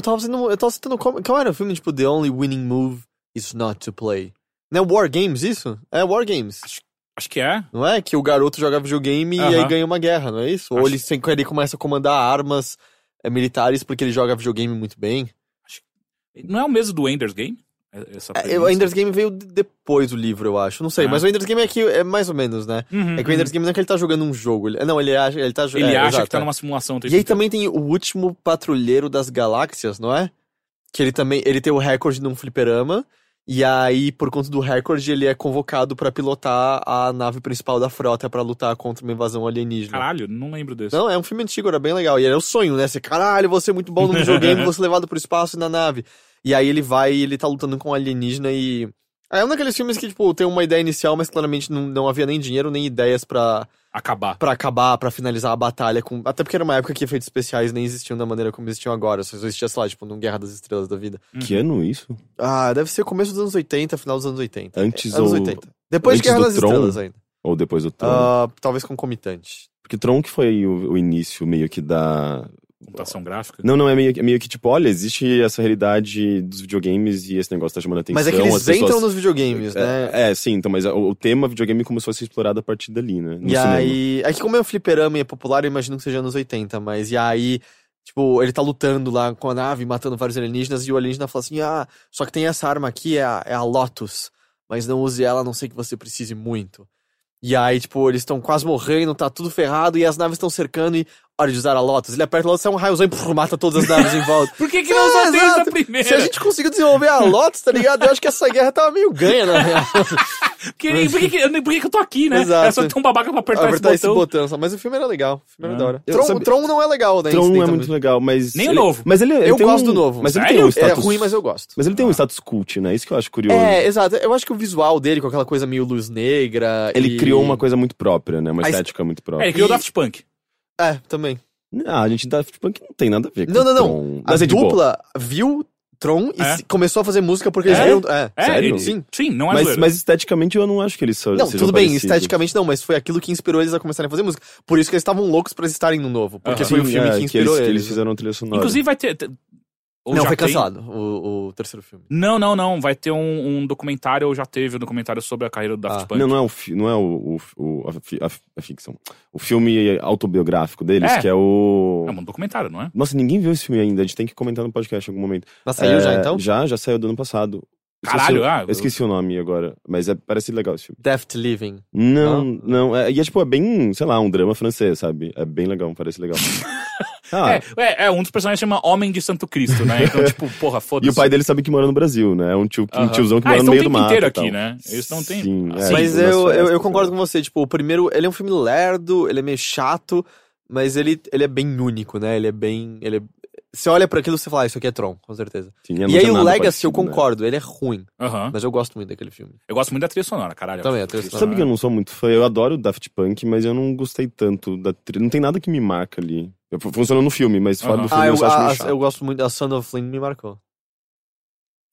eu tava sendo, eu tava citando qual, qual era o filme, tipo, The Only Winning Move is Not to Play. Não é War Games isso? É War Games. Acho que é. Não é? Que o garoto joga videogame e aí ganha uma guerra, não é isso? Ou Acho- ele, sem- ele começa a comandar armas é, militares porque ele joga videogame muito bem. Não é o mesmo do Ender's Game? É- Essa É, premissa? o Ender's Game veio de- depois do livro, eu acho. Não sei, Ah. mas o Ender's Game é que é mais ou menos, né? Uhum, É que o Ender's Game não é que ele tá jogando um jogo. Ele, não, ele acha, ele tá Ele é, acha exato, que tá é. numa simulação. tempo E aí inteiro. também tem o último patrulheiro das galáxias, não é? Que ele também, ele tem o recorde num fliperama. E aí, por conta do recorde, ele é convocado pra pilotar a nave principal da frota pra lutar contra uma invasão alienígena. Caralho, não lembro desse. Não, é um filme antigo, era bem legal. E era o sonho, né? Você, caralho, você é muito bom no videogame, você levado pro espaço e na nave. E aí ele vai e ele tá lutando com um alienígena e. É um daqueles filmes que, tipo, tem uma ideia inicial, mas claramente não, não havia nem dinheiro, nem ideias pra, Acabar. pra acabar, pra finalizar a batalha. Com... Até porque era uma época que efeitos especiais nem existiam da maneira como existiam agora. Só existia, sei lá, tipo, num Guerra das Estrelas da vida. Que ano isso? Ah, deve ser começo dos anos 80, final dos anos 80. Antes anos ou- 80. Depois antes de Guerra do das Tron? Estrelas ainda. Ou depois do Tron? Ah, talvez concomitante. Porque Tron que foi o, o início meio que da... Computação gráfica. Não, não, é meio, é meio que tipo, olha, existe essa realidade dos videogames e esse negócio tá chamando a atenção. Mas é que eles as pessoas- entram nos videogames, né? É, é, sim, então, mas o, o tema videogame começou a ser explorado a partir dali, né? No e cinema. aí. É que como é um fliperama e é popular, eu imagino que seja anos 80, mas e aí. Tipo, ele tá lutando lá com a nave, matando vários alienígenas, e o alienígena fala assim: ah, só que tem essa arma aqui, é a, é a Lotus, mas não use ela, a não sei que você precise muito. E aí, tipo, eles estão quase morrendo, tá tudo ferrado, e as naves estão cercando, e hora de usar a Lotus. Ele aperta a Lotus, sai um raiozão e puf, mata todas as naves em volta. Por que, que não É, tem essa exato. primeira? Se a gente conseguiu desenvolver a Lotus, tá ligado? Eu acho que essa guerra tava meio ganha, na real. Que- por que, que, por que que eu tô aqui, né? Exato. É só ter um babaca pra apertar, apertar esse botão. só. Mas o filme era legal. O filme era Ah. da hora. Tron, sabe- Tron não é legal, né? Tron é muito legal, mas... Nem o ele- novo. Mas ele, ele Eu gosto um- do novo. Mas ele Sério? tem um É status... ruim, mas eu gosto. Mas ele tem um status cult, né? Isso que eu acho curioso. É, exato. Eu acho que o visual dele, com aquela coisa meio luz negra. Ele e- criou uma coisa muito própria, né? Uma A est- estética muito É, própria. ele criou o Daft Punk. É, também. Ah, a gente Daft Punk não tem nada a ver com Não, não, não. Tron. A Mas é de boa. dupla viu Tron e É? se- começou a fazer música porque eles É? viram. É, É, Sério? ele- Sim. Sim, não é Mas, zoeira. mas esteticamente eu não acho que eles são Não, sejam tudo bem, parecidos. esteticamente não, mas foi aquilo que inspirou eles a começarem a fazer música. Por isso que eles estavam loucos pra eles estarem no novo. Porque Aham. foi o Sim, filme é, que inspirou eles, que eles. eles fizeram a trilha sonora. Inclusive vai ter... te- ou Não, já foi tem- cancelado o, o terceiro filme. Não, não, não. Vai ter um, um documentário, ou já teve um documentário sobre a carreira do Daft Ah. Punk. Não, não é, o, não é o, o, o- a, a, a ficção. O filme autobiográfico deles, É. que é o... É um documentário, não é? Nossa, ninguém viu esse filme ainda. A gente tem que comentar no podcast em algum momento. Mas saiu É, já então? Já, já saiu do ano passado. Esqueci Caralho, o- ah, Eu esqueci o nome agora, mas é, parece legal esse filme. Deft Living. Não, não. é, e é tipo, é bem, sei lá, um drama francês, sabe? É bem legal, parece legal. ah, É, é, é, um dos personagens chama Homem de Santo Cristo, né? Então, tipo, porra, foda-se. E o pai dele sabe que mora no Brasil, né? É um, tio, um tiozão que Ah, mora eles no meio do tempo mato. inteiro e aqui, né? Eles não têm- Sim, assim, é, Mas tipo, nas eu, eu, eu concordo né? com você, tipo, o primeiro, ele é um filme lerdo, ele é meio chato, mas ele, ele é bem único, né? Ele é bem. Ele é... Você olha pra aquilo e você fala, ah, isso aqui é Tron, com certeza. Sim, é, e aí o Legacy, eu né? concordo, ele é ruim, mas eu gosto muito daquele filme. Eu gosto muito da trilha sonora, caralho. Também, a trilha sonora. Sabe que eu não sou muito fã? Eu adoro o Daft Punk, mas eu não gostei tanto da trilha. Não tem nada que me marca ali. Funcionou no filme, mas fora do filme Ah, eu, eu, a- chato. eu gosto muito da Son of Flynn, me marcou.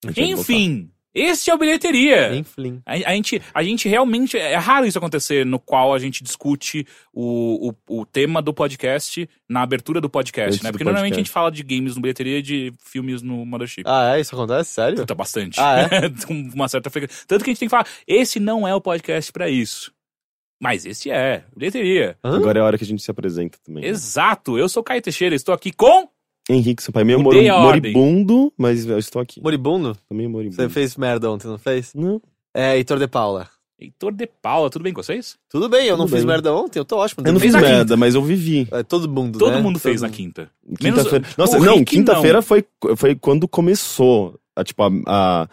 A. Enfim, esse é o Bilheteria. Em Flynn. A, a gente, a gente realmente. É raro isso acontecer, no qual a gente discute o, o, o tema do podcast na abertura do podcast, Antes né? Porque normalmente a podcast. gente fala de games no bilheteria e de filmes no Mothership. Ah, é? Isso acontece? Sério? Puta, bastante. Ah, Com uma certa frequência. Tanto que a gente tem que falar, esse não é o podcast pra isso. Mas esse é, bilheteria. Hã? Agora é a hora que a gente se apresenta também. Exato, eu sou o Caio Teixeira, estou aqui com. Henrique, seu pai meio mor Mudei a ordem. moribundo, mas eu estou aqui. Moribundo? Também moribundo. Você fez merda ontem, não fez? Não. É, Heitor de Paula. Heitor de Paula, tudo bem com vocês? Tudo bem, eu não Tudo fiz bem. merda ontem, eu tô ótimo. Eu não fez fiz na merda, mas eu vivi. É, todo mundo, Todo né? mundo fez na quinta. Quinta-feira. Menos Nossa, o não, Rick, quinta-feira foi, foi quando começou. A, tipo, a, a-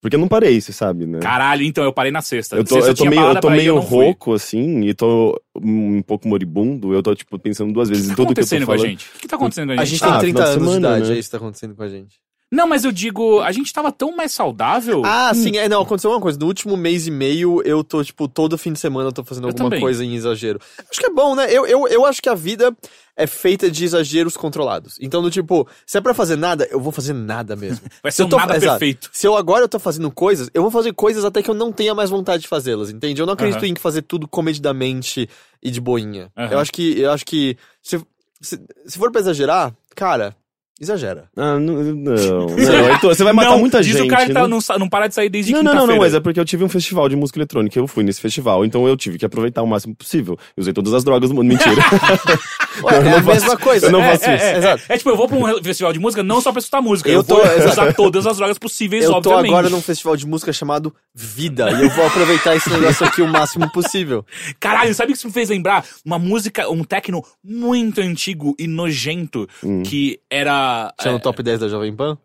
Porque eu não parei, você sabe, né? Caralho, então eu parei na sexta. eu tô, Sexta eu tô meio, eu tô ir, meio fui. rouco, assim, e tô um pouco moribundo. Eu tô, tipo, pensando duas O que vezes tá em tudo que eu tô acontecendo com a falando. gente? O que tá acontecendo com a A gente? gente tem Ah, 30 final de anos de idade, né? é isso que tá acontecendo com a gente. Não, mas eu digo, a gente tava tão mais saudável. Ah, sim, é, não, aconteceu uma coisa. No último mês e meio, eu tô, tipo, todo fim de semana eu tô fazendo Eu alguma também. coisa em exagero. Acho que é bom, né? Eu, eu, eu acho que a vida é feita de exageros controlados. Então, do tipo, se é pra fazer nada, eu vou fazer nada mesmo. Vai Se ser eu um tô- nada exato. perfeito. Se eu agora eu tô fazendo coisas, eu vou fazer coisas até que eu não tenha mais vontade de fazê-las, entende? Eu não acredito Aham. em fazer tudo comedidamente e de boinha. Aham. Eu acho que, eu acho que se, se, se for pra exagerar, cara, Exagera. Ah, não, não, não. Então, você vai matar não, muita diz gente. o cara que tá, não- não, não para de sair desde Não, não, não, não, mas é porque eu tive um festival de música eletrônica, eu fui nesse festival, então eu tive que aproveitar o máximo possível. Eu usei todas as drogas do mundo, mentira. Ué, é a mesma coisa. eu não É, faço É, isso. é, é, Exato. é tipo, eu vou pra um festival de música não só pra escutar música. Eu, Eu tô- vou exato. usar todas as drogas possíveis, Eu tô obviamente. agora num festival de música chamado Vida e eu vou aproveitar esse negócio aqui o máximo possível. Caralho, sabe o que isso me fez lembrar? Uma música, um techno muito antigo e nojento, que era... Tinha é, no top 10 da Jovem Pan?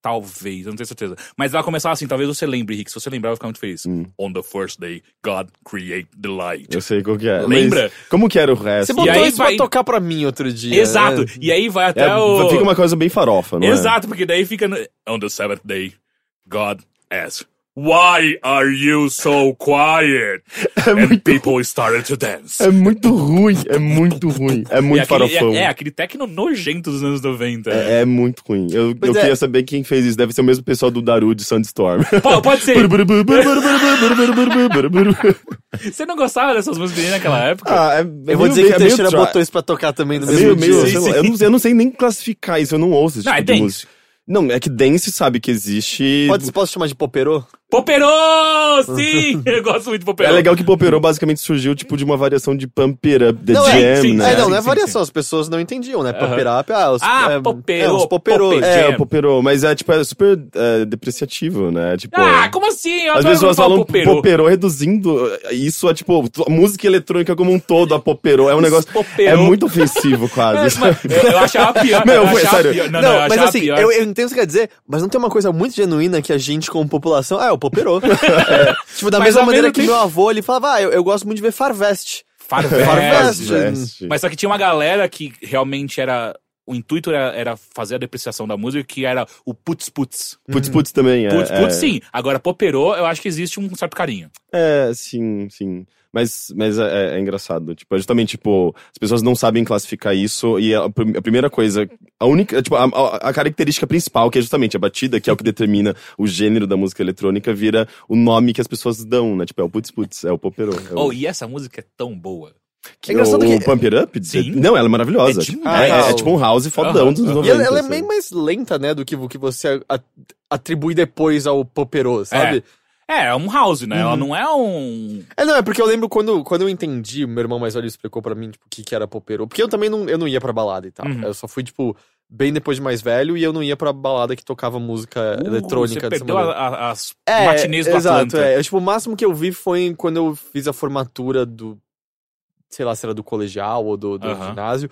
Talvez, eu não tenho certeza. Mas ela começava assim, talvez você lembre, Rick. Se você lembrar, eu vou ficar muito feliz. On the first day, God created the light. Eu sei qual que é. Lembra? Como que era o resto? Você botou aí isso vai- pra tocar pra mim outro dia. Exato. né? E aí vai até É, o... Fica uma coisa bem farofa, não é? Exato, porque daí fica no... On the seventh day, God asked, Why are you so quiet? And people started to dance. É muito ruim, é muito ruim. É muito é, aquele, farofão. é, é aquele techno nojento dos anos 90. né? É, é muito ruim. Eu, eu é. queria saber quem fez isso. Deve ser o mesmo pessoal do Daru de Sandstorm. Pô, pode ser. Você não gostava dessas músicas naquela época? ah, é, é Eu vou meio- dizer que é o meio Teixeira botou isso pra tocar também no É mesmo meio, meio, dia. lá, sim. eu, não, eu não sei nem classificar isso, eu não ouço esse Não, tipo é de dance. música. Não, é que dance sabe que existe. Pode, posso chamar de poperô? Poperô! Sim! Eu gosto muito de Poperô. É legal que Poperô basicamente surgiu tipo de uma variação de Pump It Up, The Não, Jam, é, sim, né? É, não, sim, não é sim, variação, as pessoas não entendiam, né? Aham. Pumper up, ah, os, Ah, é, poperô, é, os poperô. pope É, o Poperô, mas é tipo, é super é, depreciativo, né? Tipo, Ah, como assim? Eu as adoro pessoas quando fala falam Poperô. Poperô reduzindo isso a tipo, a música eletrônica como um todo, a Poperô. É um negócio. Poperô. É muito ofensivo, É, quase. mas eu, eu achava pior. Meu, eu foi achava sério. pior. Não, Não, mas assim, eu, eu entendo o que quer dizer, mas não tem uma coisa muito genuína que a gente, como população, ah, é o poperô. É, tipo, da Mas mesma maneira que tempo- meu avô, ele falava, ah, eu, eu gosto muito de ver Farvest. Farvest. Farvest. Veste. Mas só que tinha uma galera que realmente era. O intuito era, era fazer a depreciação da música, que era o putz putz. Putz Putz também é. Putz é. putz, sim. Agora, Poperô, eu acho que existe um certo carinho. É, sim, sim. Mas, mas é, é engraçado. Tipo, é justamente, tipo, as pessoas não sabem classificar isso e a, prim- a primeira coisa, a única, tipo, a, a- a característica principal, que é justamente a batida, que é o que determina o gênero da música eletrônica, vira o nome que as pessoas dão, né? Tipo, é o putz putz, é o poperô. É o, Oh, e essa música é tão boa. que- é engraçado o, que- o Pump It Up? Sim. Não, ela é maravilhosa. É tipo, demais. é, é tipo um house fodão Aham, dos anos aham. 90. E ela, ela é assim. bem mais lenta, né, do que o que você a- atribui depois ao poperô, sabe? É, é um house, né? Uhum. Ela não é um. É, não, é porque eu lembro quando, quando eu entendi, meu irmão mais velho explicou pra mim, tipo, o que, que era poperô. Porque eu também não, eu não ia pra balada e tal. Uhum. Eu só fui, tipo, bem depois de mais velho e eu não ia pra balada que tocava música Uh, eletrônica Você perdeu a- a- as É, matinês do exato, Atlanta. é. Eu, tipo, o máximo que eu vi foi quando eu fiz a formatura do. Sei lá se era do colegial ou do, do Aham. ginásio.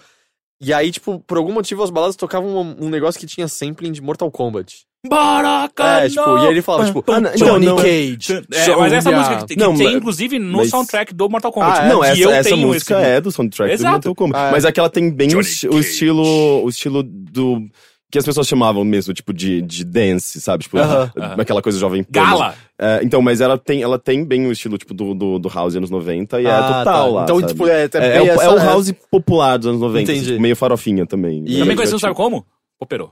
E aí, tipo, por algum motivo as baladas tocavam um, um negócio que tinha sampling de Mortal Kombat. Baraca, é, tipo, e aí ele falava, tipo, Ah, não, Johnny não, não. Cage. É, mas essa música que, que Não, tem, mas- inclusive, no mas- soundtrack do Mortal Kombat. Ah, é? Não, que essa, eu essa tenho música esse... é do soundtrack Exato. do Mortal Kombat. Ah, é. Mas é que ela tem bem o, o estilo o estilo do... Que as pessoas chamavam mesmo, tipo, de, de dance, sabe? Tipo, Aham. aquela coisa jovem. Gala! É, então, mas ela tem, ela tem bem o estilo, tipo, do, do, do House anos 90 e é Ah, total tá. lá, Então, sabe? tipo, é, é, É, é, o, essa- é o House popular dos anos 90, Entendi. tipo, meio farofinha também. E- Também É, conhecido, tipo, sabe como? Poperô.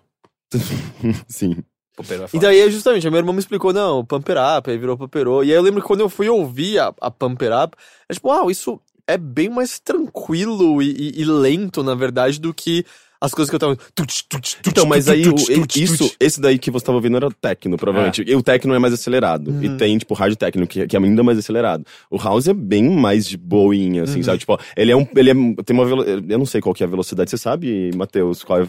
Sim. Poperô é. Então aí, justamente, meu irmão me explicou, não, Pumper Up, aí virou Pumperô. E aí eu lembro que quando eu fui ouvir a, a Pumper Up, é tipo, uau, isso é bem mais tranquilo e, e- e lento, na verdade, do que as coisas que eu tava... Tuts, tuts, tuts, Então, mas aí, o- isso, esse daí que você tava ouvindo era techno, provavelmente. E o techno é mais acelerado. E Uhum. tem, tipo, hard techno, que, que é ainda mais acelerado. O house é bem mais de boinha, assim, Uhum. sabe? Tipo, ele é um. Ele é, tem uma velo, Eu não sei qual que é a velocidade. Você sabe, Matheus? Qual é?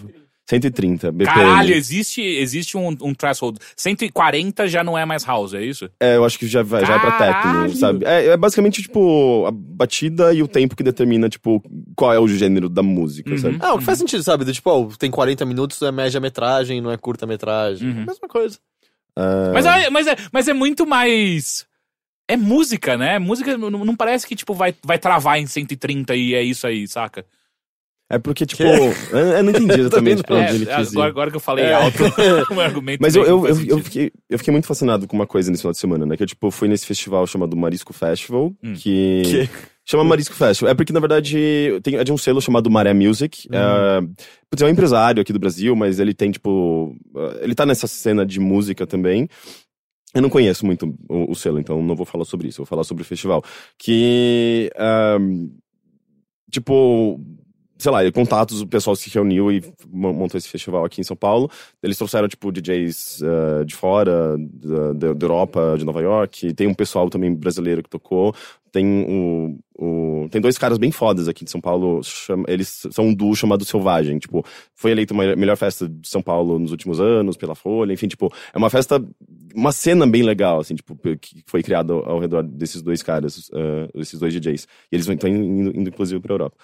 130 BPM. Caralho, existe, existe um, um threshold. 140 já não é mais house, é isso? É, eu acho que já vai, já vai pra techno, sabe? É, é basicamente, tipo, a batida e o tempo que determina, tipo, qual é o gênero da música, Uhum. sabe? Ah, o que faz sentido, sabe? Do tipo, ó, tem 40 minutos, é média-metragem, não é curta-metragem. Uhum. Mesma coisa. Ah, Mas, é, mas, é, mas é muito mais. É música, né? Música não, não parece que, tipo, vai, vai travar em 130 e é isso aí, saca? É porque, tipo, eu, eu não entendi exatamente pra onde É, ele quis agora, agora que eu falei É. alto, o argumento. Mas eu, eu, eu, fiquei, eu fiquei muito fascinado com uma coisa nesse final de semana, né? Que eu, tipo, fui nesse festival chamado Marisco Festival, Hum. que... Que? Chama Marisco Festival. É porque, na verdade, tem, é de um selo chamado Maré Music. Uhum. É, é um empresário aqui do Brasil, mas ele tem, tipo... Ele tá nessa cena de música também. Eu não conheço muito o, o selo, então não vou falar sobre isso. Vou falar sobre o festival. Que... ahm, tipo... sei lá, contatos, o pessoal se reuniu e mo- montou esse festival aqui em São Paulo. Eles trouxeram, tipo, DJs eh, de fora, da, Europa, de Nova York. Tem um pessoal também brasileiro que tocou. Tem o, o- tem dois caras bem fodas aqui de São Paulo. chama- eles são um duo chamado Selvagem. Tipo, foi eleito a melhor festa de São Paulo nos últimos anos pela Folha. Enfim, tipo, é uma festa, uma cena bem legal, assim, tipo, que foi criada ao, redor desses dois caras, eh, desses dois DJs. E eles estão indo, indo, inclusive, pra Europa.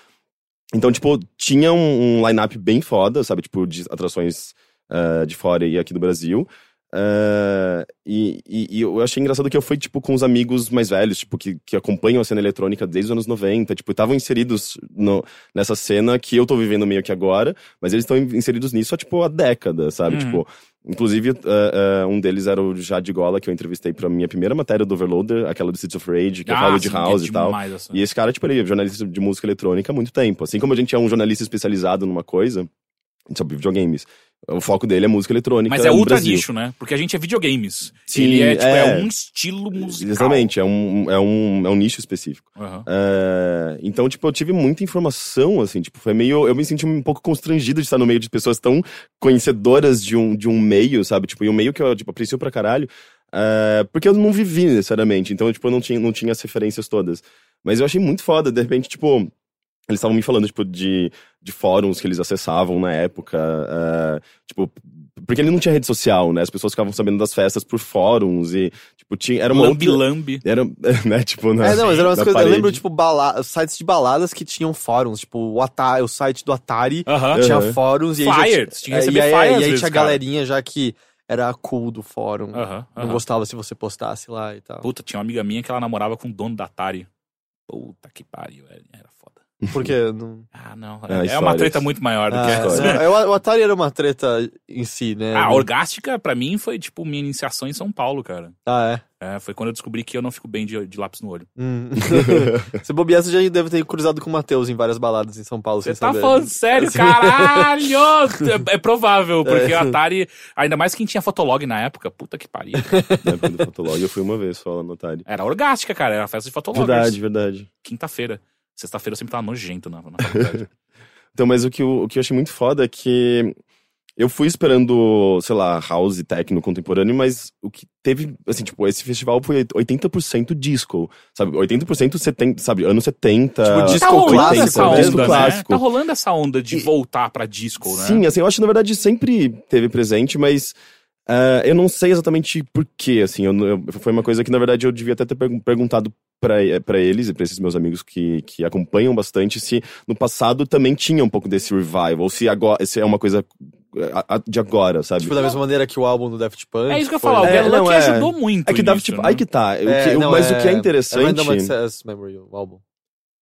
Então, tipo, tinha um, um line-up bem foda, sabe? Tipo, de atrações eh, de fora e aqui do Brasil. Eh, e, e- e eu achei engraçado que eu fui, tipo, com os amigos mais velhos, tipo, que, que acompanham a cena eletrônica desde os anos 90, tipo, estavam inseridos no- nessa cena que eu tô vivendo meio que agora, mas eles estão inseridos nisso há, tipo, há décadas, sabe? Uhum. Tipo, inclusive, eh, eh, um deles era o Jade Gola, que eu entrevistei pra minha primeira matéria do Overloader, aquela do Cities of Rage, que eu falo de house é e tal. essa. E esse cara, tipo, ele é jornalista de música eletrônica há muito tempo. Assim como a gente é um jornalista especializado numa coisa, sobre videogames, o foco dele é música eletrônica. Mas é ultra Brasil. nicho, né? Porque a gente é videogames. Sim, Ele é, tipo, é. é. um estilo musical. Exatamente, é um, é, um, é um nicho específico. Aham. É, então, tipo, eu tive muita informação, assim, tipo, foi meio. Eu me senti um pouco constrangido de estar no meio de pessoas tão conhecedoras de um, de um meio, sabe? Tipo, e um meio que eu, tipo, aprecio pra caralho. é, porque eu não vivi necessariamente, então, tipo, eu não tinha, não tinha as referências todas. Mas eu achei muito foda, de repente, tipo. Eles estavam me falando, tipo, de, de fóruns que eles acessavam na época. é, tipo, porque ele não tinha rede social, né? As pessoas ficavam sabendo das festas por fóruns e, tipo, tinha. Era uma Lambi outra- Lambi. Era, né, tipo, na, É, não, mas eram umas coisas. Eu parede. lembro, tipo, bala... sites de baladas que tinham fóruns. Tipo, o, Atari, o site do Atari Aham. tinha Uhum. fóruns e aí. já Flyer, ti- tinha é, e aí, e aí vezes, tinha cara. galerinha já que era cool do fórum. Não gostava se você postasse lá e tal. Puta, tinha uma amiga minha que ela namorava com o dono da Atari. Puta que pariu, era foda. Porque não. Ah, não. Ah, É, uma treta muito maior do Ah, que essa. não, é, o Atari era uma treta em si, né? Ah, a orgástica, pra mim, foi tipo minha iniciação em São Paulo, cara. Ah, é. É, foi quando eu descobri que eu não fico bem de, de lápis no olho. Hum. Se bobear, você já deve ter cruzado com o Matheus em várias baladas em São Paulo, Você tá saber. falando sério, Assim. caralho! É, é provável, porque É. o Atari, ainda mais quem tinha Fotolog na época, puta que pariu. Na época do Fotolog, eu fui uma vez só lá no Atari. Era orgástica, cara, era festa de Fotolog. Verdade, verdade. Quinta-feira. Sexta-feira eu sempre tava nojento na, na faculdade. Então, mas o que, eu, o que eu achei muito foda é que eu fui esperando, sei lá, house e techno contemporâneo, mas o que teve, assim, tipo, esse festival foi 80% disco, sabe? 80% 70, sabe, anos 70. Tipo, disco tá rolando clássico, essa onda, disco né? clássico. Tá rolando essa onda de E- voltar pra disco, né? Sim, assim, eu acho que na verdade sempre teve presente, mas ah, eu não sei exatamente por quê, assim, eu, eu- foi uma coisa que na verdade eu devia até ter pergun- perguntado pra pra eles e pra esses meus amigos que, que acompanham bastante se no passado também tinha um pouco desse revival, ou se agora se é uma coisa ah, ah, de agora, sabe? Tipo, da mesma maneira que o álbum do Daft Punk. É isso que eu ia foi- falar, o É, Get não, Lucky é- ajudou muito É que nisso, tipo, né? aí que tá. O É, que- não, mas o que é É interessante. Random Access Memory, o álbum.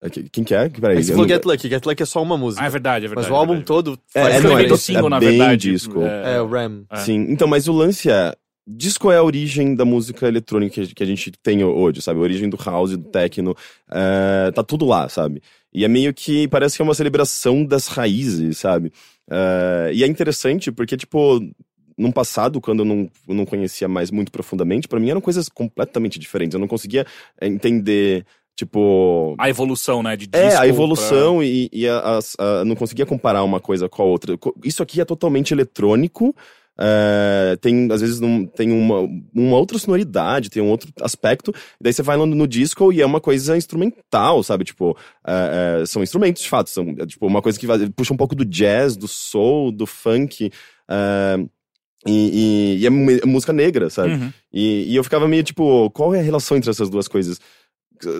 É que- Quem que é? Peraí. É que você eu falou não- Get Lucky. Get Lucky é só uma música. Ah, é verdade, é verdade. Mas o álbum é verdade. todo É, faz é, não, escrevendo é- single, é na bem verdade. disco. É, o Ram. É. Sim, então, mas o lance é. Disco é a origem da música eletrônica que a- gente tem hoje, sabe? A origem do house, do techno. é, tá tudo lá, sabe? E é meio que. Parece que é uma celebração das raízes, sabe? É, e é interessante porque, tipo. No passado, quando eu não, eu não conhecia mais muito profundamente, pra mim eram coisas completamente diferentes. Eu não conseguia é, entender, tipo. A evolução, né? De disco É, a pra- evolução e, e a- as- a- não conseguia comparar uma coisa com a outra. Isso aqui é totalmente eletrônico. é, tem, às vezes, não, tem uma, uma outra sonoridade, tem um outro aspecto. Daí você vai lá no disco e é uma coisa instrumental, sabe? Tipo, é, é, são instrumentos, de fato. São, é, tipo, uma coisa que vai- puxa um pouco do jazz, do soul, do funk. e, e- e é é música negra, sabe? Uhum. E, e eu ficava meio tipo, qual é a relação entre essas duas coisas?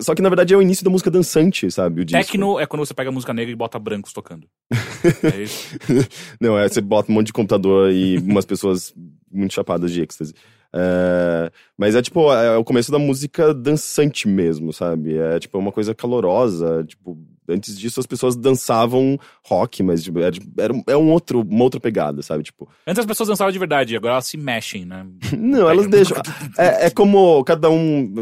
Só que na verdade é o início da música dançante, sabe? O disco. Tecno é quando você pega música negra e bota brancos tocando. É isso. Não, é você bota um monte de computador e umas pessoas muito chapadas de êxtase. É, mas é tipo, é o começo da música dançante mesmo, sabe? É tipo uma coisa calorosa. Tipo, antes disso as pessoas dançavam rock, mas tipo, era, era um- é um outro, uma outra pegada, sabe? Tipo, Antes as pessoas dançavam de verdade, agora elas se mexem, né? Não, elas deixam. É, é como cada um,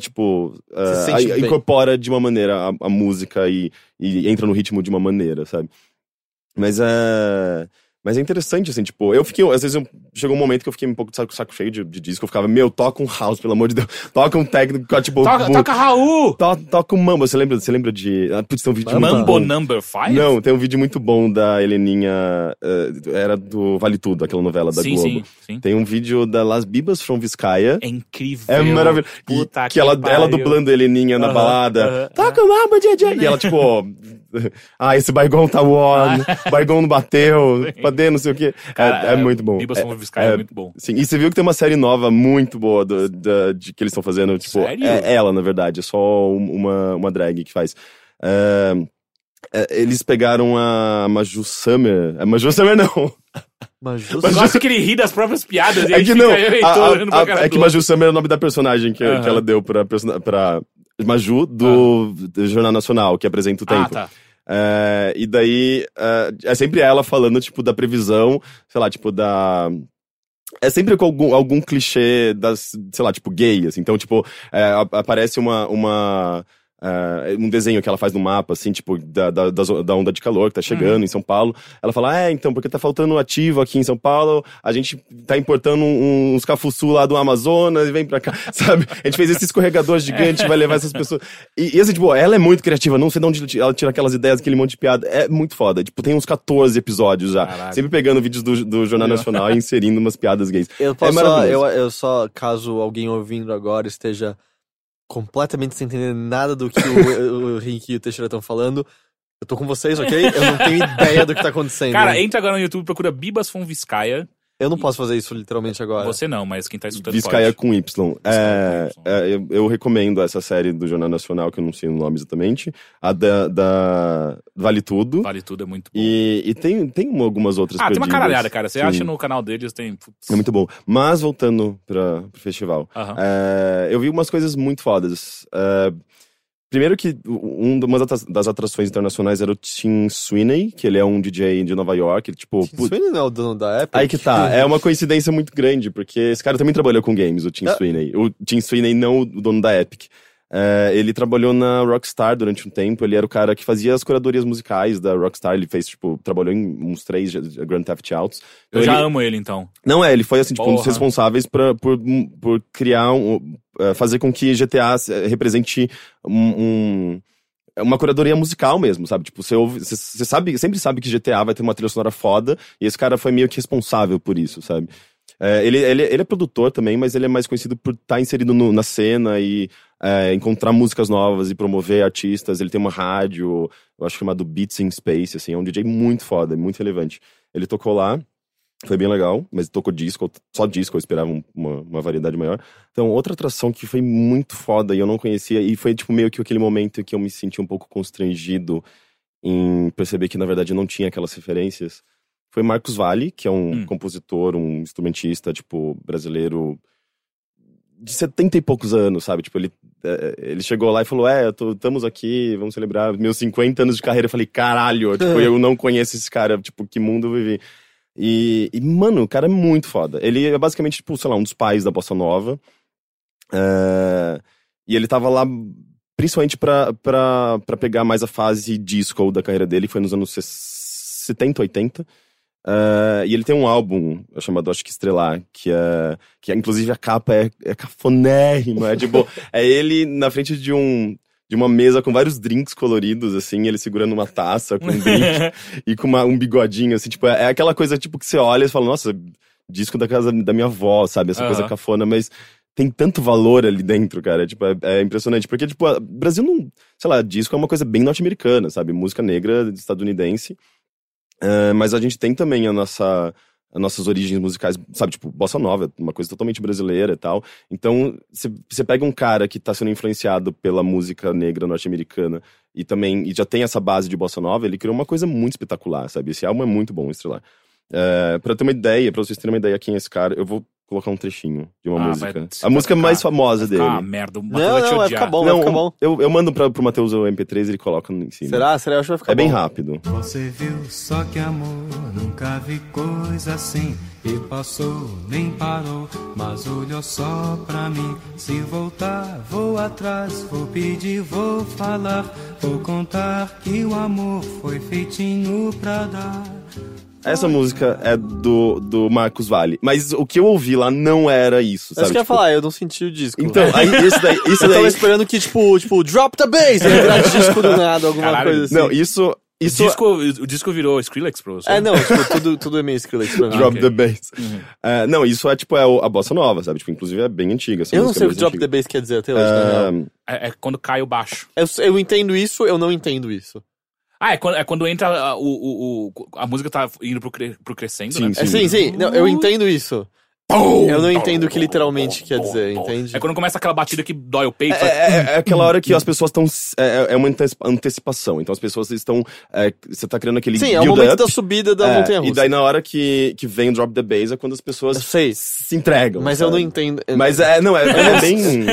tipo, a- bem. incorpora de uma maneira a, a música e, e entra no ritmo de uma maneira, sabe? Mas é. Mas é interessante, assim, tipo, eu fiquei, às vezes eu, chegou um momento que eu fiquei um pouco de saco, saco cheio de, de disco, eu ficava, meu, toca um house, pelo amor de Deus, toca um técnico, tipo... Toca, toca Raul! to- toca um mambo, você lembra, você lembra de... Ah, putz, tem um vídeo muito Mambo bom. Number 5? Não, tem um vídeo muito bom da Heleninha, eh, era do Vale Tudo, aquela novela da sim, Globo. sim, sim. Tem um vídeo da Las Bibas from Vizcaya, É incrível. é maravilhoso. Puta que ela, ela pariu. dublando a Heleninha na Aham, balada. aham. Toca o mambo, DJ! E ela, tipo, ah, esse Baigon tá on, Baigon não bateu, não sei o quê. Cara, é, é muito bom. Bibas É- from Vizcaya é, é- muito bom. Sim, e você viu que tem uma série nova muito boa do, da- de que eles estão fazendo, tipo, Sério? é ela, na verdade, é só um- uma, uma drag que faz. É, é, eles pegaram a Maju Summer. A Maju Summer não. Mas Eu justo. gosto que ele ri das próprias piadas e É que não. a- a- olhando pra a- é do que. Maju Summer é o nome da personagem que, que ela deu pra, pra Maju do, do Jornal Nacional, que apresenta o Ah, tempo. tá. É, e daí é, é sempre ela falando, tipo, da previsão, sei lá, tipo, da. É sempre com algum, algum clichê das, sei lá, tipo, gay, assim. Então, tipo, é, aparece uma. uma é, um desenho que ela faz no mapa, assim, tipo, da, da, da onda de calor que tá chegando Uhum. em São Paulo. Ela fala, é, então, porque tá faltando ativo aqui em São Paulo, a gente tá importando um- uns cafuçu lá do Amazonas e vem pra cá, sabe? A gente fez esse escorregador gigante, vai levar essas pessoas. E, e assim, tipo, ela é muito criativa, não sei de onde ela tira aquelas ideias, aquele monte de piada. É muito foda. Tipo, tem uns 14 episódios já. Caraca. Sempre pegando vídeos do, do Jornal Nacional e inserindo umas piadas gays. Eu posso É só, eu, eu só, caso alguém ouvindo agora esteja completamente sem entender nada do que o, o Henrique e o Teixeira estão falando, eu tô com vocês, ok? Eu não tenho ideia do que tá acontecendo. Cara, entra agora no YouTube e procura Bibas from Vizcaya. Eu não posso fazer isso literalmente agora. Você não, mas quem tá escutando Vizcaya pode. com Y. É, com Y. é, eu, eu recomendo essa série do Jornal Nacional, que eu não sei o nome exatamente. A da, da Vale Tudo. Vale tudo, é muito bom. E, e tem, tem uma- algumas outras ah, tem uma perdidas. caralhada, cara. Você Sim, acha no canal deles, tem... putz. É muito bom. Mas voltando para pro festival. Aham. É, eu vi umas coisas muito fodas. É, primeiro que um, uma das- atrações internacionais era o Tim Sweeney, que ele é um DJ de Nova York. ele, Tipo, Isso putz, não é o dono da Apple? Aí que tá, é uma coincidência muito grande, porque esse cara também trabalhou com games, o Tim Ah. Sweeney. O Tim Sweeney, não o dono da Epic. É, ele trabalhou na Rockstar durante um tempo, ele era o cara que fazia as curadorias musicais da Rockstar, ele fez, tipo, trabalhou em uns três Grand Theft Autos. Eu Então já ele- amo ele, então. Não é, ele foi, assim, tipo, um dos responsáveis pra, por, por criar, um, eh, fazer com que GTA se- represente um... um- é uma curadoria musical mesmo, sabe? Tipo, você ouve, você, você sabe, sempre sabe que GTA vai ter uma trilha sonora foda, e esse cara foi meio que responsável por isso, sabe? É, ele, ele, ele é produtor também, mas ele é mais conhecido por estar inserido no- na cena e é, encontrar músicas novas e promover artistas. Ele tem uma rádio, eu acho chamado Beats in Space, assim, é um DJ muito foda, muito relevante. Ele tocou lá, foi bem legal, mas tocou disco, só disco, eu esperava um- uma, uma variedade maior. Então, outra atração que foi muito foda e eu não conhecia, e foi tipo meio que aquele momento que eu me senti um pouco constrangido em perceber que na verdade eu não tinha aquelas referências, foi Marcos Vale, que é um Hum. compositor, um instrumentista, tipo, brasileiro de 70 e poucos anos, sabe? Tipo, ele, é, ele chegou lá e falou: É, tô- estamos aqui, vamos celebrar meus 50 anos de carreira. Eu falei: Caralho, tipo, eu não conheço esse cara, tipo, que mundo eu vivi. E, e, mano, o cara é muito foda. Ele é basicamente, tipo, sei lá, um dos pais da Bossa Nova. É, e ele tava lá principalmente pra, pra, pra pegar mais a fase disco da carreira dele, foi nos anos 70, 80. É, e ele tem um álbum chamado Acho que Estrelar, que é. Que é, inclusive a capa é, é cafonérrima. É tipo, é ele na frente de um. De uma mesa com vários drinks coloridos, assim, ele segurando uma taça com um drink e com uma- um bigodinho, assim, tipo, é, é aquela coisa, tipo, que você olha e fala, nossa, disco da casa da minha avó, sabe? Essa coisa Aham. cafona, mas tem tanto valor ali dentro, cara. Tipo, é, é impressionante. Porque, tipo, o Brasil não. Sei lá, disco é uma coisa bem norte-americana, sabe? Música negra estadunidense. É, mas a gente tem também a nossa. As nossas origens musicais, sabe, tipo, bossa nova, uma coisa totalmente brasileira e tal. Então, você pega um cara que tá sendo influenciado pela música negra norte-americana e também e já tem essa base de bossa nova, ele criou uma coisa muito espetacular, sabe? Esse álbum é muito bom, Estrelar. É, pra ter uma ideia, pra vocês terem uma ideia quem é esse cara, eu vou colocar um trechinho de uma Ah, música. vai- A música vai mais ficar- famosa Vai dele. ficar uma merda, o Matheus Não, vai te não, vai odiar. ficar bom, vai Não, ficar bom. Eu, eu mando pra, pro Matheus o MP3 e ele coloca em cima. Será? Será? Eu acho que vai ficar É bem bom. rápido. Você viu só que amor, nunca vi coisa assim. E passou, nem parou, mas olhou só pra mim. Se voltar, vou atrás, vou pedir, vou falar. Vou contar que o amor foi feitinho pra dar. Essa música é do, do Marcos Vale. Mas o que eu ouvi lá não era isso, sabe? Isso que eu ia Tipo, falar, eu não senti o disco. Então, aí isso daí. Isso eu tava daí esperando que, tipo, tipo, drop the bass, ia virar disco do nada, alguma Caralho. coisa assim. não, isso. O Isso. disco, o disco virou Skrillex pra você? É, não, tipo, tudo, tudo é meio Skrillex pra mim. Drop ok. the bass. Uhum. É, não, isso é tipo é o- a bossa nova, sabe? Tipo, inclusive é bem antiga. Essa Eu não música sei é o que drop the antiga. bass quer dizer até hoje, na real. É, É, é quando cai o baixo. Eu, eu entendo isso, eu não entendo isso. Ah, é quando, é quando entra a, o, o, o- a música tá indo pro, cre- pro crescendo, Sim, né? É, sim, sim, não, eu entendo isso. Eu não entendo o que literalmente quer dizer, entende? É quando começa aquela batida que dói o peito. É, faz- é- é aquela hora que as pessoas estão. É, é uma anteci- antecipação. Então as pessoas estão. é, você tá criando aquele. Sim, é o momento up, da subida da é, montanha E russa. daí na hora que, que vem o drop the bass é quando as Eu pessoas sei, se entregam. mas eu não sabe? entendo. Mas é, não, é, é bem.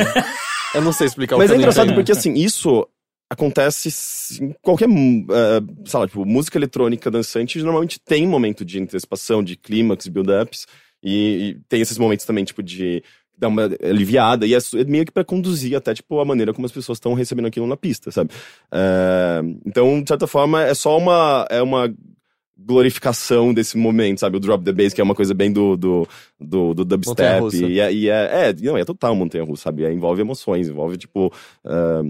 Eu não sei explicar Mas o que é engraçado entendo. porque, assim, isso acontece em qualquer, eh, sei lá, tipo, música eletrônica dançante normalmente tem momento de antecipação, de clímax, build-ups, e, e tem esses momentos também, tipo, de dar uma aliviada, e é é meio que pra conduzir até, tipo, a maneira como as pessoas estão recebendo aquilo na pista, sabe? Eh, então, de certa forma, é só uma, é uma glorificação desse momento, sabe? O drop the bass, que é uma coisa bem do, do, do, do dubstep, e é, e é, é, não, é total montanha-russa, sabe? É, envolve emoções, envolve, tipo, ah,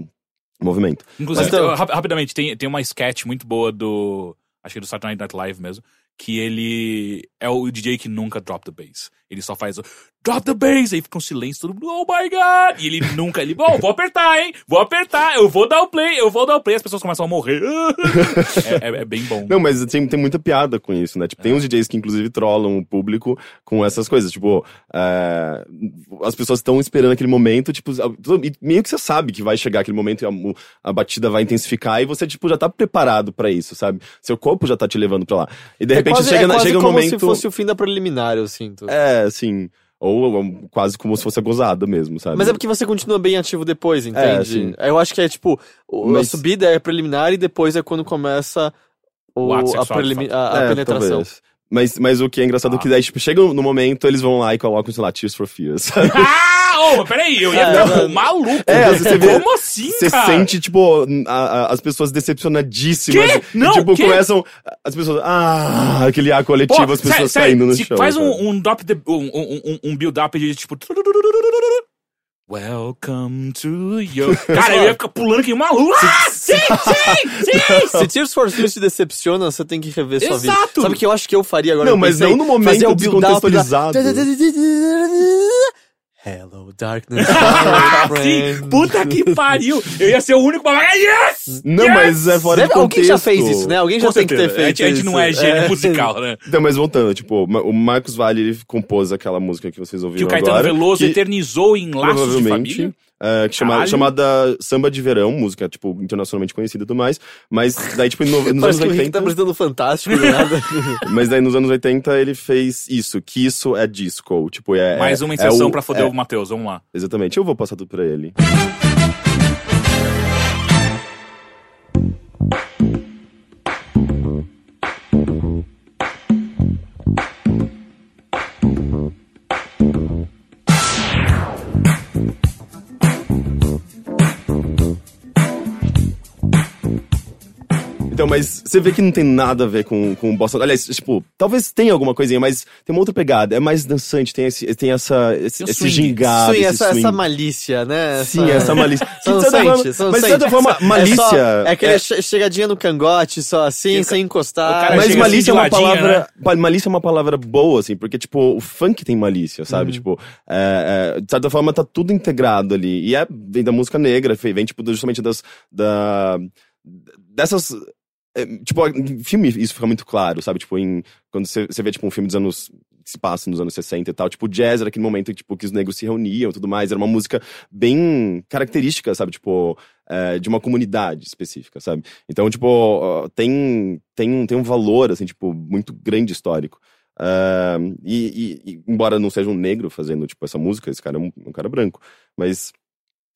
movimento. Inclusive, Mas, então- rap- rapidamente, tem, tem uma sketch muito boa do. Acho que é do Saturday Night Live mesmo. Que ele é o DJ que nunca drop the bass. Ele só faz o drop the bass, aí fica um silêncio, todo mundo, oh my god! E ele nunca, ele, bom, vou apertar, hein? Vou apertar, eu vou dar o play, eu vou dar o play, as pessoas começam a morrer. é, é- é bem bom. Não, mas tem, tem muita piada com isso, né? Tipo, tem uns DJs que inclusive trollam o público com essas coisas. Tipo, é, as pessoas estão esperando aquele momento, tipo, e meio que você sabe que vai chegar aquele momento e a, a batida vai intensificar e você, tipo, já tá preparado pra isso, sabe? Seu corpo já tá te levando pra lá. E de É repente quase, chega, é quase chega um como momento. se fosse o fim da preliminar, eu sinto. É, assim. Ou, quase como se fosse gozada mesmo, sabe? Mas é porque você continua bem ativo depois, entende? sim. Eu acho que é tipo, o- a Mas- subida é preliminar e depois é quando começa o, O a, prelimi- a- a É, penetração. talvez. Mas, mas o que é engraçado é que daí, tipo, chega no momento, eles vão lá e colocam, sei lá, Tears for Fears, sabe? Ah, ô, peraí, eu ia É, ficar maluco. É, você vê- Como assim, Você cara? sente, tipo, a- a- as pessoas decepcionadíssimas. Quê? E, Não, tipo, quê? começam. As pessoas. Ah, aquele ar Pô, coletivo, as sério, pessoas sério, saindo no se chão. Faz um, um drop the, um, um, um- um build-up de tipo. Welcome to your. Cara, eu ia ficar pulando que maluco. Ah, sim, sim, sim! Se Tears for Fears te decepciona, você tem que rever sua vida. Exato. Sabe o que eu acho que eu faria agora? Não, Eu mas pensei, não no momento fazer o build-up da- descontextualizado. Hello, darkness. sim, friend. puta que pariu! Eu ia ser o único babaca. Yes! Não, Yes! mas é fora Deve- de alguém contexto. já fez isso, né? Alguém já Com tem que ter certeza. feito A gente, a gente não é isso. gênio musical, né? Então, mas voltando, tipo, o Marcos Vale, ele compôs aquela música que vocês Que ouviram o Caetano agora. Veloso que, eternizou em laços de provavelmente, família. É, que chama- chamada Samba de Verão, música, tipo, internacionalmente conhecida e tudo mais. Mas daí, tipo, no- nos anos Parece que o Rick 80... tá apresentando fantástico, nada. Mas daí nos anos 80 ele fez isso, que isso é disco. Tipo, é. Mais é- uma é inserção o- pra foder é, o Matheus, vamos lá. Exatamente, eu vou passar tudo pra ele. Então, mas você vê que não tem nada a ver com, com o Bossa Nova. Aliás, tipo, talvez tenha alguma coisinha, mas tem uma outra pegada. É mais dançante, tem, esse, tem essa, esse, o esse swing. gingado, esse essa, swing. essa malícia, né? Sim, essa malícia. Só de certa sente, forma- só mas de certa forma, É só- malícia. É, aquele é- che- chegadinha no cangote, só assim, sem encostar. mas malícia assim é uma ladinho, palavra. pa- Malícia é uma palavra boa, assim, porque, tipo, o funk tem malícia, sabe? Uhum. Tipo, é, é, de certa forma tá tudo integrado ali. E é, vem da música negra, vem, vem, tipo, justamente das. Da, dessas. É, tipo, em filme isso fica muito claro, sabe? Tipo, em, quando você, vê, tipo, um filme dos anos. que se passa nos anos 60 e tal. Tipo, jazz era aquele momento tipo, que os negros se reuniam e tudo mais. Era uma música bem característica, sabe? Tipo, é, de uma comunidade específica, sabe? Então, tipo, tem, tem, tem um valor, assim, tipo, muito grande histórico. E, e- e, embora não seja um negro fazendo, tipo, essa música, esse cara é um, um cara branco. Mas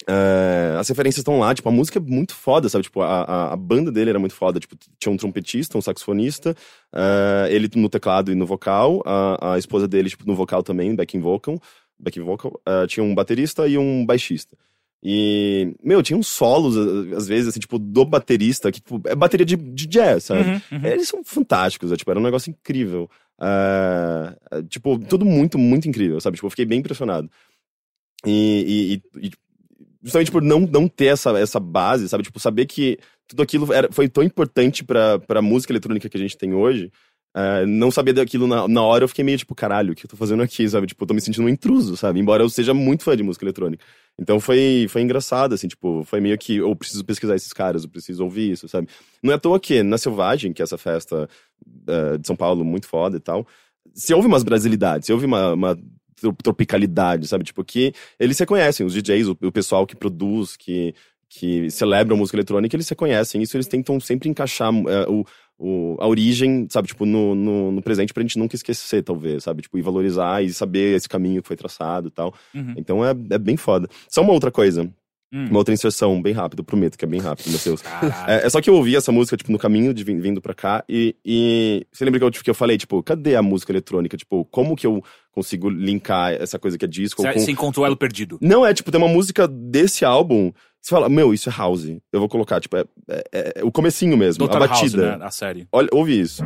é, as referências estão lá, tipo, a música é muito foda, sabe? Tipo, a, a, a banda dele era muito foda. Tipo, tinha um trompetista, um saxofonista, ah, ele no teclado e no vocal, a, a esposa dele, tipo, no vocal também, backing vocal, backing vocal. ah, tinha um baterista e um baixista. E, meu, tinha uns solos, às vezes, assim, tipo, do baterista, que tipo, é bateria de, de jazz, sabe? Uhum, uhum. Eles são fantásticos, é, tipo, era um negócio incrível. É, tipo, tudo muito, muito incrível, sabe? Tipo, eu fiquei bem impressionado. E, e- e- e justamente por não, não ter essa, essa base, sabe? Tipo, saber que tudo aquilo era, foi tão importante pra, pra música eletrônica que a gente tem hoje. ah, não saber daquilo na, na hora, eu fiquei meio tipo, caralho, o que eu tô fazendo aqui, sabe? Tipo, eu tô me sentindo um intruso, sabe? Embora eu seja muito fã de música eletrônica. Então foi, foi engraçado, assim, tipo, foi meio que eu preciso pesquisar esses caras, eu preciso ouvir isso, sabe? Não é à toa que na Selvagem, que é essa festa eh, de São Paulo muito foda e tal, se houve umas brasilidades, se houve uma, uma tropicalidade, sabe? Tipo, que eles se conhecem, os DJs, o, o pessoal que produz, que, que celebra a música eletrônica, eles se conhecem. Isso eles tentam sempre encaixar eh, o, o, a origem, sabe? Tipo, no, no, no presente pra gente nunca esquecer, talvez, sabe? Tipo, e valorizar e saber esse caminho que foi traçado e tal. Uhum. Então é, é bem foda. Só uma outra coisa, Hum. uma outra inserção bem rápida, prometo que é bem rápido, meu Deus. Caralho. É, é só que eu ouvi essa música, tipo, no caminho de vindo pra cá, e, e você lembra que eu, tipo, que eu falei, tipo, cadê a música eletrônica? Tipo, como que eu consigo linkar essa coisa que é disco Você com... você encontrou ela perdido. Não, é, tipo, tem uma música desse álbum, você fala, meu, isso é house. Eu vou colocar, tipo, é, é- é o comecinho mesmo, Dr. a House, batida. né? A série. Olha, ouve isso.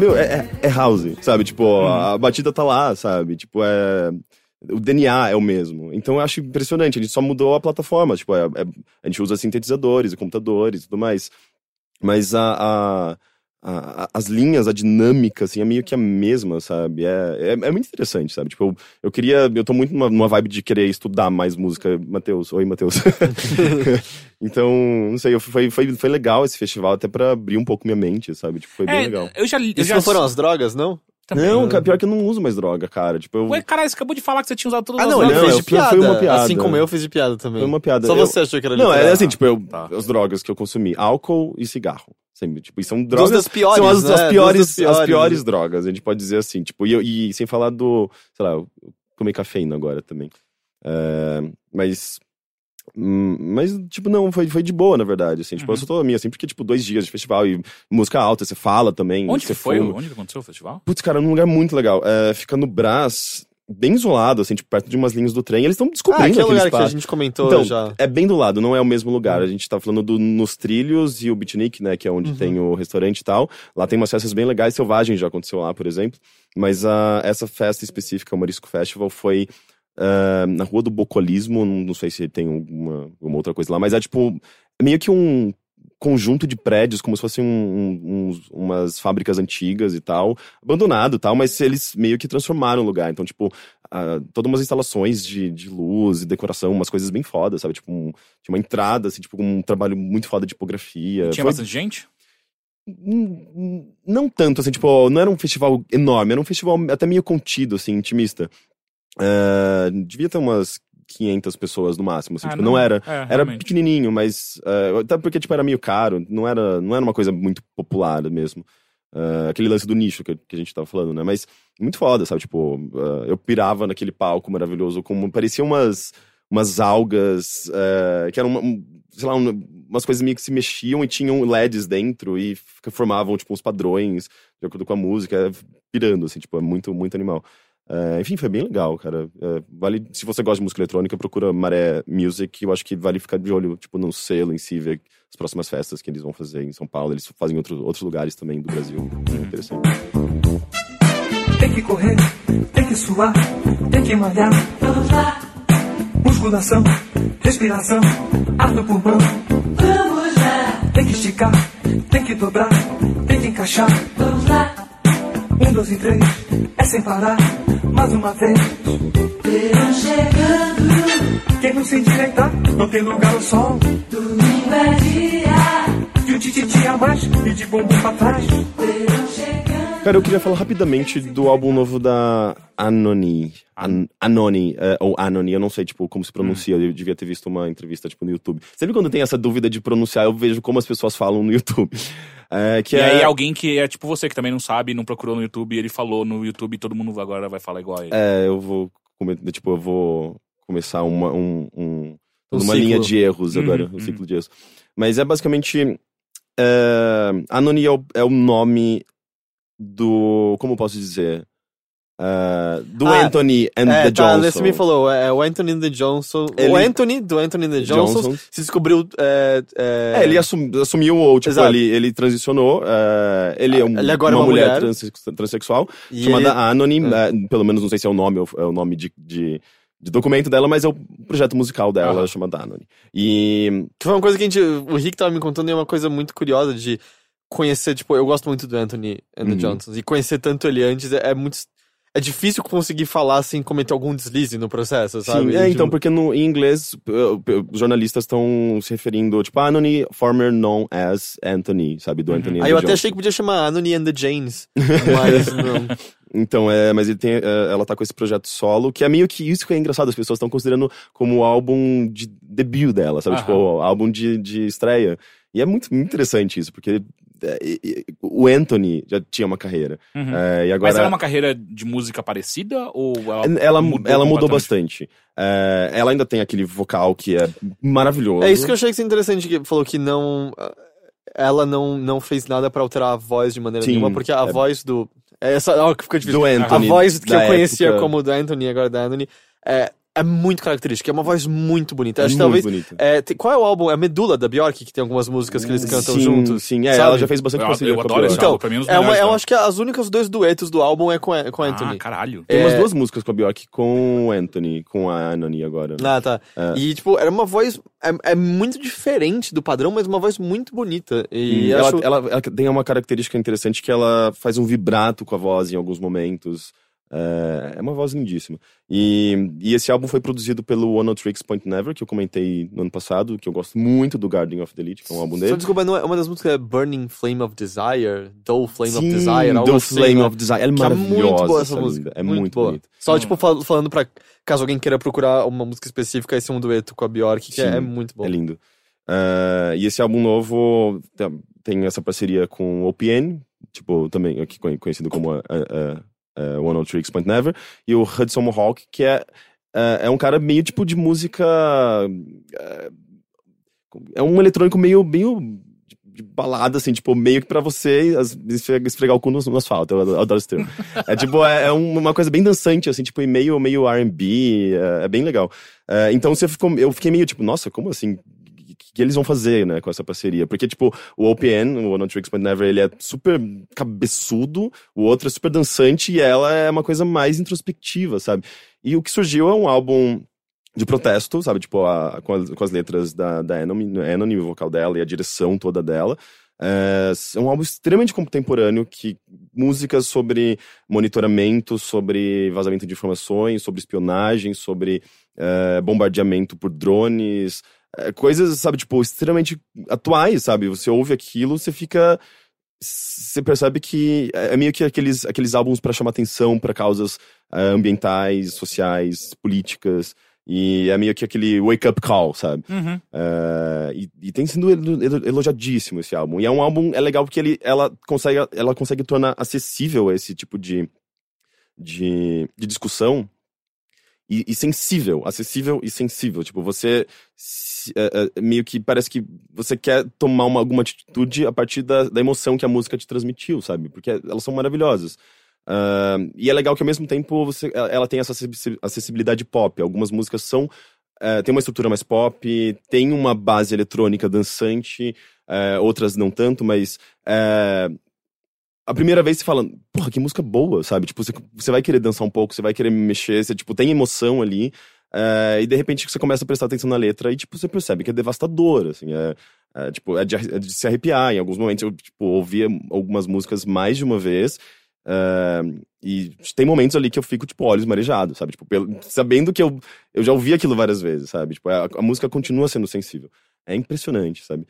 Meu, é, é- é house, sabe? Tipo, a, batida tá lá, sabe? Tipo, é. O DNA é o mesmo. Então eu acho impressionante. A gente só mudou a plataforma. Tipo, é- é- a gente usa sintetizadores computadores e tudo mais. Mas a, a- a- a- as linhas, a dinâmica, assim, é meio que a mesma, sabe? É, é, é muito interessante, sabe? Tipo, eu, eu queria. Eu tô muito numa, numa vibe de querer estudar mais música. Matheus, oi, Matheus. então, não sei, eu- foi, foi, foi legal esse festival, até pra abrir um pouco minha mente, sabe? Tipo, foi bem É, legal. eu já. Eu Isso já não foram as drogas, não? Também. Não, cara, pior que eu não uso mais droga, cara. Tipo, eu. Ué, caralho, você acabou de falar que você tinha usado todas Ah, as não, drogas. ele não, fez eu- de piada. foi uma piada. Assim como eu fiz de piada também. Foi uma piada. Só Eu- você achou que era Não, é literal. assim, tipo, eu, Tá. as drogas que eu consumi, álcool e cigarro. Sempre, tipo, e são drogas. das piores, são as, né? as piores, das piores. as piores drogas, a gente pode dizer assim. Tipo, e, e sem falar do. Sei lá, eu comi cafeína agora também. É, mas. Hum, Mas, tipo, não, foi, foi de boa, na verdade, assim. Tipo, Uhum. eu a minha, assim, porque, tipo, dois dias de festival e música alta, você fala também. Onde você que foi? fuma. Onde que aconteceu o festival? Putz, cara, num lugar muito legal. É, fica no Brás, bem isolado, assim, tipo, perto de umas linhas do trem. Eles estão Ah, descobrindo aquele aquele lugar que a espaço. gente comentou Então, já. é bem do lado, não é o mesmo lugar. A gente tá falando do Nos Trilhos e o Beatnik, né, que é onde Uhum. tem o restaurante e tal. Lá tem umas festas bem legais, Selvagem já aconteceu lá, por exemplo. Mas ah, essa festa específica, o Marisco Festival, foi ah, na Rua do Bocolismo, não, sei se tem alguma, alguma outra coisa lá, mas é tipo, meio que um conjunto de prédios, como se fossem um- um- umas fábricas antigas e tal, abandonado e tal, mas eles meio que transformaram o lugar. Então, tipo, ah, todas umas instalações de, de luz e decoração, umas coisas bem fodas, sabe? Tipo, um- tinha uma entrada, assim, tipo, um trabalho muito foda de tipografia. Tinha Foi- bastante gente? Não tanto, assim, tipo, não era um festival enorme, era um festival até meio contido, assim, intimista. Ah, devia ter umas 500 pessoas no máximo, assim, Ah, tipo, não, era. É, Era realmente. pequenininho, mas. ah, até porque, tipo, era meio caro, não era, não era uma coisa muito popular mesmo. Ah, aquele lance do nicho que, que a gente tava falando, né? Mas muito foda, sabe? Tipo, ah, eu pirava naquele palco maravilhoso, como parecia umas, umas algas que eram, uma- um, sei lá, um- umas coisas meio que se mexiam e tinham LEDs dentro e formavam, tipo, uns padrões de acordo com a música, pirando, assim, tipo, é muito, muito animal. Ah, enfim, foi bem legal, cara. Ah, vale, se você gosta de música eletrônica, procura Maré Music. Eu acho que vale ficar de olho, tipo, no selo em si, ver as próximas festas que eles vão fazer em São Paulo. Eles fazem em outro, outros lugares também do Brasil. É interessante. Tem que correr, tem que suar, tem que malhar. Vamos lá, Musculação, respiração, ar no pulmão. vamos lá, Tem que esticar, tem que dobrar, tem que encaixar. vamos lá. Um, dois e três, é sem parar. Mais uma vez, Verão chegando, quem não se endireitar, não tem lugar ao sol. domingo é dia. De um tititi a mais e de bumbum pra trás. Verão chegando. Cara, eu queria falar rapidamente do álbum novo da Anoni. An Anoni, é, ou Anoni, eu não sei, tipo, como se pronuncia. Eu devia ter visto uma entrevista, tipo, no YouTube. Sempre quando tem essa dúvida de pronunciar, eu vejo como as pessoas falam no YouTube. É, que e é, aí alguém que é tipo você, que também não sabe, não procurou no YouTube, ele falou no YouTube e todo mundo agora vai falar igual a ele. é, eu vou, tipo, eu vou começar uma, um, um- Um uma linha de erros Uhum, agora, um uhum. ciclo de erros. Mas é basicamente, é, Anony é o, é o nome do, como eu posso dizer? É, do Ah, Anthony and É, the tá, Johnson. você me falou, é o Anthony and the Johnson. O Ele- Anthony, do Anthony and the Johnson, Johnsons. se descobriu. É, é, É, ele assum- assumiu, ou, tipo, ele, ele transicionou. é, ele é um- Ele agora é uma, uma mulher, mulher. trans- transexual, e chamada ele- Anony. É. é, pelo menos não sei se é o nome, é o nome de, de, de documento dela, mas é o projeto musical dela, Aham. chamada Anony. E. Que foi uma coisa que a gente. O Rick tava me contando e é uma coisa muito curiosa de conhecer, tipo, eu gosto muito do Anthony and the Uhum. Johnsons. E conhecer tanto ele antes é, é muito. É difícil conseguir falar sem cometer algum deslize no processo, sabe? Sim, é, então, porque no, em inglês, os jornalistas estão se referindo, tipo, Anony, former known as Anthony, sabe? Do Uhum. Anthony and Aí eu the até Johnson. achei que podia chamar Anthony and the Janes. Mas não. Então, é, mas ele tem, é, ela tá com esse projeto solo, que é meio que isso que é engraçado, as pessoas estão considerando como o álbum de debut dela, sabe? Aham. Tipo, o álbum de, de estreia. E é muito, muito interessante isso, porque o Anthony já tinha uma carreira. Uhum. É, e agora. Mas era uma carreira de música parecida ou ela, Ela, mudou, ela mudou bastante. É, ela ainda tem aquele vocal que é maravilhoso. É isso que eu achei que é interessante, que falou que não. Ela não, não fez nada pra alterar a voz de maneira Sim, nenhuma, porque a é- voz do. é Essa, ó, que ficou difícil. Do a Anthony. voz que eu conhecia época. como do Anthony, agora da Anthony, é, é muito característica. É uma voz muito bonita. É Acho muito talvez. bonito. é, tem- qual é o álbum? É Medula da Bjork, que tem algumas músicas que eles cantam sim, juntos. Sim, é, sabe? ela já fez bastante Eu, parceria eu com a Bjork. Então, álbum, pra mim é É uma, eu acho que as únicas dois duetos do álbum é com, com Anthony. Ah, caralho. Tem É- umas duas músicas com a Bjork com o Anthony, com a Anony agora. Ah, tá. É. E, tipo, era uma voz. É, é muito diferente do padrão, mas uma voz muito bonita. E E ela, acho- ela, ela tem uma característica interessante que ela faz um vibrato com a voz em alguns momentos. É, é uma voz lindíssima. E, e esse álbum foi produzido pelo One Tricks Point Never, que eu comentei no ano passado, que eu gosto muito do Guardian of the Elite, que é um álbum Só dele. desculpa, não é, uma das músicas é Burning Flame of Desire, Dull Flame of Sim, Desire, algo do assim, Flame né? of Desire. É Que é maravilhosa. muito boa essa essa música. É muito, boa. bonita. Só, tipo, fal- falando pra. Caso alguém queira procurar uma música específica, esse é um dueto com a Bjork, que Sim, é, é muito bom. É lindo. Ah, e esse álbum novo tem- essa parceria com o OPN, tipo, também aqui conhe- conhecido como a, a, a- a One Tricks Point Never, e o Hudson Mohawk, que é, é, é um cara meio tipo de música. É, é um eletrônico meio, meio de- balada, assim, tipo, meio que pra você esfregar o cu no, no asfalto. Eu adoro, esse termo. É tipo, é, é um- uma coisa bem dançante, assim, tipo, e meio, meio RB, é, é bem legal. Então você ficou, eu fiquei meio tipo, nossa, como assim? Que, eles vão fazer, né, com essa parceria? Porque, tipo, o OPN, o One Tricks But Never, ele é super cabeçudo, o outro é super dançante e ela é uma coisa mais introspectiva, sabe? E o que surgiu é um álbum de protesto, sabe? Tipo, a- com, as, com as letras da, da Enemy, o vocal dela e a direção toda dela. É, é um álbum extremamente contemporâneo que músicas sobre monitoramento, sobre vazamento de informações, sobre espionagem, sobre é, bombardeamento por drones, é, coisas, sabe, tipo, extremamente atuais, sabe? Você ouve aquilo, você fica. Você percebe que é é meio que aqueles, aqueles álbuns para chamar atenção para causas é, ambientais, sociais, políticas. E é meio que aquele wake-up call, sabe? Uhum. É, e, e tem sido elo- elo- elogiadíssimo esse álbum. E é um álbum, é legal porque ele, ela, consegue, ela consegue tornar acessível esse tipo de, de, de discussão e, e sensível, acessível e sensível. Tipo, você se- é, é, meio que parece que você quer tomar uma, alguma atitude a partir da, da emoção que a música te transmitiu, sabe? Porque elas são maravilhosas. Ah, e é legal que ao mesmo tempo você, ela tem essa acessi- acessibilidade pop. Algumas músicas são é, tem uma estrutura mais pop, tem uma base eletrônica dançante, é, outras não tanto, mas é, a primeira vez você fala, porra, que música boa, sabe? Tipo, você, você vai querer dançar um pouco, você vai querer mexer, você, tipo, tem emoção ali, é, e de repente você começa a prestar atenção na letra e, tipo, você percebe que é devastador, assim, é, é, tipo, é de, é de se arrepiar. Em alguns momentos eu, tipo, ouvia algumas músicas mais de uma vez, é, e tem momentos ali que eu fico, tipo, olhos marejados, sabe? Tipo, pelo- sabendo que eu, eu já ouvi aquilo várias vezes, sabe? Tipo, a, a música continua sendo sensível. É impressionante, sabe?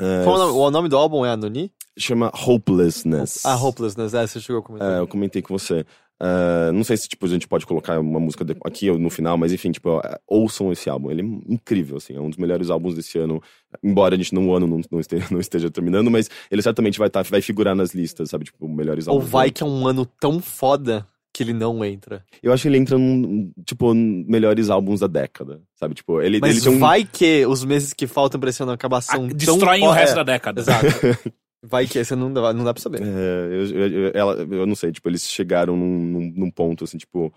É, Qual o nome, o do álbum é Anoni? chama Hopelessness. Ah, Hopelessness, é, você chegou a comentar. É, eu comentei com você. Ah, não sei se tipo, a gente pode colocar uma música aqui ou no final, mas enfim, tipo, ouçam esse álbum. Ele é incrível, assim, é um dos melhores álbuns desse ano. Embora a gente no ano não, não, esteja, não esteja terminando, mas ele certamente vai, tá, vai figurar nas listas, sabe? Tipo, melhores Ou álbuns. do vai que é um ano tão foda que ele não entra. Eu acho que ele entra num, tipo, melhores álbuns da década, sabe? Tipo, ele, Mas ele tem um... vai que os meses que faltam pra esse ano acabar Ah, são tão destroem o fo- resto é, da década. Exato. Vai que você não dá, não dá pra saber. É, eu, eu, eu- ela, eu não sei, tipo, eles chegaram num, num, num ponto, assim, tipo...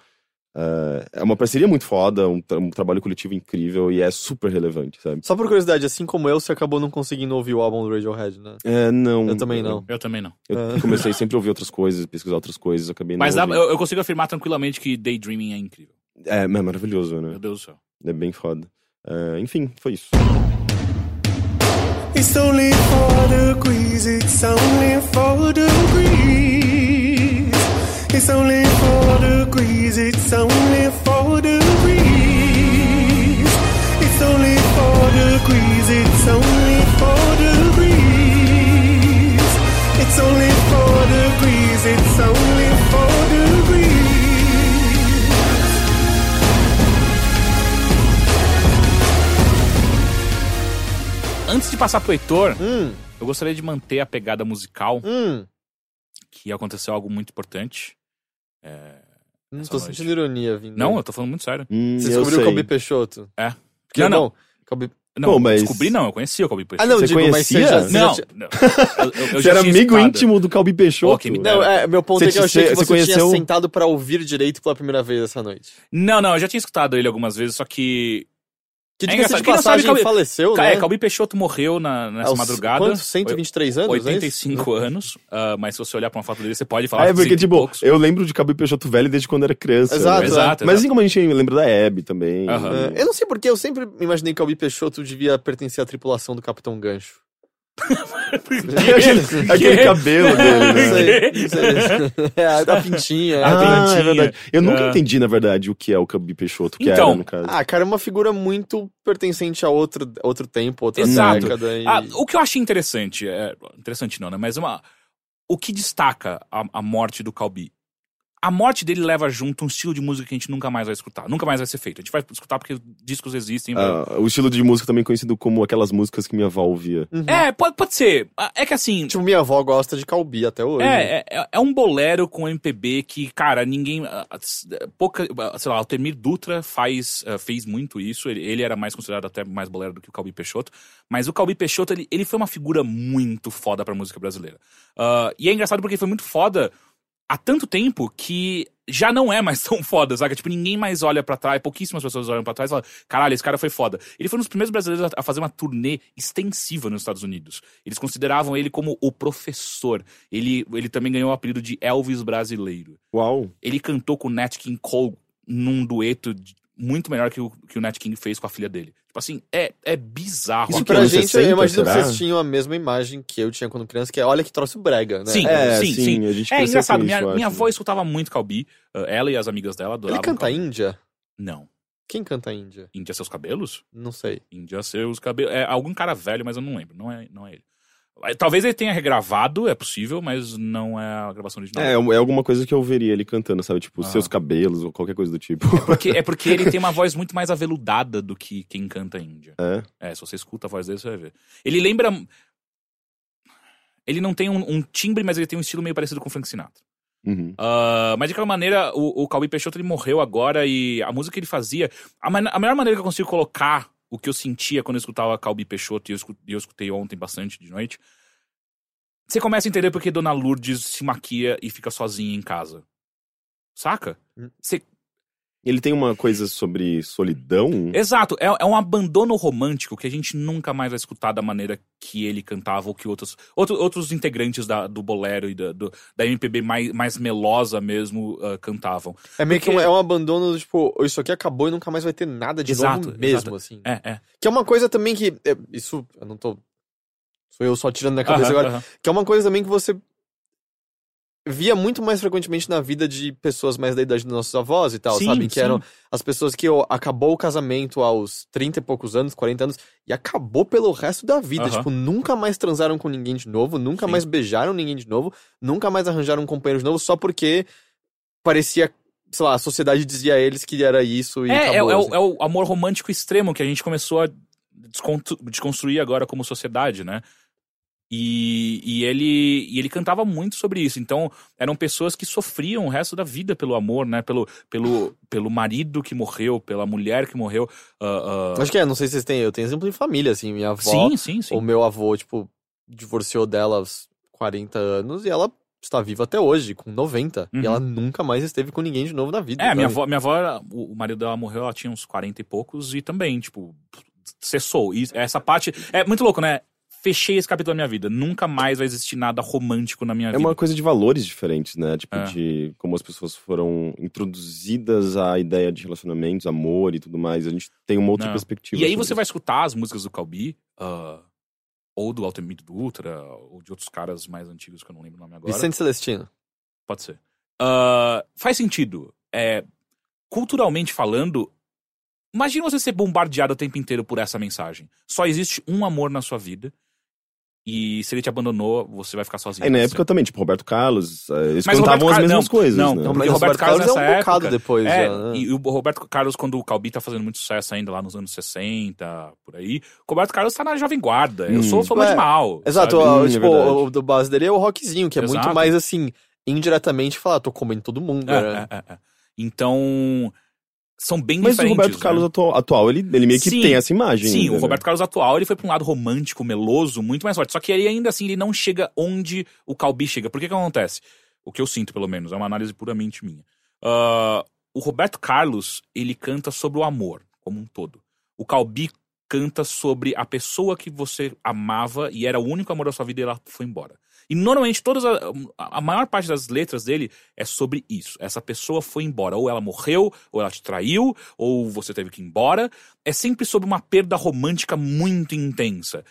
ah, é uma parceria muito foda, um, tra- um trabalho coletivo incrível e é super relevante, sabe? Só por curiosidade, assim como eu, você acabou não conseguindo ouvir o álbum do Radiohead, né? É, não. Eu também não. Eu também não. Eu Ah. comecei sempre a ouvir outras coisas, pesquisar outras coisas, acabei não Mas dá- eu, eu consigo afirmar tranquilamente que Daydreaming é incrível. É, é maravilhoso, Meu né? Deus do céu. É bem foda. Ah, enfim, foi isso. It's only four degrees, it's only four degrees. It's only four degrees, it's only four degrees. It's only four degrees, it's only four degrees. It's only four degrees, it's only four degrees. Antes de passar pro Heitor, Hum, eu gostaria de manter a pegada musical, hum. que aconteceu algo muito importante. Não Essa tô noite. sentindo ironia vindo. Não, eu tô falando muito sério. Hum, Você descobriu o. Calbi Peixoto? É. Porque, Não, não. bom, Calbi... Não, Pô, mas- descobri não, eu conhecia o Calbi Peixoto. Ah, não, Você digo, mas você já... conhecia? você já Não, não. Eu, eu- eu Você era amigo escutado. íntimo do Calbi Peixoto. Não, é, meu ponto Você é que eu achei que você você, tinha conheceu- sentado pra ouvir direito pela primeira vez essa noite. Não, não, eu já tinha escutado ele algumas vezes, só que. Que É engraçado, de quem não sabe, passagem Calbi- faleceu, né? É, Calbi Peixoto morreu na, nessa Aos madrugada. Quantos? 123 anos, é isso? 85 anos, ah, mas se você olhar pra uma foto dele, você pode falar Ah, é que porque, 100 tipo, poucos. eu lembro de Calbi Peixoto velho desde quando era criança. Exato, né? Exato, Mas assim como a gente lembra da Hebe também. Aham. né? É, eu não sei porque eu sempre imaginei que Calbi Peixoto devia pertencer à tripulação do Capitão Gancho. aquele, aquele cabelo dele, Não né? sei, não sei. É, a pintinha. Ah, a Ah, pintinha. é verdade. Eu nunca Ah. entendi, na verdade, o que é o Calbi Peixoto, o que Então, era, no caso. Ah, cara, é uma figura muito pertencente a outro, outro tempo, outra Exato. década. E... Ah, o que eu achei interessante, é, interessante não, né? Mas uma, o que destaca a, a morte do Calbi? A morte dele leva junto um estilo de música que a gente nunca mais vai escutar, nunca mais vai ser feito. A gente vai escutar porque discos existem. Ah, o estilo de música também conhecido como aquelas músicas que minha avó ouvia. É, pode, pode ser. Ah, É que assim, Tipo, minha avó gosta de Calbi até hoje. É, é, é um bolero com MPB que, cara, ninguém. ah, Pouca, sei lá, o Temir Dutra faz, fez muito isso. Ele, ele era mais considerado até mais bolero do que o Calbi Peixoto. Mas o Calbi Peixoto, ele, ele foi uma figura muito foda pra música brasileira. Ah, e é engraçado porque foi muito foda há tanto tempo que já não é mais tão foda, saca? Tipo, ninguém mais olha pra trás, pouquíssimas pessoas olham pra trás e falam, caralho, esse cara foi foda. Ele foi um dos primeiros brasileiros a- fazer uma turnê extensiva nos Estados Unidos. Eles consideravam ele como o professor. Ele, ele também ganhou o apelido de Elvis brasileiro. Uau. Ele cantou com o Nat King Cole num dueto de- muito melhor que o, que o Nat King fez com a filha dele. Tipo assim, é, é bizarro. Isso que pra gente, 60, eu imagino será? que vocês tinham a mesma imagem que eu tinha quando criança, que é olha que troço brega, né? Sim, É, sim, sim, sim. a gente É engraçado, minha, isso, minha acho. avó escutava muito Calbi. uh, ela e as amigas dela adoravam Ele canta Calbi. Índia? Não. Quem canta Índia? Índia Seus Cabelos? Não sei. Índia Seus Cabelos. É algum cara velho, mas eu não lembro. Não é, não é ele. Talvez ele tenha regravado, é possível, mas não é a gravação original. É, é alguma coisa que eu veria ele cantando, sabe? Tipo, Ah. seus cabelos ou qualquer coisa do tipo. Porque, é porque ele tem uma voz muito mais aveludada do que quem canta Índia. É. É, se você escuta a voz dele, você vai ver. Ele lembra. Ele não tem um, um timbre, mas ele tem um estilo meio parecido com o Frank Sinatra. Uhum. Ah, mas de qualquer maneira, o, o Calbi Peixoto ele morreu agora e a música que ele fazia. A, a melhor maneira que eu consigo colocar o que eu sentia quando eu escutava Calbi Peixoto, e eu, escu- eu escutei ontem bastante de noite. Você começa a entender porque Dona Lourdes se maquia e fica sozinha em casa. Saca? Você Ele tem uma coisa sobre solidão. Exato, é, é um abandono romântico que a gente nunca mais vai escutar da maneira que ele cantava ou que outros, outro, outros integrantes da, do bolero e da, do- da MPB mais, mais melosa mesmo ah, cantavam. É meio Porque- que um, é um abandono, tipo, isso aqui acabou e nunca mais vai ter nada de Exato, novo mesmo, exato. assim. É, é. Que é uma coisa também que. é, isso, eu não tô. Sou eu só tirando da cabeça Aham, agora. aham. Que é uma coisa também que você via muito mais frequentemente na vida de pessoas mais da idade dos nossos avós e tal, Sim, sabe? Que sim. eram as pessoas que acabou o casamento aos 30 e poucos anos, 40 anos, e acabou pelo resto da vida. Tipo, nunca mais transaram com ninguém de novo, nunca Sim. mais beijaram ninguém de novo, nunca mais arranjaram um companheiro de novo, só porque parecia, sei lá, a sociedade dizia a eles que era isso e É, é, acabou, é o, assim. é o amor romântico extremo que a gente começou a desconstruir agora como sociedade, né? E, e ele, e ele cantava muito sobre isso. Então, eram pessoas que sofriam o resto da vida pelo amor, né? Pelo, pelo, pelo marido que morreu, pela mulher que morreu. ah, ah, Acho que é, não sei se vocês têm, eu tenho exemplo de família, assim, minha avó, sim, sim, sim. o meu avô, tipo, divorciou dela aos 40 anos e ela está viva até hoje, com 90. Uhum. E ela nunca mais esteve com ninguém de novo na vida. É, minha sabe? avó, minha avó, o marido dela morreu, ela tinha uns 40 e poucos, e também, tipo, cessou. E essa parte. É muito louco, né? Fechei esse capítulo da minha vida. Nunca mais vai existir nada romântico na minha É vida. uma coisa de valores diferentes, né? Tipo, É. de como as pessoas foram introduzidas à ideia de relacionamentos, amor e tudo mais. A gente tem uma outra Não. perspectiva. E aí você vai escutar as músicas do Calbi, ah, ou do Altemito Dutra, ou de outros caras mais antigos que eu não lembro o nome agora. Vicente Celestino. Pode ser. Ah, faz sentido. É, culturalmente falando, imagina você ser bombardeado o tempo inteiro por essa mensagem. Só existe um amor na sua vida. E se ele te abandonou, você vai ficar sozinho. Aí na pra época também, tipo, Roberto Carlos, eh, eles Mas cantavam Roberto as mesmas não, coisas, não, né? não, Mas porque o o Roberto Carlos é um nessa bocado época- depois É, já, né? e o Roberto Carlos, quando o Calbi tá fazendo muito sucesso ainda lá nos anos 60, por aí, o Roberto Carlos tá na Jovem Guarda. Eu Hum. sou fã É, de mal. Exato, Hum, é tipo, verdade. o do base dele é o rockzinho, que é muito Exato. mais assim, indiretamente falar, tô comendo todo mundo. né? É, é, é, é. Então, são bem Mas o diferentes. Roberto né? Carlos atual, atual, ele, ele meio que Sim. tem essa imagem. Sim, ainda, o né? Roberto Carlos atual, ele foi pra um lado romântico, meloso, muito mais forte. Só que ele ainda assim, ele não chega onde o Calbi chega. Por que que acontece? O que eu sinto, pelo menos, é uma análise puramente minha. Ah, o Roberto Carlos, ele canta sobre o amor, como um todo. O Calbi canta sobre a pessoa que você amava e era o único amor da sua vida e ela foi embora. E normalmente todas a, a maior parte das letras dele é sobre isso. Essa pessoa foi embora, ou ela morreu, ou ela te traiu, ou você teve que ir embora. É sempre sobre uma perda romântica muito intensa.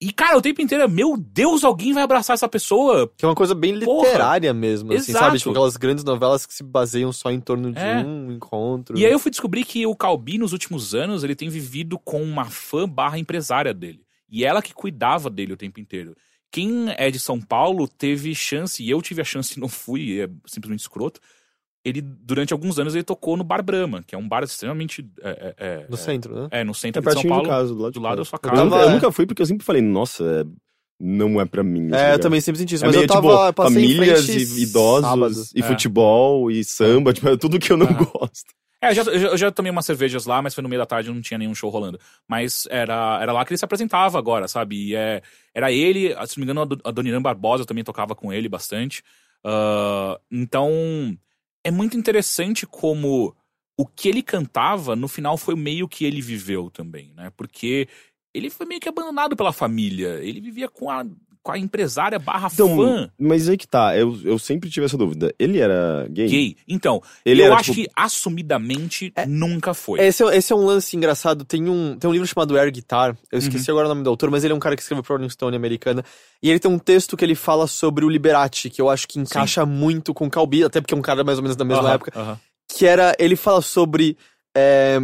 E cara, o tempo inteiro é, meu Deus, alguém vai abraçar essa pessoa. Que é uma coisa bem Porra. literária mesmo, assim, Exato. sabe? Tipo, aquelas grandes novelas que se baseiam só em torno de É. um encontro. E aí eu fui descobrir que o Calbi, nos últimos anos, ele tem vivido com uma fã barra empresária dele. E ela que cuidava dele o tempo inteiro. Quem é de São Paulo teve chance, e eu tive a chance e não fui, é simplesmente escroto. Ele, durante alguns anos, ele tocou no Bar Brahma, que é um bar extremamente. É, é, é, No centro, né? é, no centro É de São Paulo. de casa, do lado, do de lado casa. da sua Eu casa. nunca- Tava- Eu nunca fui porque eu sempre falei, nossa, não é pra mim. É, eu também sempre senti isso. É Mas meio, eu tava, tipo, famílias e idosos, sábado. e É. futebol, e samba, tipo, é tudo que eu não gosto. É, eu já, eu já- tomei umas cervejas lá, mas foi no meio da tarde não tinha nenhum show rolando. Mas era, era lá que ele se apresentava agora, sabe? E é, era ele, se não me engano, a Do- a Dona Irã Barbosa também tocava com ele bastante. Ah, então, é muito interessante como o que ele cantava, no final, foi meio que ele viveu também, né? Porque ele foi meio que abandonado pela família. Ele vivia com a, com a empresária barra Então, fã mas aí que tá, eu, eu sempre tive essa dúvida. Ele era gay? gay. Então, Ele eu era, acho tipo- que assumidamente nunca foi. Esse é, esse é um lance engraçado. Tem um, tem um livro chamado Air Guitar. Eu esqueci Uhum. agora o nome do autor, mas ele é um cara que escreveu pra Rolling Stone americana. E ele tem um texto que ele fala sobre o Liberati, que eu acho que encaixa muito com o Calbi, até porque é um cara mais ou menos da mesma Aham, época. aham. Que era. Ele fala sobre é,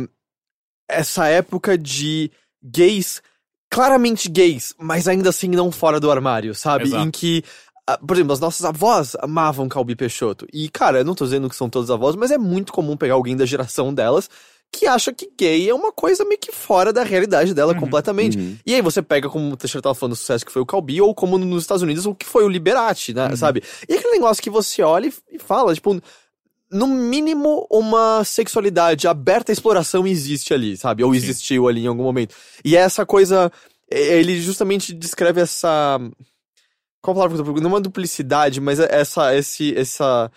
essa época de gays, claramente gays, mas ainda assim não fora do armário, sabe? Exato. Em que. ah, Por exemplo, as nossas avós amavam Calbi Peixoto. E, cara, eu não tô dizendo que são todas avós, mas é muito comum pegar alguém da geração delas que acha que gay é uma coisa meio que fora da realidade dela Uhum, completamente. Uhum. E aí você pega, como o Teixeira tava falando, o sucesso que foi o Calbi, ou como nos Estados Unidos, o que foi o Liberati, né, Uhum. sabe? E aquele negócio que você olha e fala, tipo, no mínimo uma sexualidade aberta à exploração existe ali, sabe? Ou Sim. existiu ali em algum momento. E é essa coisa, ele justamente descreve essa... Qual a palavra que eu tô procurando? Não uma duplicidade, mas é essa, esse, essa...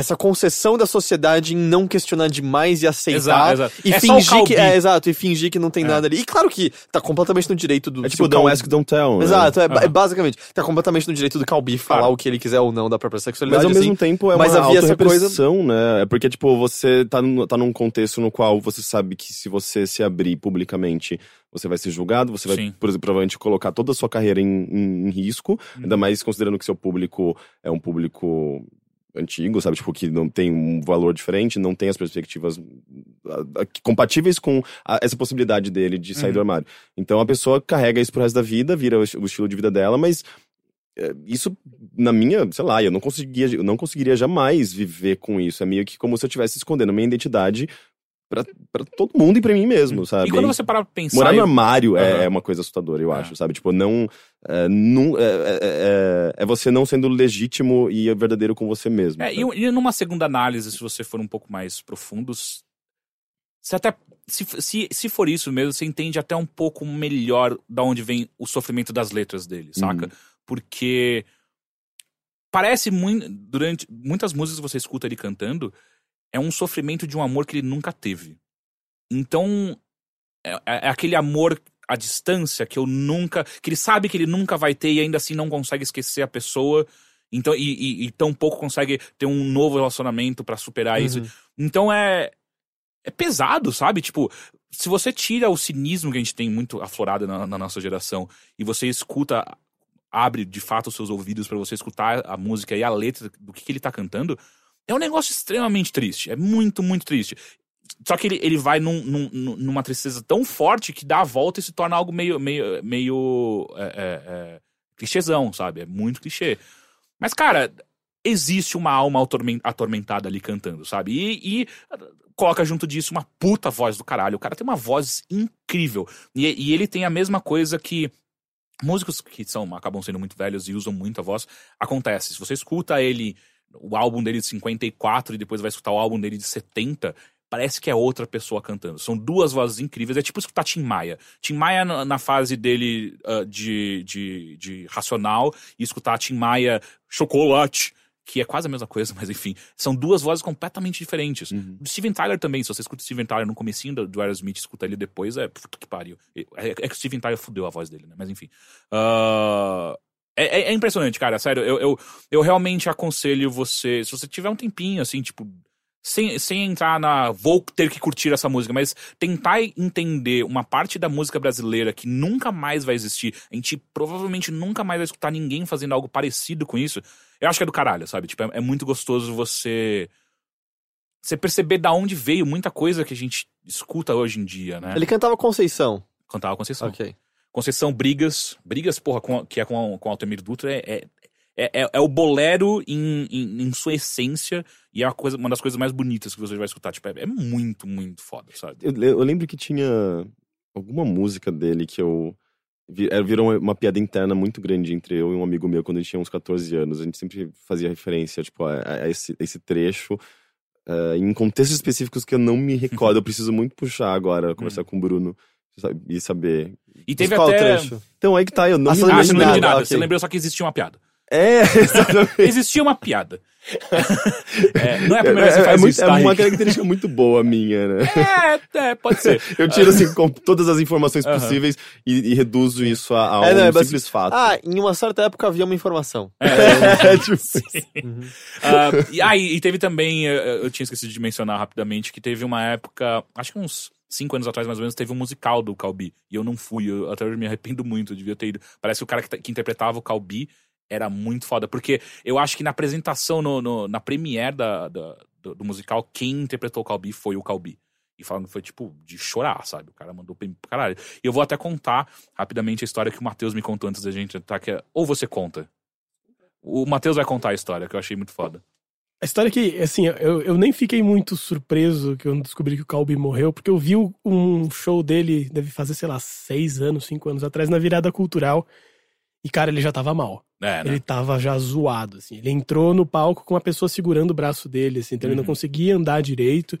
Essa concessão da sociedade em não questionar demais e aceitar. Exato, exato. E É fingir que. É, exato, e fingir que não tem É. nada ali. E claro que tá completamente no direito do. É tipo, don't ask, don't tell. né? Exato, é, Aham. basicamente. Tá completamente no direito do Calbi falar Claro. o que ele quiser ou não da própria sexualidade. Mas ao assim. mesmo tempo é mas uma havia essa autorrepressão, né? É porque, tipo, você tá, num- tá num contexto no qual você sabe que se você se abrir publicamente, você vai ser julgado, você vai, Sim. por exemplo, provavelmente colocar toda a sua carreira em, em- em risco, ainda mais considerando que seu público é um público antigo, sabe? Tipo, que não tem um valor diferente, não tem as perspectivas compatíveis com a- essa possibilidade dele de sair Uhum. do armário. Então a pessoa carrega isso pro resto da vida, vira o, o estilo de vida dela, mas é, isso, na minha, sei lá, eu não conseguia, eu não conseguiria jamais viver com isso. É meio que como se eu estivesse escondendo minha identidade pra, pra todo mundo e pra mim mesmo, sabe? E quando você parar pra pensar. Morar no armário é, é uma coisa assustadora, eu É. acho, sabe? Tipo, não. É, não é, é- é- é você não sendo legítimo e verdadeiro com você mesmo. É, sabe? e, e numa segunda análise, se você for um pouco mais profundos, você até. Se, se, se for isso mesmo, você entende até um pouco melhor da onde vem o sofrimento das letras dele, saca? Uhum. Porque parece muito. Durante muitas músicas que você escuta ele cantando, é um sofrimento de um amor que ele nunca teve. Então, é, é aquele amor à distância que eu nunca. que ele sabe que ele nunca vai ter e ainda assim não consegue esquecer a pessoa. Então, e, e, e tão pouco consegue ter um novo relacionamento pra superar isso. Uhum. Então é. É pesado, sabe? Tipo, se você tira o cinismo que a gente tem muito aflorado na, na nossa geração e você escuta, abre de fato os seus ouvidos pra você escutar a música e a letra do que, que ele tá cantando, é um negócio extremamente triste. É muito, muito triste. Só que ele, ele vai num- num- num- numa tristeza tão forte que dá a volta e se torna algo meio. meio, meio é, é, é, clichêzão, sabe? É muito clichê. Mas, cara, existe uma alma atormen- atormentada ali cantando, sabe? E, e coloca junto disso uma puta voz do caralho. O cara tem uma voz incrível. E, e ele tem a mesma coisa que músicos que são acabam sendo muito velhos e usam muito a voz, acontece. Se você escuta ele, o álbum dele de 54 e depois vai escutar o álbum dele de 70, parece que é outra pessoa cantando. São duas vozes incríveis. É tipo escutar Tim Maia. Tim Maia na, na fase dele ah, de, de, de racional e escutar Tim Maia chocolate. Que é quase a mesma coisa, mas enfim. São duas vozes completamente diferentes. Uhum. O Steven Tyler também, se você escuta o Steven Tyler no comecinho do, do Aerosmith e escuta ele depois, é puta que pariu. É, é que o Steven Tyler fudeu a voz dele, né? Mas enfim. É, é- é impressionante, cara, sério. Eu, eu, eu realmente aconselho você, se você tiver um tempinho, assim, tipo, sem, sem entrar na vou ter que curtir essa música, mas tentar entender uma parte da música brasileira que nunca mais vai existir, a gente provavelmente nunca mais vai escutar ninguém fazendo algo parecido com isso, eu acho que é do caralho, sabe? Tipo, é, é muito gostoso você. Você perceber da onde veio muita coisa que a gente escuta hoje em dia, né? Ele cantava Conceição. Cantava Conceição. Ok. Conceição Brigas. Brigas, porra, com, que é com, com Altemir Dutra, é, é, é, é- é o bolero em, em, em sua essência e é uma, coisa, uma das coisas mais bonitas que você vai escutar. Tipo, é, é muito, muito foda, sabe? Eu, eu lembro que tinha alguma música dele que eu. é, Virou uma, uma piada interna muito grande entre eu e um amigo meu quando a gente tinha uns 14 anos. A gente sempre fazia referência, tipo, a, a esse, esse trecho. eh, em contextos específicos que eu não me recordo. eu preciso muito puxar agora, conversar com o Bruno sabe, e saber. E teve Qual o até. trecho? Então aí que tá, eu não Ah, me Ah, lembro você não lembra de nada, ok. Você lembrou só que existia uma piada. É, exatamente. Existia uma piada. É, não é a primeira vez que É, você é faz muito- isso, é tá, uma Rick? característica muito boa minha, né? É, é, pode ser. Eu tiro assim com todas as informações Aham. possíveis e, e reduzo isso a, a É, um não, é simples fato. Ah, em uma certa época havia uma informação. É, tipo, Ah, e, ah, e teve também, eh, eu tinha esquecido de mencionar rapidamente, que teve uma época, acho que uns cinco anos atrás mais ou menos, teve um musical do Calbi. E eu não fui, eu até hoje me arrependo muito, eu devia ter ido. Parece que o cara que, ta- que interpretava o Calbi era muito foda. Porque eu acho que na apresentação, no, no- na premiere da, da- do, do musical, quem interpretou o Calbi foi o Calbi. E falando que foi tipo de chorar, sabe? O cara mandou pra caralho. E eu vou até contar rapidamente a história que o Matheus me contou antes da gente entrar, que é. Ou você conta. O Matheus vai contar a história, que eu achei muito foda. A história é que, assim, eu, eu nem fiquei muito surpreso que eu descobri que o Calbi morreu, porque eu vi um show dele, deve fazer, sei lá, seis anos, cinco anos atrás, na virada cultural. E, cara, ele já tava mal. É, né? Ele tava já zoado, assim. Ele entrou no palco com uma pessoa segurando o braço dele, assim, então ele não Uhum. conseguia andar direito.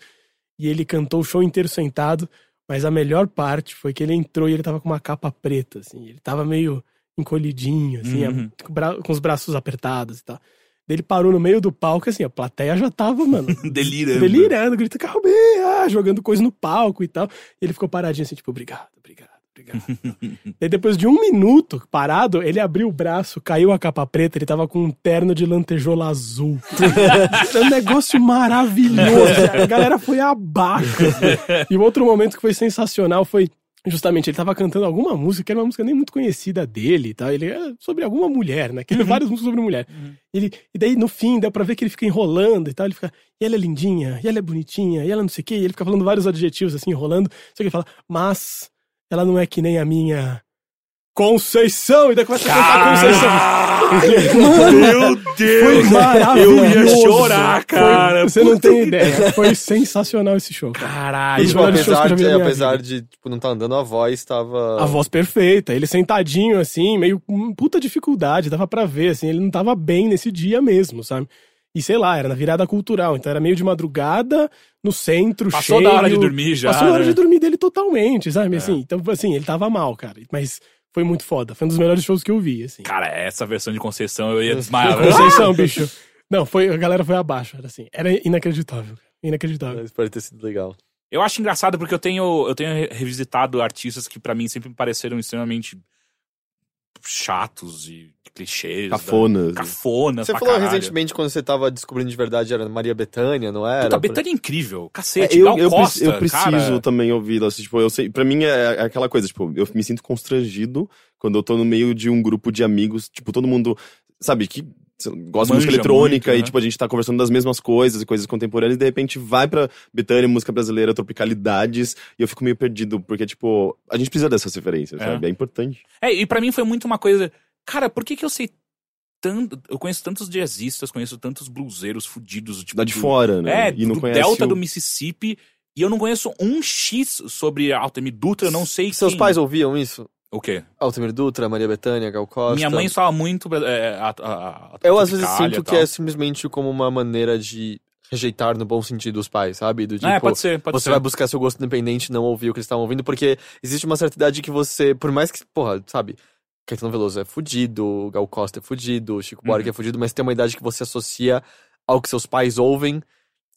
E ele cantou o show inteiro sentado. Mas a melhor parte foi que ele entrou e ele tava com uma capa preta, assim. Ele tava meio encolhidinho, assim, Uhum. com, os braços apertados e tal. Daí Ele parou no meio do palco, assim, a plateia já tava, mano, Delirando. delirando, grita, calma ah, jogando coisa no palco e tal. E ele ficou paradinho assim, tipo, obrigado, obrigado, obrigado. Daí depois de um minuto parado, ele abriu o braço, caiu a capa preta, ele tava com um terno de lantejola azul. Era um negócio maravilhoso. A galera foi abaixo. E o outro momento que foi sensacional foi Justamente, ele tava cantando alguma música, que era uma música nem muito conhecida dele e tal. Ele é sobre alguma mulher, né? Que tem várias músicas sobre mulher. Ele, e daí, no fim, deu pra ver que ele fica enrolando e tal. Ele fica, e ela é lindinha, e ela é bonitinha, e ela não sei o quê. E ele fica falando vários adjetivos, assim, enrolando. Só que ele fala, mas ela não é que nem a minha Conceição! E daí começa a cantar Conceição. Meu Deus! Foi maravilhoso. Eu ia chorar, cara. Você não tem ideia. Foi sensacional esse show, cara. Caralho. Tipo, apesar, de, apesar de, tipo, não tá andando, a voz tava... A voz perfeita, ele sentadinho assim, meio com puta dificuldade, dava pra ver, assim, ele não tava bem nesse dia mesmo, sabe? E sei lá, era na virada cultural, então era meio de madrugada, no centro, Passou cheio. da hora de dormir já. Passou da hora né? de dormir dele totalmente, sabe? Assim, então, assim, ele tava mal, cara. Mas foi muito foda. Foi um dos melhores shows que eu vi, assim. Cara, essa versão de Conceição eu ia desmaiar. Conceição, bicho. Não, foi, a galera foi abaixo, era assim. Era inacreditável. Inacreditável. Mas pode ter sido legal. Eu acho engraçado porque eu tenho, eu tenho re- revisitado artistas que pra mim sempre me pareceram extremamente chatos e clichês. Cafonas. da- Cafonas. Você pra falou caralho. recentemente quando você tava descobrindo de verdade era Maria Bethânia, não era? Puta, Betânia é incrível. Cacete, É, eu, Gal eu, Costa, eu preciso cara. também ouvi-lo. Assim, tipo, eu sei, pra mim é, é aquela coisa, tipo, eu me sinto constrangido quando eu tô no meio de um grupo de amigos, tipo, todo mundo, sabe, que lá, gosta de música eletrônica muito, e, né? tipo, a gente tá conversando das mesmas coisas e coisas contemporâneas e de repente vai pra Betânia, música brasileira, tropicalidades e eu fico meio perdido, porque, tipo, a gente precisa dessas referências, É. sabe? É importante. É, e pra mim foi muito uma coisa. Cara, por que que eu sei tanto. Eu conheço tantos jazzistas, conheço tantos bluseiros fudidos. Tipo, Dá de do- fora, né? É, e não do conhece Delta o... do Mississippi. E eu não conheço um X sobre Altemir Dutra, eu não sei Seus quem- pais ouviam isso? O quê? Altamir Dutra, Maria Bethânia, Gal Costa? Minha mãe fala muito. É, a, a, a, Eu às vezes sinto que é simplesmente como uma maneira de rejeitar no bom sentido os pais, sabe? Do tipo, é, pode ser, pode você ser. vai buscar seu gosto independente e não ouvir o que eles estavam ouvindo, porque existe uma certa idade que você, por mais que, porra, sabe, Caetano Veloso é fudido, Gal Costa é fudido, Chico Buarque Uhum. é fudido, mas tem uma idade que você associa ao que seus pais ouvem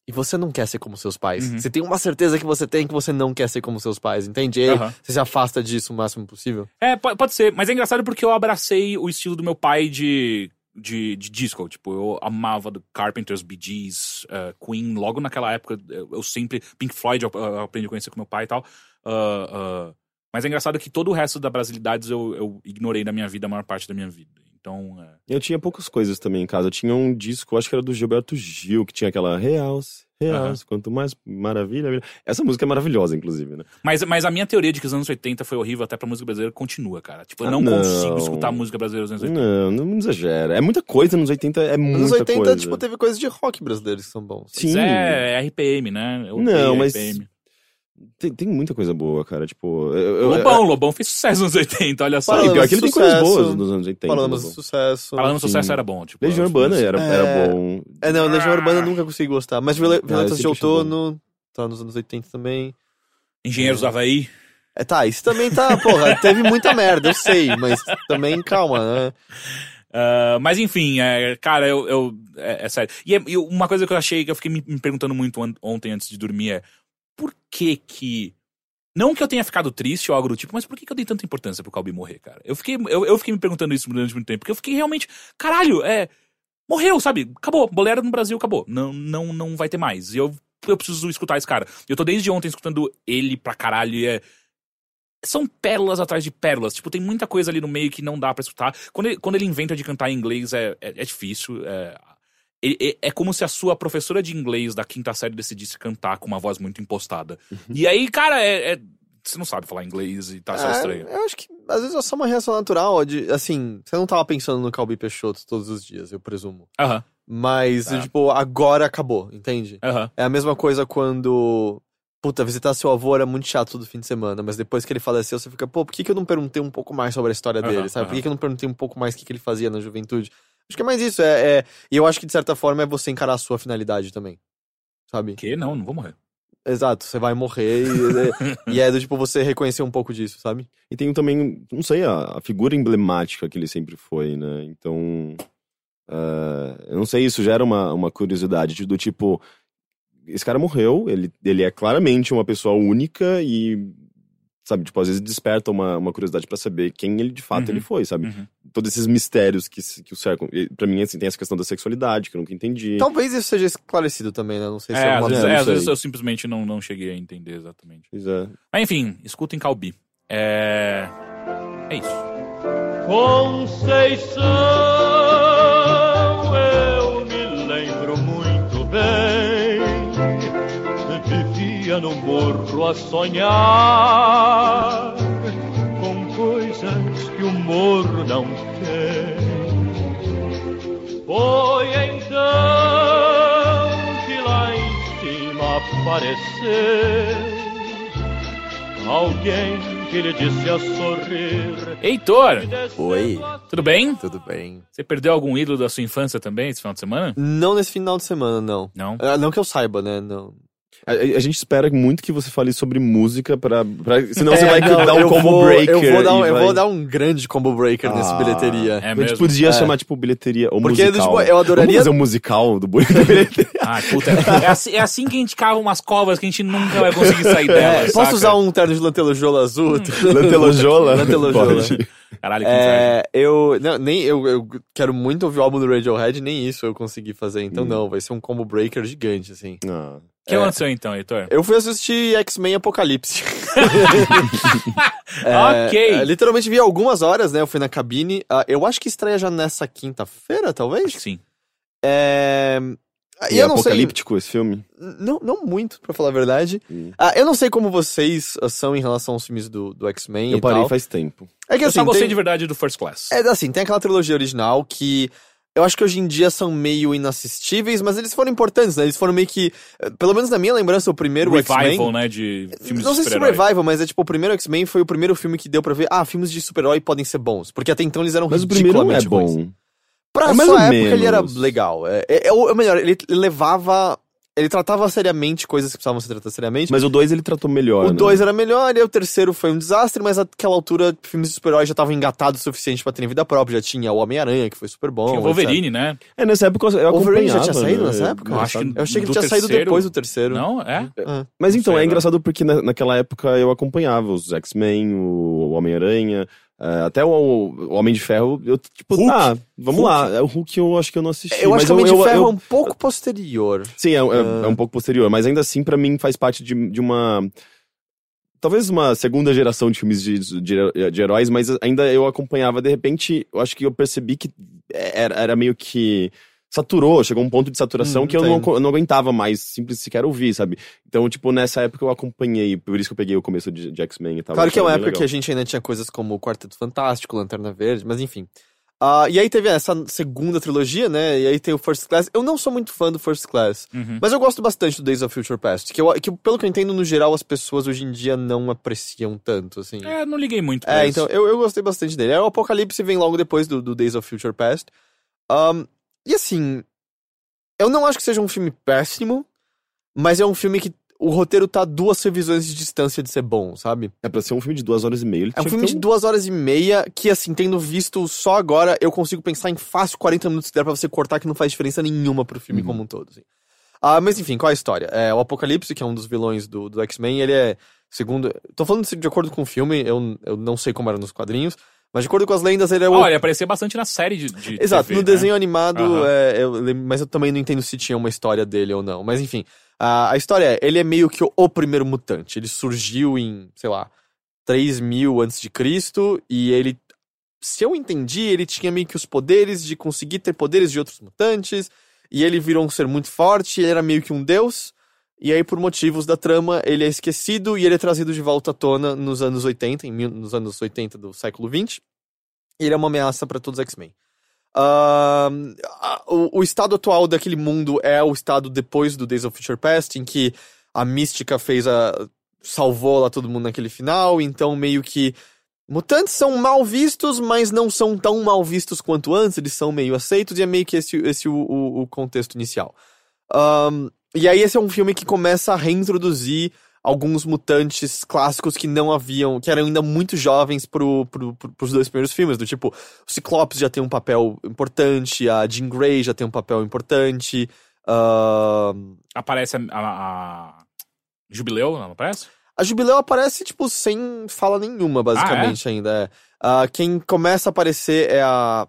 e você não quer ser como seus pais. Uhum. Você tem uma certeza que você tem que você não quer ser como seus pais, entende? E aí Aham. você se afasta disso o máximo possível. É, pode, pode ser, mas é engraçado porque eu abracei o estilo do meu pai de, de, de disco. Tipo, eu amava do Carpenters, Bee Gees, eh, Queen. Logo naquela época, eu, sempre. Pink Floyd, eu, eu aprendi a conhecer com meu pai e tal. Ah, ah, mas é engraçado que todo o resto da brasilidades eu, eu ignorei da minha vida a maior parte da minha vida. Então, é, Eu tinha poucas coisas também em casa. Eu tinha um disco, acho que era do Gilberto Gil, que tinha aquela Reals, Reals, quanto mais maravilha, maravilha. Essa música é maravilhosa, inclusive, né? Mas, mas a minha teoria de que os anos 80 foi horrível até pra música brasileira continua, cara. Tipo, eu Ah, não, não. consigo escutar música brasileira nos anos 80. Não, não exagera. É muita coisa nos 80, é muita Nos 80, coisa. tipo, teve coisas de rock brasileiros que são bons. Mas Sim, É, é RPM, né? Eu Não, mas- RPM. Tem, tem muita coisa boa, cara. Tipo, eu, eu, Lobão, Lobão fez sucesso nos 80, olha só. Falando pior que ele tem coisas boas nos anos 80. Falamos de Lobão. sucesso. Falando no sim. sucesso era bom, tipo. Legião Urbana era, É. era bom. É, não, Legião Urbana eu nunca consegui gostar. Mas Viole- Violetas de sempre achei Outono tá nos anos 80 também. Engenheiros do Havaí. É, tá, isso também tá, porra, teve muita merda, eu sei, mas também calma, né? Ah, mas enfim, é, cara, eu. eu- é, é sério. E, é- e uma coisa que eu achei, que eu fiquei me, me perguntando muito on- ontem antes de dormir é. Por que que. Não que eu tenha ficado triste ou algo do tipo, mas por que, que eu dei tanta importância pro Calbi morrer, cara? Eu fiquei, eu, eu fiquei me perguntando isso durante muito tempo, porque eu fiquei realmente. Caralho, é. Morreu, sabe? Acabou. Bolero no Brasil acabou. Não, não, não vai ter mais. E eu, eu preciso escutar esse cara. Eu tô desde ontem escutando ele pra caralho e é. São pérolas atrás de pérolas. Tipo, tem muita coisa ali no meio que não dá pra escutar. Quando ele, quando ele inventa de cantar em inglês, é, é, é difícil. É, é, é- é como se a sua professora de inglês da quinta série decidisse cantar com uma voz muito impostada. E aí, cara, é, é- você não sabe falar inglês e tá só É, estranho. eu acho que às vezes é só uma reação natural, de, assim, você não tava pensando no Calbi Peixoto todos os dias, eu presumo. Aham, Mas, Tá. tipo, agora acabou, entende? aham. É a mesma coisa quando. Puta, visitar seu avô era muito chato todo fim de semana, mas depois que ele faleceu, você fica, pô, por que, que eu não perguntei um pouco mais sobre a história Aham, dele, sabe? Por que, que eu não perguntei um pouco mais o que, que ele fazia na juventude? Acho que é mais isso, é, é- E eu acho que, de certa forma, é você encarar a sua finalidade também. Sabe? Que não, não vou morrer. Exato, você vai morrer e, e é do tipo você reconhecer um pouco disso, sabe? E tem também, não sei, a, a figura emblemática que ele sempre foi, né? Então. ah, eu não sei, isso gera uma, uma curiosidade do tipo. Esse cara morreu, ele, ele é claramente uma pessoa única e. Sabe, tipo, às vezes desperta uma, uma curiosidade pra saber quem ele de fato Uhum. ele foi, sabe? Uhum. Todos esses mistérios que, que o cercam. Pra mim, assim, tem essa questão da sexualidade, que eu nunca entendi. Talvez isso seja esclarecido também, né? Não sei se É, é, às, uma vezes, é, às vezes eu simplesmente não, não cheguei a entender exatamente. Pois é. Mas enfim, escutem Calbi. É. É isso. Conceição, eu me lembro muito bem. Vivia no morro a sonhar coisas que o morro não tem. Foi então que lá em cima apareceu alguém que lhe disse a sorrir. Heitor, Oi, tudo bem? tudo bem? Você perdeu algum ídolo da sua infância também esse final de semana? Não nesse final de semana, não. Não? Ah, não que eu saiba, né? Não. A, a gente espera muito que você fale sobre música pra. pra senão você É, vai não, dar um combo vou- breaker. Eu vou dar um, e eu vai- vou dar um grande combo breaker nesse Ah. bilheteria. É A gente podia É. chamar, tipo, bilheteria ou Porque, musical. tipo, eu adoraria- Vamos fazer um musical do boi da bilheteria. Ah, puta. É assim, é assim que a gente cava umas covas que a gente nunca vai conseguir sair delas. É, posso saca? usar um terno de lantelojola azul? Lantelojola? Lantelojola. Pode. Caralho, que. É, eu, não, nem, eu, eu quero muito ouvir o álbum do Radiohead, nem isso eu consegui fazer. Então, Hum. não, vai ser um combo breaker gigante, assim. Ah. O que é. aconteceu então, Heitor? Eu fui assistir X-Men Apocalipse. Ok. é, literalmente vi algumas horas, né? Eu fui na cabine. Ah, eu acho que estreia já nessa quinta-feira, talvez? Acho que sim. É. E E eu não sei. apocalíptico esse filme? Não, não muito, pra falar a verdade. Hum. Ah, eu não sei como vocês ah, são em relação aos filmes do, do X-Men Eu e parei tal. faz tempo. É que Eu assim, só gostei tem, de verdade do First Class. é assim, tem aquela trilogia original que eu acho que hoje em dia são meio inassistíveis, mas eles foram importantes, né? Eles foram meio que, eh, pelo menos na minha lembrança, o primeiro Revival, X-Men... né, de filmes Não de sei se revival, mas é tipo, o primeiro X-Men foi o primeiro filme que deu pra ver, ah, filmes de super-herói podem ser bons. Porque até então eles eram Mas o primeiro não é ridiculamente ruins. bom. Pra É sua época ele era menos. legal. É, é, é, ou melhor, ele levava... Ele tratava seriamente coisas que precisavam ser tratadas seriamente. Mas o 2 ele tratou melhor. O né? 2 era melhor, e o terceiro foi um desastre, mas naquela altura filmes de super-herói já estavam engatados o suficiente pra terem vida própria. Já tinha o Homem-Aranha, que foi super bom. Tinha o Wolverine, né? É, nessa época eu O Wolverine já acompanhava. tinha saído né? nessa época? Eu acho que Eu achei que ele tinha saído terceiro- depois do terceiro. Não, é? Ah. Mas então, Não sei, é né? engraçado porque na- naquela época eu acompanhava os X-Men, o Homem-Aranha, até o, o Homem de Ferro. Eu, tipo, Hulk. ah, vamos Hulk. lá. É, O Hulk eu acho que eu não assisti. Eu mas acho que o Homem de eu- Ferro eu- é um pouco posterior. Sim, é, é- Ah. é um pouco posterior, mas ainda assim, pra mim, faz parte de, de uma. Talvez uma segunda geração de filmes de, de, de heróis, mas ainda eu acompanhava. De repente, eu acho que eu percebi que era, era meio que. Saturou, chegou um ponto de saturação Hum, que eu não, eu não aguentava mais, simples sequer ouvir, sabe? Então, tipo, nessa época eu acompanhei, por isso que eu peguei o começo de, de X-Men e tal. Claro que é uma época bem que a legal. gente ainda tinha coisas como o Quarteto Fantástico, Lanterna Verde, mas enfim. Ah, e aí teve essa segunda trilogia, né? E aí tem o First Class. Eu não sou muito fã do First Class, Uhum. mas eu gosto bastante do Days of Future Past. Que, eu, que pelo que eu entendo, no geral, as pessoas hoje em dia não apreciam tanto, assim. É, não liguei muito pra É, isso. então, eu, eu gostei bastante dele. É, o Apocalipse vem logo depois do, do Days of Future Past. Ahn, e assim, eu não acho que seja um filme péssimo, mas é um filme que o roteiro tá duas revisões de distância de ser bom, sabe? É pra ser um filme de duas horas e meia. É um filme que de duas horas e meia que, assim, tendo visto só agora, eu consigo pensar em fácil 40 minutos que dá pra você cortar que não faz diferença nenhuma pro filme Uhum. como um todo, assim. Ah, mas enfim, qual é a história? É, o Apocalipse, que é um dos vilões do, do X-Men, ele é, segundo... Tô falando de acordo com o filme, eu, eu não sei como era nos quadrinhos, mas de acordo com as lendas, ele é o... Olha, aparecia bastante na série de, de Exato, TV, no né? desenho animado, Aham. é, eu mas eu também não entendo se tinha uma história dele ou não. Mas enfim, a, a história é, ele é meio que o, o primeiro mutante. Ele surgiu em, sei lá, 3 mil antes de Cristo e ele, se eu entendi, ele tinha meio que os poderes de conseguir ter poderes de outros mutantes e ele virou um ser muito forte, ele era meio que um deus. E aí, por motivos da trama, ele é esquecido e ele é trazido de volta à tona nos anos 80, em nos anos 80 do século 20. E ele é uma ameaça para todos os X-Men. A- o, o estado atual daquele mundo é o estado depois do Days of Future Past, em que a mística fez a. salvou lá todo mundo naquele final, então meio que. Mutantes são mal vistos, mas não são tão mal vistos quanto antes, eles são meio aceitos, e é meio que esse, esse o, o, o contexto inicial. Ahn, e aí esse é um filme que começa a reintroduzir alguns mutantes clássicos que não haviam, que eram ainda muito jovens pro, pro, pro, pros dois primeiros filmes, do tipo, o Ciclopes já tem um papel importante, a Jean Grey já tem um papel importante, ahn, Aparece a, a- a Jubileu, não aparece? a Jubileu aparece, tipo, sem fala nenhuma, basicamente, ainda. É. Ah, quem começa a aparecer é a...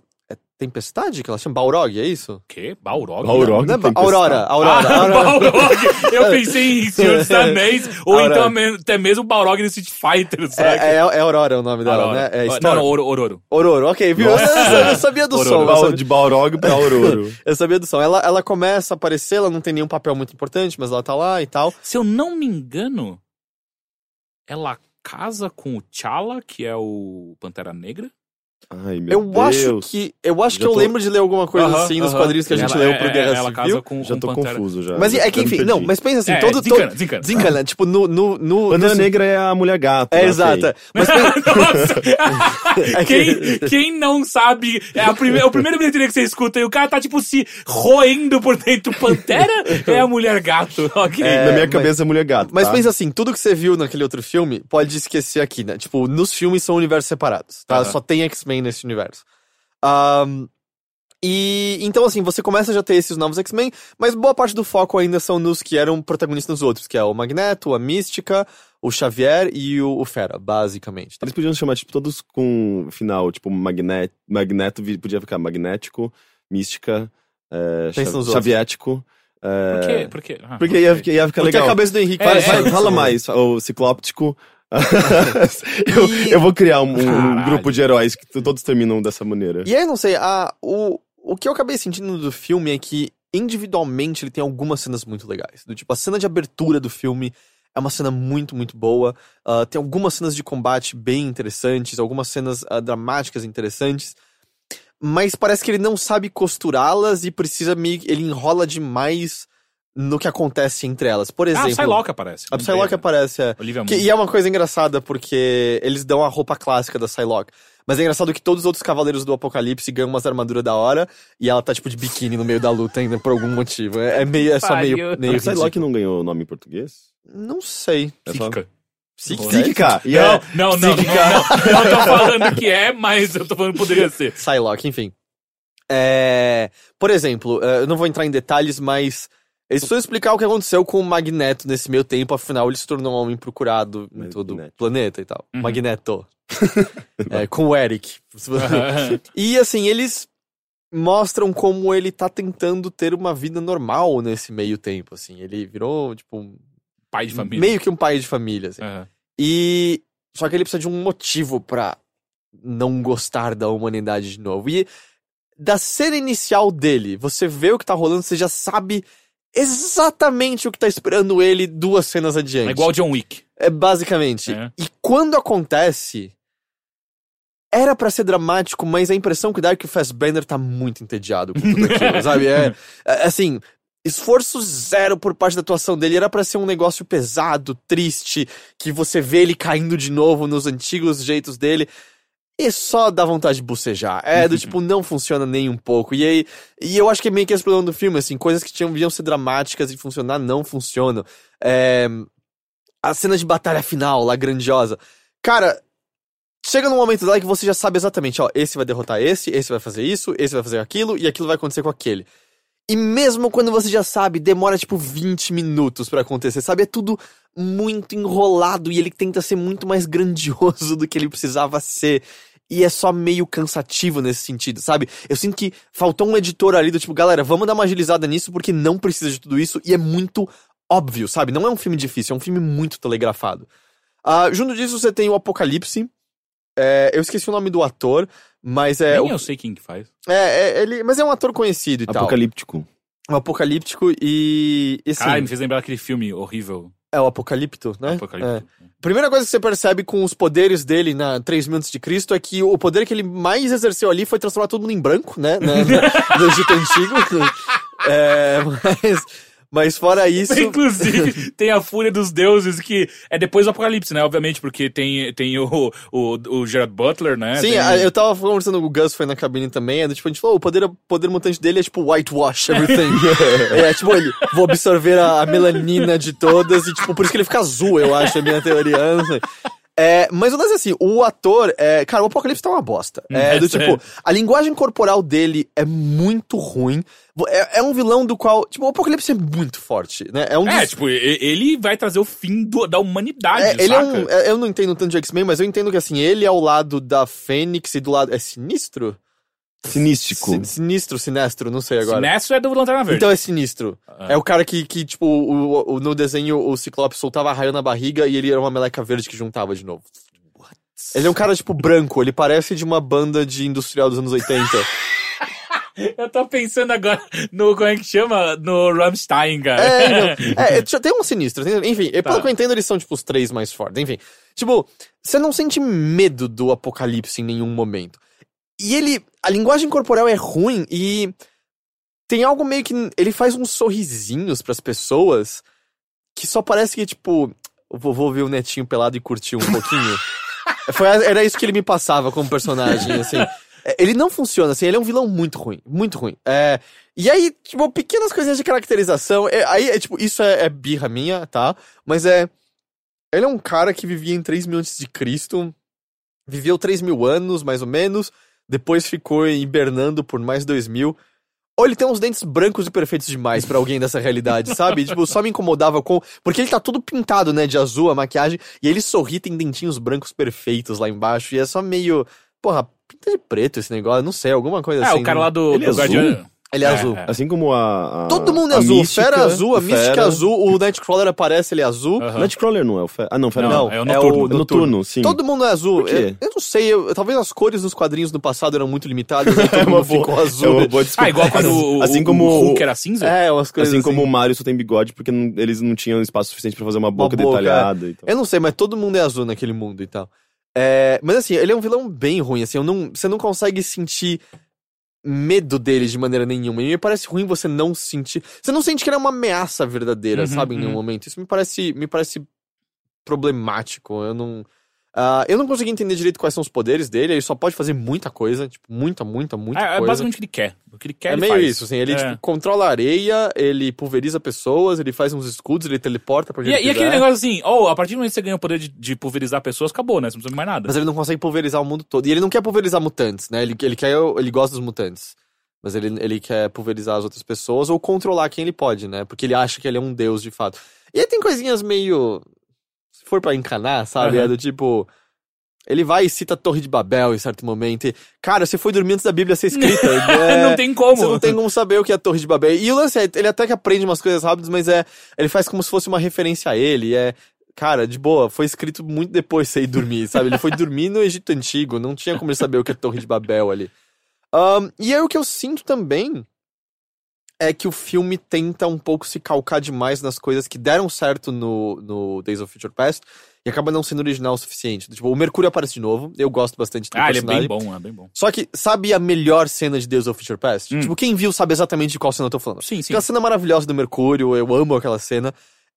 É Tempestade que ela chama? Balrog, é isso? O quê? Balrog? Balrog. Não é Ba- Tempestade. Aurora, Aurora. Ah, Aurora. Balrog! Eu pensei em Senhor dos Anéis, ou Aurora. então até mesmo Balrog do Street Fighter, sabe? É, é, é Aurora o nome dela, né? É não, Storm. não, Oro- Ororo. Aurora, ok, viu? Eu, eu- sabia do Aurora. som. Sabia, De Balrog pra Aurora. eu sabia do som. Ela, ela começa a aparecer, ela não tem nenhum papel muito importante, mas ela tá lá e tal. Se eu não me engano, ela casa com o T'Challa, que é o Pantera Negra. Ai, meu Eu Deus. acho que. Eu acho Já que eu tô- lembro de ler alguma coisa Aham, assim nos aham. quadrinhos que a gente Ela- leu pro é- Guerra ela Civil. casa com, Já tô Pantera. confuso já. Mas é que, enfim, não, mas pensa assim, É, todo. desencana, todo... desencana. Desencana, tipo, no. no, no Pantera no- Negra é a mulher gato. É, ok. Mas Nossa! É que- quem, quem não sabe, é a prime... o primeiro bilheteria que você escuta e o cara tá, tipo, se roendo por dentro. Pantera é a mulher gato, ok? É, Na minha mas- cabeça é mulher gato. Mas tá? pensa assim, tudo que você viu naquele outro filme, pode esquecer aqui, né? Tipo, nos filmes são universos separados, tá? Só tem X-Men nesse universo. Ahn, e então, assim, você começa a já ter esses novos X-Men, mas boa parte do foco ainda são nos que eram protagonistas nos outros, que é o Magneto, a Mística, o Xavier e o, o Fera, basicamente. tá? Eles podiam chamar, tipo, todos com final, tipo, magnet... Magneto podia ficar magnético, mística, é, chaviético. é, Por quê? Por quê? Ah, Porque ia, ficar- ia ficar Porque legal. a cabeça do Henrique É, é, vai, é. fala mais, o ciclóptico. eu, E- eu vou criar um, um grupo de heróis que todos terminam dessa maneira. E aí, não sei, a, o, o que eu acabei sentindo do filme é que, individualmente, ele tem algumas cenas muito legais. Do tipo, a cena de abertura do filme é uma cena muito, muito boa. Ah, tem algumas cenas de combate bem interessantes, algumas cenas ah, dramáticas interessantes. Mas parece que ele não sabe costurá-las e precisa meio. Ele enrola demais no que acontece entre elas. Por Ah, exemplo. o Psylocke aparece. a Psylocke aparece, é. Olivia Que- e é uma coisa engraçada, porque eles dão a roupa clássica da Psylocke. Mas é engraçado que todos os outros cavaleiros do Apocalipse ganham umas armaduras da hora e ela tá tipo de biquíni no meio da luta ainda, por algum motivo. É, é meio, é só Pariu. meio, meio A Psylocke não ganhou nome em português? Não sei. É só- Psíquica. Psíquica. Não, é- não, não, não, não. Eu tô falando que é, mas eu tô falando que poderia ser. Psylocke, enfim. É, por exemplo, é, eu não vou entrar em detalhes, mas eles precisam explicar o que aconteceu com o Magneto nesse meio tempo, afinal ele se tornou um homem procurado em todo o planeta e tal. Uhum. Magneto. É, com o Eric. E assim, eles mostram como ele tá tentando ter uma vida normal nesse meio tempo, assim. Ele virou, tipo, um- Pai de família. meio que um pai de família, assim. Aham. E só que ele precisa de um motivo pra não gostar da humanidade de novo. E da cena inicial dele, você vê o que tá rolando, você já sabe exatamente o que tá esperando ele duas cenas adiante. É igual John Wick. É basicamente. É. E quando acontece, era pra ser dramático, mas a impressão que dá é que o Fassbender tá muito entediado com tudo aquilo, sabe? É, é, assim, esforço zero por parte da atuação dele. Era pra ser um negócio pesado, triste, que você vê ele caindo de novo nos antigos jeitos dele. E só dá vontade de bocejar. É, do tipo, não funciona nem um pouco. E aí, e eu acho que é meio que esse problema do filme, assim, coisas que tinham, deviam ser dramáticas e funcionar não funcionam. É, a cena de batalha final lá, grandiosa. Cara, chega num momento lá que você já sabe exatamente, ó, esse vai derrotar esse, esse vai fazer isso, esse vai fazer aquilo, e aquilo vai acontecer com aquele. E mesmo quando você já sabe, demora tipo 20 minutos pra acontecer, sabe? É tudo muito enrolado e ele tenta ser muito mais grandioso do que ele precisava ser. E é só meio cansativo nesse sentido, sabe? Eu sinto que faltou um editor ali do tipo, galera, vamos dar uma agilizada nisso porque não precisa de tudo isso e é muito óbvio, sabe? Não é um filme difícil, é um filme muito telegrafado. Ah, junto disso, você tem o Apocalipse. É, eu esqueci o nome do ator, mas é. Nem o- eu sei quem que faz. é, é, ele, mas é um ator conhecido e tal. Apocalíptico. O Apocalíptico e. e assim, me fez lembrar aquele filme horrível. É o Apocalipto, né? Apocalipse. É. Primeira coisa que você percebe com os poderes dele na 3 mil antes de Cristo é que o poder que ele mais exerceu ali foi transformar todo mundo em branco, né? né, no Egito Antigo. É, mas, mas fora isso. Inclusive, tem a Fúria dos Deuses, que é depois do Apocalipse, né? Obviamente, porque tem, tem o, o, o Gerard Butler, né? Sim, Tem- a- eu tava conversando com o Gus, foi na cabine também, é tipo, a gente falou, o poder, poder mutante dele é tipo whitewash everything. é tipo, ele, vou absorver a, a melanina de todas e tipo, por isso que ele fica azul, eu acho, é a minha teoria. não sei. É, mas o lance é assim, o ator, é, cara, o Apocalipse tá uma bosta. É, É do tipo, sério. a linguagem corporal dele é muito ruim. É, é um vilão do qual, tipo, o Apocalipse é muito forte, né? É um É, dos- tipo, e- ele vai trazer o fim do- da humanidade, é, ele é um. é, Eu não entendo tanto de X-Men, mas eu entendo que assim, ele é ao lado da Fênix e do lado. É sinistro? Sinístico. Si- sinistro, sinestro, não sei agora. Sinestro é do Lanterna Verde. Então é sinistro. Ah. É o cara que, que tipo, o, o- no desenho o Ciclope soltava raio na barriga e ele era uma meleca verde que juntava de novo. Ele é um cara, tipo, branco. Ele parece de uma banda de industrial dos anos 80. Eu tô pensando agora no, como é que chama? No Rammstein, cara. É, não. É, já tem um sinistro. tem- Enfim, e pelo Tá. que eu entendo, eles são, tipo, os três mais fortes. Enfim, tipo, você não sente medo do apocalipse em nenhum momento. E ele. A linguagem corporal é ruim e. Tem algo meio que. Ele faz uns sorrisinhos pras pessoas que só parece que, tipo. O vovô viu o netinho pelado e curtiu um pouquinho. Foi, era isso que ele me passava como personagem, assim. É, Ele não funciona, assim, ele é um vilão muito ruim, muito ruim. É, e aí, tipo, pequenas coisinhas de caracterização, é, aí, é, tipo, isso é, é birra minha, tá? Mas é... Ele é um cara que vivia em 3 mil antes de Cristo, viveu 3 mil anos, mais ou menos, depois ficou hibernando por mais 2 mil. Ou ele tem uns dentes brancos e perfeitos demais pra alguém dessa realidade, sabe? Tipo, só me incomodava com. Porque ele tá todo pintado, né, de azul, a maquiagem, e ele sorri, tem dentinhos brancos perfeitos lá embaixo, e é só meio. Porra, pinta de preto esse negócio, não sei, alguma coisa É, assim. o cara né? lá do, Ele do é Guardião. Ele é, É, azul. é. Assim como a. a- Todo mundo é a azul, Mística, Fera azul, a Mística Fera. azul, o Nightcrawler aparece, ele é azul. Nightcrawler não é o Fera. Ah, não, Fera Não, não. é o Noturno. É noturno, sim. Todo mundo é azul. Por quê? Eu, eu não sei, eu- talvez as cores dos quadrinhos no passado eram muito limitadas, aí todo É uma mundo ficou boa, azul. é uma boa desculpa. Ah, igual quando o, assim o- como o o- Hulk era cinza? É, umas coisas Assim assim. como o Mario só tem bigode porque não- eles não tinham espaço suficiente pra fazer uma boca, boca, detalhada e tal. Eu não sei, mas todo mundo é azul naquele mundo e tal. É, mas assim, ele é um vilão bem ruim, assim, eu não, você não consegue sentir medo dele de maneira nenhuma. E me parece ruim você não sentir. Você não sente que ele é uma ameaça verdadeira, Uhum, sabe, em nenhum uhum. momento. Isso me parece, me parece problemático. Eu não. Ah, eu não consegui entender direito quais são os poderes dele, ele só pode fazer muita coisa, tipo, muita, muita, muita É, é coisa. basicamente o que ele quer. O que ele quer, É ele meio faz. isso, assim, ele É. tipo, controla a areia, ele pulveriza pessoas, ele faz uns escudos, ele teleporta pra onde E, ele e aquele negócio assim, oh, a partir do momento que você ganha o poder de, de pulverizar pessoas, acabou, né? Você não precisa mais nada. Mas ele não consegue pulverizar o mundo todo. E ele não quer pulverizar mutantes, né? Ele, ele, quer, ele gosta dos mutantes. Mas ele, ele quer pulverizar as outras pessoas ou controlar quem ele pode, né? Porque ele acha que ele é um deus de fato. E aí tem coisinhas meio. Se for pra encanar, sabe? Aham. É do tipo. Ele vai e cita a Torre de Babel em certo momento. E, cara, você foi dormir antes da Bíblia ser escrita. É, não tem como. Você não tem como saber o que é a Torre de Babel. E o lance é, ele até que aprende umas coisas rápidas, mas é. Ele faz como se fosse uma referência a ele. e É. Cara, de boa, foi escrito muito depois de você ir dormir, sabe? Ele foi dormir no Egito Antigo, não tinha como ele saber o que é a Torre de Babel ali. Ahn, e aí o que eu sinto também é que o filme tenta um pouco se calcar demais nas coisas que deram certo no, no Days of Future Past e acaba não sendo original o suficiente. Tipo, o Mercúrio aparece de novo, eu gosto bastante do Ah, ele é personagem. bem bom, é bem bom. Só que, sabe a melhor cena de Days of Future Past? Hum. Tipo, quem viu sabe exatamente de qual cena eu tô falando. Sim, sim. Aquela cena maravilhosa do Mercúrio, eu amo aquela cena.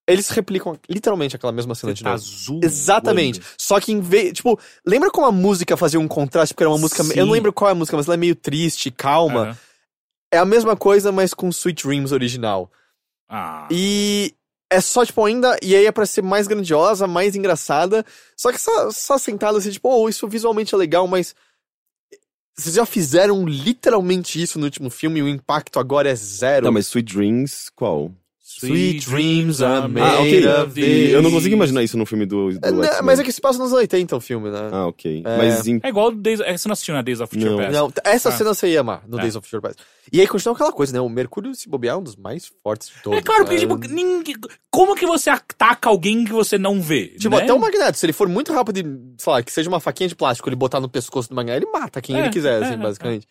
Eles replicam literalmente aquela mesma cena de Tá novo. azul. Exatamente. Só que em vez. Tipo, lembra como a música fazia um contraste? Porque era uma música. Sim. Eu não lembro qual é a música, mas ela é meio triste, calma. Aham. É a mesma coisa, mas com Sweet Dreams original. Ah. E é só, tipo, ainda. E aí é pra ser mais grandiosa, mais engraçada. Só que só, só sentado assim, tipo, oh, isso visualmente é legal, mas. Vocês já fizeram literalmente isso no último filme e o impacto agora é zero. Não, mas Sweet Dreams, qual? Sweet dreams are made Ah, ok. of these. Eu não consigo imaginar isso no filme do, do É, né, X-Men. mas é que se passa nos anos 80 o filme, né? Ah, ok. É. Mas em... É igual o Days, é, você não assistiu na Days of Future Não. Past? Não, essa Ah. cena você ia amar no É. Days of Future Past. E aí continua aquela coisa, né? O Mercúrio, se bobear, é um dos mais fortes de todos. É claro, porque, né? tipo, ninguém... como que você ataca alguém que você não vê? Tipo, né? até o Magneto, se ele for muito rápido e, sei lá, que seja uma faquinha de plástico, ele botar no pescoço do Magneto, ele mata quem É, ele quiser, é, assim, é, basicamente.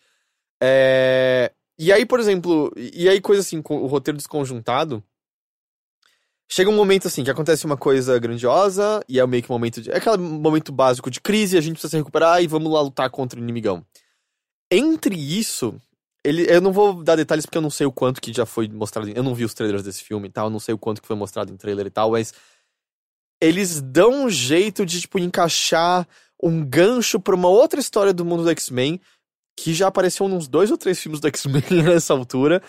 É... E aí, por exemplo, e aí coisa assim, o roteiro desconjuntado, chega um momento assim, que acontece uma coisa grandiosa, e é meio que um momento de... É aquele momento básico de crise, a gente precisa se recuperar e vamos lá lutar contra o inimigão. Entre isso, ele, eu não vou dar detalhes porque eu não sei o quanto que já foi mostrado. Eu não vi os trailers desse filme e tal, eu não sei o quanto que foi mostrado em trailer e tal, mas eles dão um jeito de, tipo, encaixar um gancho pra uma outra história do mundo do X-Men, que já apareceu nos dois ou três filmes do X-Men nessa altura.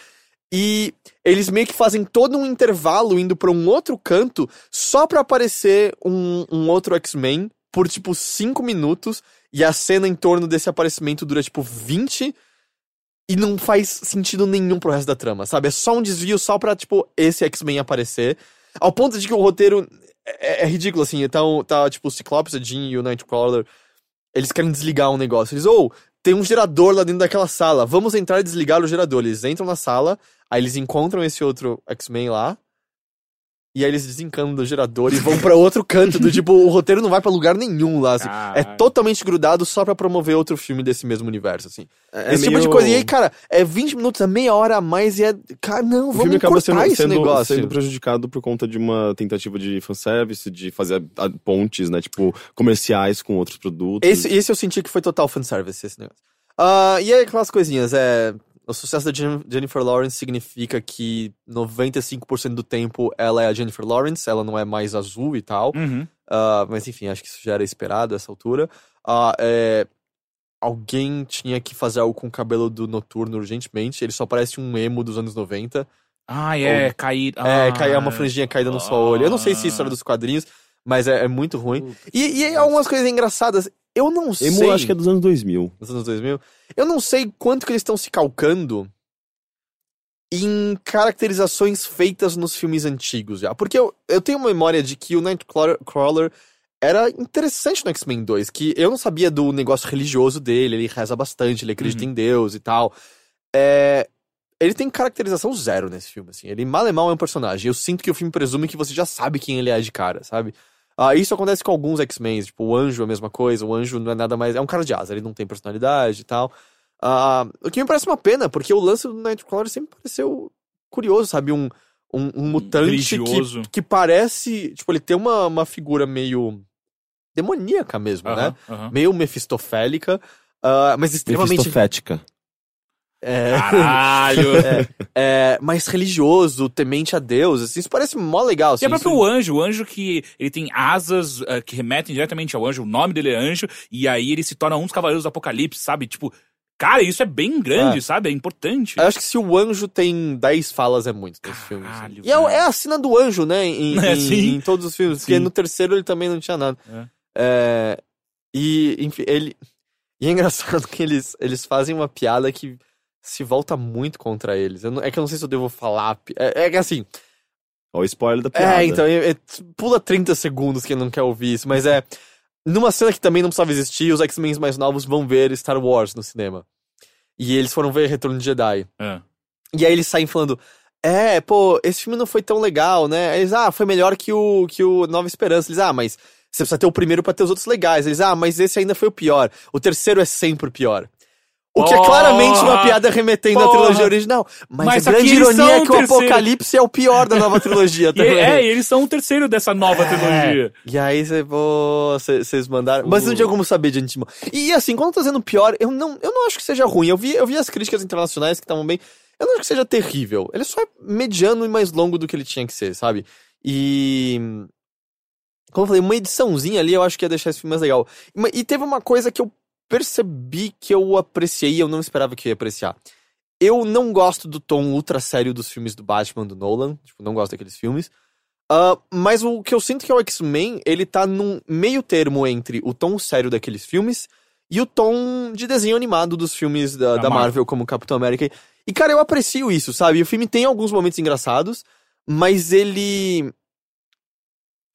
E eles meio que fazem todo um intervalo indo pra um outro canto só pra aparecer um, um outro X-Men por, tipo, cinco minutos. E a cena em torno desse aparecimento dura, tipo, 20 e não faz sentido nenhum pro resto da trama, sabe? É só um desvio só pra, tipo, esse X-Men aparecer. Ao ponto de que o roteiro é, é ridículo, assim. Então, tá, tipo, o Ciclopes, a Jean e o Nightcrawler, eles querem desligar um negócio. Eles, ou, tem um gerador lá dentro daquela sala, vamos entrar e desligar o gerador. Eles entram na sala, aí eles encontram esse outro X-Men lá, E aí eles desencanam do gerador e vão pra outro canto, do tipo, o roteiro não vai pra lugar nenhum lá, assim. É totalmente grudado só pra promover outro filme desse mesmo universo, assim. É Esse tipo de meio- coisa. E aí, cara, é 20 minutos, é meia hora a mais e é. Cara, não, O vamos cortar sendo, esse sendo, negócio. sendo prejudicado por conta de uma tentativa de fanservice, de fazer a- pontes, né? Tipo, comerciais com outros produtos. Esse, esse eu senti que foi total fanservice, esse negócio. Ah, e aí, aquelas coisinhas, é. O sucesso da Jen- Jennifer Lawrence significa que 95% do tempo ela é a Jennifer Lawrence, ela não é mais azul e tal. Uhum. Ah, mas enfim, acho que isso já era esperado a essa altura. Ah, é, Alguém tinha que fazer algo com o cabelo do Noturno urgentemente. Ele só parece um emo dos anos 90. Ah, é, cair. É, ah, cair uma franjinha caída no seu olho. Eu não sei se isso era dos quadrinhos, mas é, é muito ruim. E, e algumas coisas engraçadas. Eu não sei. Emo, acho que é dos anos 2000. Nos anos 2000. Eu não sei quanto que eles estão se calcando em caracterizações feitas nos filmes antigos já. Porque eu, eu tenho uma memória de que o Nightcrawler era interessante no X-Men 2, que eu não sabia do negócio religioso dele, ele reza bastante, ele acredita em Deus e tal. É, ele tem caracterização zero nesse filme, assim. Ele mal e mal é um personagem. Eu sinto que o filme presume que você já sabe quem ele é de cara, sabe? Ah, isso acontece com alguns X-Men, tipo, o Anjo é a mesma coisa, o Anjo não é nada mais. É um cara de asa, ele não tem personalidade e tal. Ah, o que me parece uma pena, porque o lance do Nightcrawler sempre pareceu curioso, sabe? Um, um, um mutante que, que parece. Tipo, ele tem uma, uma figura meio demoníaca mesmo, né? Aham, aham. Meio mefistofélica, ah, mas extremamente. Mefistofética. É, Caralho! é, mais religioso, temente a Deus, assim, isso parece mó legal. E Assim, é próprio isso- o anjo, o anjo que ele tem asas ah, que remetem diretamente ao anjo, o nome dele é anjo, e aí ele se torna um dos cavaleiros do apocalipse, sabe? Tipo, cara, isso é bem grande, É. sabe? É importante. Eu acho que se o anjo tem 10 falas é muito nesse filme. assim. E é, é a cena do anjo, né? Em, É, em- sim. em todos os filmes. Porque Sim. no terceiro ele também não tinha nada. É. É, e, enfim, ele. E é engraçado que eles, eles fazem uma piada que se volta muito contra eles. Eu não- é que eu não sei se eu devo falar. É, é que assim. Ó, o spoiler da piada. É, então, é- é- pula 30 segundos quem não quer ouvir isso, mas é. Numa cena que também não precisava existir, os X-Men mais novos vão ver Star Wars no cinema. E eles foram ver Retorno de Jedi. É. E aí eles saem falando: É, pô, esse filme não foi tão legal, né? Aí Eles, ah, foi melhor que o, que o Nova Esperança. Eles, ah, mas você precisa ter o primeiro pra ter os outros legais. Eles, ah, mas esse ainda foi o pior. O terceiro é sempre o pior. O que é claramente uma piada remetendo à Porra! trilogia original. Mas, Mas a grande ironia é que o terceiro. Apocalipse é o pior da nova trilogia E, também. é, e eles são o terceiro dessa nova trilogia. E aí vocês mandaram. Mas não tinha como saber de antemão. E assim, quando eu tô dizendo pior, eu não, eu não acho que seja ruim. Eu vi, eu vi as críticas internacionais que estavam bem. Eu não acho que seja terrível. Ele só é mediano e mais longo do que ele tinha que ser, sabe? E. Como eu falei, uma ediçãozinha ali eu acho que ia deixar esse filme mais legal. E- E teve uma coisa que eu percebi que eu apreciei e eu não esperava que eu ia apreciar. Eu não gosto do tom ultra sério dos filmes do Batman, do Nolan. Tipo, não gosto daqueles filmes. Ah, mas o que eu sinto que é o X-Men, ele tá num meio termo entre o tom sério daqueles filmes e o tom de desenho animado dos filmes da, Da da Marvel, Marvel. como Capitão América. E, cara, eu aprecio isso, sabe? O filme tem alguns momentos engraçados, mas ele.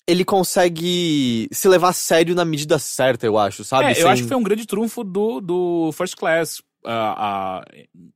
Ele consegue se levar a sério na medida certa, eu acho, sabe? É, eu Sem- acho que foi um grande trunfo do, do First Class ah, ah,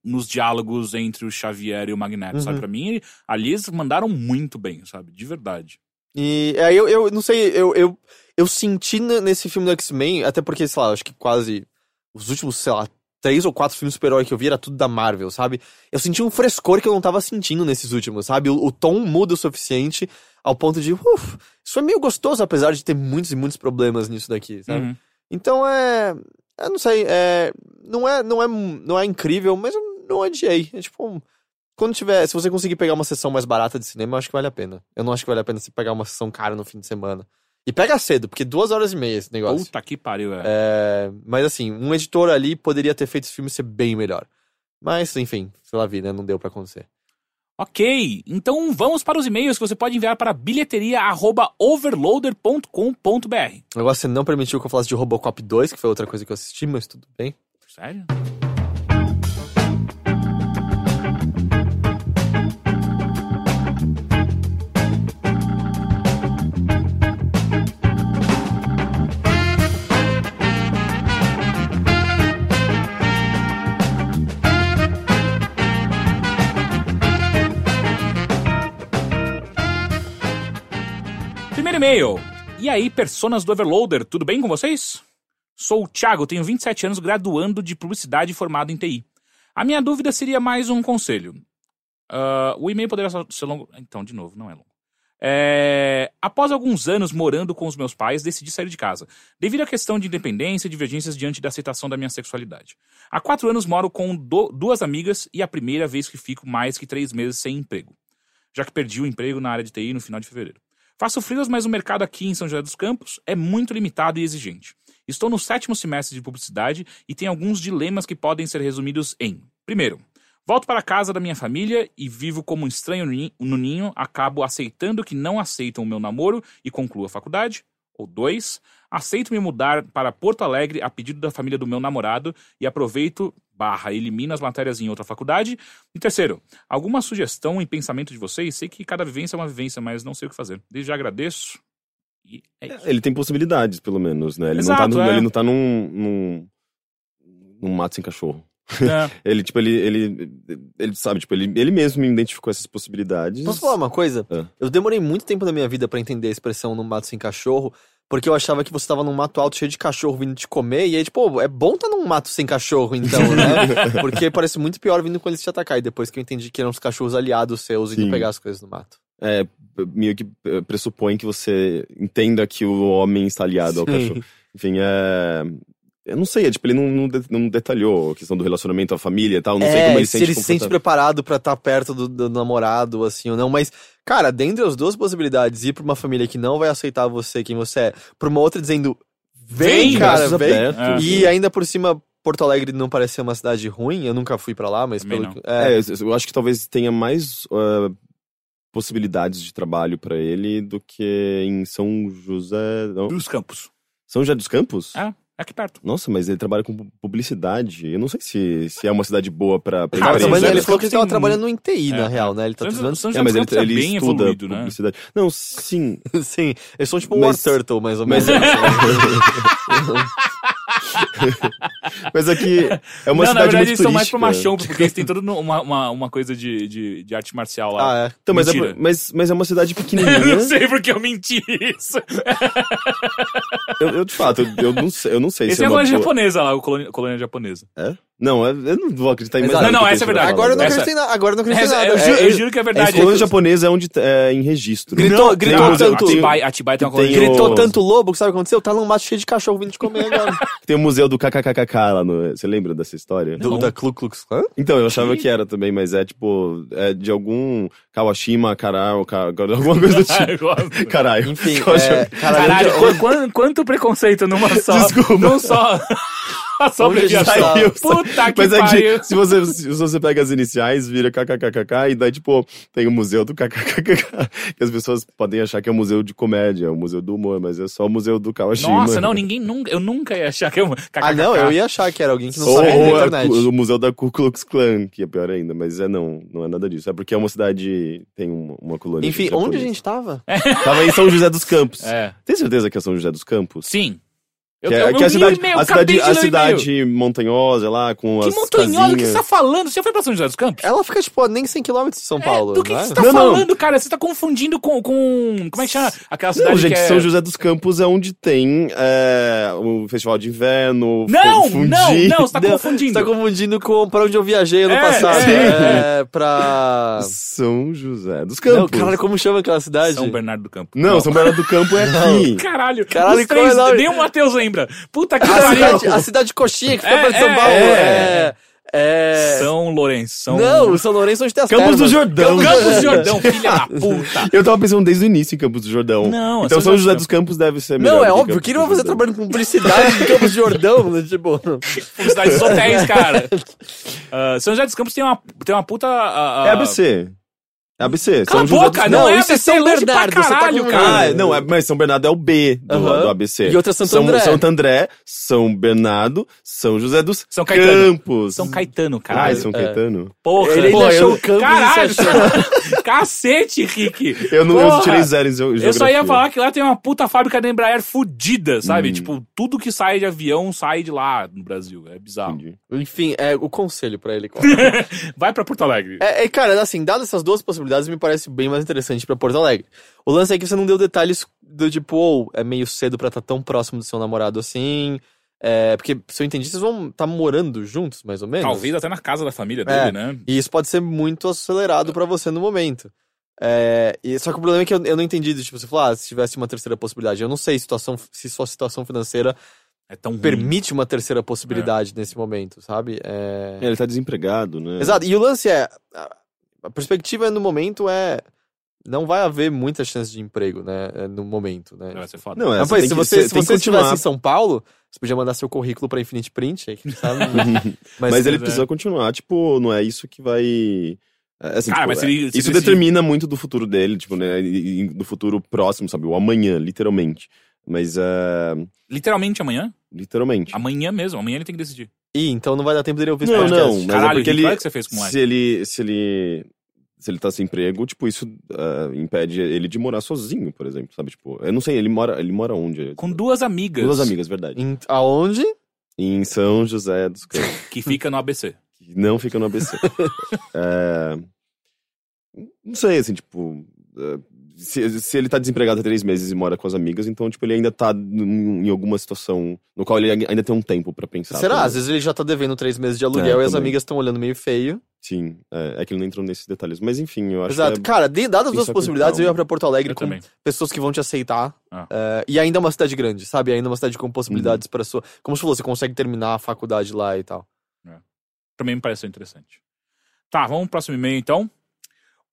nos diálogos entre o Xavier e o Magneto, sabe? Uhum. Pra mim, ali eles mandaram muito bem, sabe? De verdade. E aí eu, eu não sei, eu, eu, eu senti ne- nesse filme do X-Men, até porque, sei lá, acho que quase os últimos, sei lá, três ou quatro filmes super-herói que eu vi era tudo da Marvel, sabe? Eu senti um frescor que eu não tava sentindo nesses últimos, sabe? O, o tom muda o suficiente ao ponto de, uff, isso foi meio gostoso, apesar de ter muitos e muitos problemas nisso daqui, sabe? Uhum. Então é. Eu não sei, é. Não é, não é, não é incrível, mas eu não odiei. É tipo. Quando tiver. Se você conseguir pegar uma sessão mais barata de cinema, eu acho que vale a pena. Eu não acho que vale a pena você pegar uma sessão cara no fim de semana. E pega cedo, porque duas horas e meia esse negócio. Puta que pariu, é. É, mas assim, um editor ali poderia ter feito esse filme ser bem melhor. Mas, enfim, sei lá, vi, né? Não deu pra acontecer. Ok, então vamos para os e-mails que você pode enviar para bilheteria@overloader.com.br. O negócio você não permitiu que eu falasse de Robocop 2, que foi outra coisa que eu assisti, mas tudo bem. Sério? Primeiro e-mail. E aí, personas do Overloader, tudo bem com vocês? Sou o Thiago, tenho 27 anos, graduando de publicidade e formado em TI. A minha dúvida seria mais um conselho. Ah, o e-mail poderia ser longo. Então, de novo, não é longo. É, Após alguns anos morando com os meus pais, decidi sair de casa, devido à questão de independência e divergências diante da aceitação da minha sexualidade. Há quatro anos moro com do- duas amigas e é a primeira vez que fico mais que três meses sem emprego, já que perdi o emprego na área de TI no final de fevereiro. Faço frilas, mas o mercado aqui em São José dos Campos é muito limitado e exigente. Estou no sétimo semestre de publicidade e tem alguns dilemas que podem ser resumidos em: primeiro, Volto para a casa da minha família e vivo como um estranho no ninho, acabo aceitando que não aceitam o meu namoro e concluo a faculdade. Ou dois, aceito me mudar para Porto Alegre a pedido da família do meu namorado e aproveito, barra, elimino as matérias em outra faculdade. E terceiro, alguma sugestão e pensamento de vocês? Sei que cada vivência é uma vivência, mas não sei o que fazer. Desde já agradeço. E é isso. Ele tem possibilidades, pelo menos, né? Ele Exato, não tá, no- é. ele não tá num, num, num mato sem cachorro. É. Ele, tipo, ele, ele, ele sabe, tipo, ele, ele mesmo me identificou essas possibilidades. Posso falar uma coisa? É. Eu demorei muito tempo da minha vida pra entender a expressão no mato sem cachorro, porque eu achava que você tava num mato alto cheio de cachorro vindo te comer, e aí, tipo, é bom tá num mato sem cachorro, então, né? porque parece muito pior vindo quando eles te atacar, e depois que eu entendi que eram os cachorros aliados seus indo Sim. pegar as coisas no mato. É, meio que eh, pressupõe que você entenda que o homem está aliado ao Sim. cachorro. Enfim, é. Eu não sei, é, tipo, ele não, não, de- não detalhou a questão do relacionamento, a família e tal. Não sei é, como ele se sente ele se sente preparado pra estar perto do, do namorado, assim, ou não. Mas, cara, dentre as duas possibilidades, ir pra uma família que não vai aceitar você, quem você é, pra uma outra dizendo, vem, Vem, cara, vem. abertos. E ainda por cima, Porto Alegre não parece ser uma cidade ruim, eu nunca fui pra lá, mas Também pelo não. que- é, É, eu acho que talvez tenha mais ah, possibilidades de trabalho pra ele do que em São José. Dos campos. São José dos Campos? É, aqui perto. Nossa, mas ele trabalha com pu- publicidade. Eu não sei se, se é uma cidade boa pra, pra José empresa. ele dos falou que ele tava tem- trabalhando em TI, É, na é. real, né? Ele tá precisando... São É, mas dos ele, é ele bem estuda evoluído, né? publicidade. Não, sim. Sim, eles são tipo um Mas- War Turtle, mais ou mas- menos. Mas aqui é uma não, na cidade verdade muito eles são mais pro machão, porque eles têm toda uma, uma, uma coisa de, de, de arte marcial lá. ah, é. Então, mas, é, mas, mas é uma cidade Eu não pequenininha. sei porque eu menti isso. eu, eu, de fato, eu, eu não sei, eu não sei Esse se é é a uma colônia japonesa lá, o colônia, colônia japonesa. É? Não, eu eu não vou acreditar em mais Exato. nada Não, não, essa é verdade. Agora eu não. Essa- acreditei na- agora eu não acreditei Essa- nada. eu, ju- É, eu juro que é É, verdade. colônia japonesa é onde é em registro. Gritou- Não, gritou não, tanto- Atibaia, Atibaia tem uma colônia tem o- Gritou tanto lobo que sabe o que aconteceu? Tá num mato cheio de cachorro vindo te comer agora. Tem o museu do KKKK lá no. Você lembra dessa história? Do, da Ku Klux Klan? Então, eu achava que era também, mas é tipo. É de algum Kawashima, Caralho, alguma coisa do Ah, eu tipo. gosto. Caralho. Enfim, é, caralho, Caralho, quanto preconceito numa só. Desculpa. Não só. só Onde a gente abreviação. tá? Puta que Mas é pariu. que se você, se você pega as iniciais, vira KKKKK, e daí, tipo, tem o museu do KKKKK, que as pessoas podem achar que é um museu de comédia, o museu do humor, mas é só o museu do Kawashima. Nossa, não, ninguém nunca. Eu nunca ia achar que eu. Ah, não, eu ia achar que era alguém que não Ou, sabe da internet. o museu da Ku Klux Klan, que é pior ainda, mas é não, não é nada disso. É porque é uma cidade, tem uma, uma colônia Enfim, onde a gente tava? Tava em São José dos Campos. É. Tem certeza que é São José dos Campos? Sim. Eu, Que é, eu- eu que é a cidade, a cidade, de a cidade montanhosa lá, com Que as montanhosa, o que você tá falando? Você já foi pra São José dos Campos? Ela fica, tipo, nem 100km de São Paulo, É, do que, né? que você tá Não, não. falando, cara? Você tá confundindo com, com. Como é que chama? Aquela cidade Não, gente, que é... São José dos Campos é onde tem é, o festival de inverno, Não, não, não, você tá Não, confundindo. Você tá confundindo com pra onde eu viajei ano É, passado. é. É, pra... São José dos Não, Campos. caralho, como chama aquela cidade? São Bernardo do Campo. Não, São Bernardo do Campo é aqui. Caralho, Caralho, os três, é nem o Matheus lembra. Puta que A pariu. cidade, a cidade de Coxinha, que fica É, perto de São é, Paulo. é. É... é... São Lourenço. São... Não, São Lourenço onde tem as Campos do termas. Jordão. Campos do Jordão, filha da puta. Eu tava pensando desde o início em Campos do Jordão. Não, então São São José dos Campos deve ser melhor. Não, é do óbvio. Quem do não vai fazer trabalho com publicidade em Campos de Jordão? né? Tipo... Publicidade dos hotéis, cara. Ah, São José dos Campos tem uma, tem uma puta... ah, ah, É ABC. É ABC. Cala a São José boca, dos não, Não, é isso é ABC São longe pra Bernardo, você tá caralho, com- cara. Ah, não, é, mas São Bernardo é o B do, Aham. do ABC. E outra é Santo São, André. Santo André, São Bernardo, São José dos São Caetano. Campos. São Caetano, cara. Ai, São É. Caetano. Porra. Ele Porra, achou eu- o campus Caralho, cacete, Rick. Eu, não, eu tirei zero em geo- geografia. Eu só ia falar que lá tem uma puta fábrica da Embraer fudida, sabe? Hum. Tipo, tudo que sai de avião sai de lá no Brasil. É bizarro. Entendi. Enfim, é o conselho pra ele. Vai pra Porto Alegre. É, é, cara, assim, dadas essas duas possibilidades, me parece bem mais interessante pra Porto Alegre. O lance é que você não deu detalhes do tipo, ou é meio cedo pra estar tão próximo do seu namorado assim. É, porque, se eu entendi, vocês vão estar morando juntos, mais ou menos. Talvez até na casa da família É. dele, né? E isso pode ser muito acelerado pra você no momento. É, e, só que o problema é que eu, eu não entendi, do tipo, você falou, ah, se tivesse uma terceira possibilidade. Eu não sei situação, se sua situação financeira É tão ruim. permite uma terceira possibilidade nesse momento, sabe? É... É, ele tá desempregado, né? Exato, e o lance é, a- perspectiva no momento é, não vai haver muita chance de emprego, né, é, no momento, né? Vai ser foda. Não, é, Mas, você pois, tem se que- você, se você estivesse em São Paulo, você podia mandar seu currículo pra Infinite Print, aí, sabe? Mas, Mas, ele é. precisa continuar, tipo, não é isso que vai. é, assim, Cara, tipo, mas se é, ele- se isso determina muito do futuro dele, tipo, né? Do futuro próximo, sabe? O amanhã, literalmente. Mas é. Literalmente amanhã? Literalmente. Amanhã mesmo. Amanhã ele tem que decidir. Ih, então não vai dar tempo dele ouvir esse Não, podcast. não, mas Caralho, é porque que ele. que você fez com o se ele. Se ele. Se ele tá sem emprego, tipo, isso ah, impede ele de morar sozinho, por exemplo, sabe? Tipo, eu não sei, ele mora, ele mora onde? Com duas amigas. Duas amigas, verdade. Em- aonde? Em São José dos Campos. Que fica no ABC. que não fica no ABC. É, Não sei, assim, tipo. é, Se, se ele tá desempregado há três meses e mora com as amigas, então, tipo, ele ainda tá em alguma situação no qual ele ainda tem um tempo pra pensar. Será? por Às vezes ele já tá devendo três meses de aluguel É, e as também. amigas estão olhando meio feio. Sim, é, é que ele não entrou nesses detalhes. Mas enfim, eu acho Exato. que. Cara, de- dadas as duas possibilidades, eu ia pra Porto Alegre Eu com também. pessoas que vão te aceitar. Ah. é, e ainda é uma cidade grande, sabe? Ainda é uma cidade com possibilidades Uhum. pra sua. Como você falou, você consegue terminar a faculdade lá e tal. Também me pareceu interessante. Tá, vamos pro próximo e-mail então.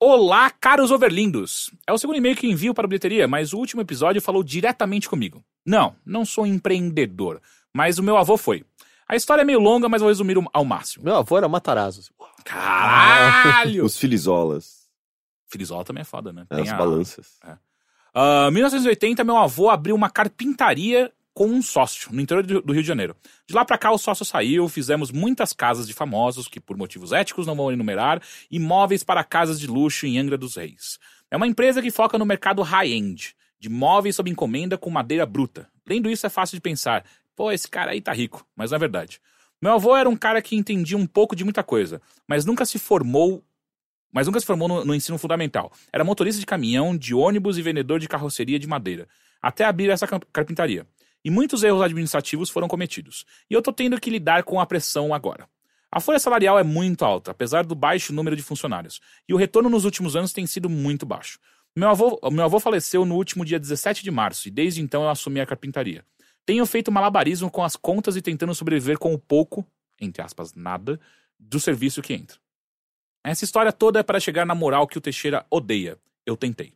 Olá, caros overlindos. É o segundo e-mail que envio para a bilheteria, mas o último episódio falou diretamente comigo. Não, não sou empreendedor, mas o meu avô foi. A história é meio longa, mas vou resumir ao máximo. Meu avô era Matarazzo. Caralho! Os filizolas, Filizola também é foda, né? Tem as a- balanças. Ah, 1980, meu avô abriu uma carpintaria com um sócio, no interior do Rio de Janeiro. De lá pra cá, o sócio saiu, fizemos muitas casas de famosos, que por motivos éticos não vou enumerar, e móveis para casas de luxo em Angra dos Reis. É uma empresa que foca no mercado high-end, de móveis sob encomenda com madeira bruta. Lendo isso, é fácil de pensar, pô, esse cara aí tá rico, mas não é verdade. Meu avô era um cara que entendia um pouco de muita coisa, mas nunca se formou mas nunca se formou no, no ensino fundamental. Era motorista de caminhão, de ônibus e vendedor de carroceria de madeira, até abrir essa car- carpintaria. E muitos erros administrativos foram cometidos. E eu tô tendo que lidar com a pressão agora. A folha salarial é muito alta, apesar do baixo número de funcionários, e o retorno nos últimos anos tem sido muito baixo. Meu avô, meu avô faleceu no último dia 17 de março, e desde então eu assumi a carpintaria. Tenho feito malabarismo com as contas e tentando sobreviver com o pouco, entre aspas, nada, do serviço que entra. Essa história toda é para chegar na moral que o Teixeira odeia. Eu tentei.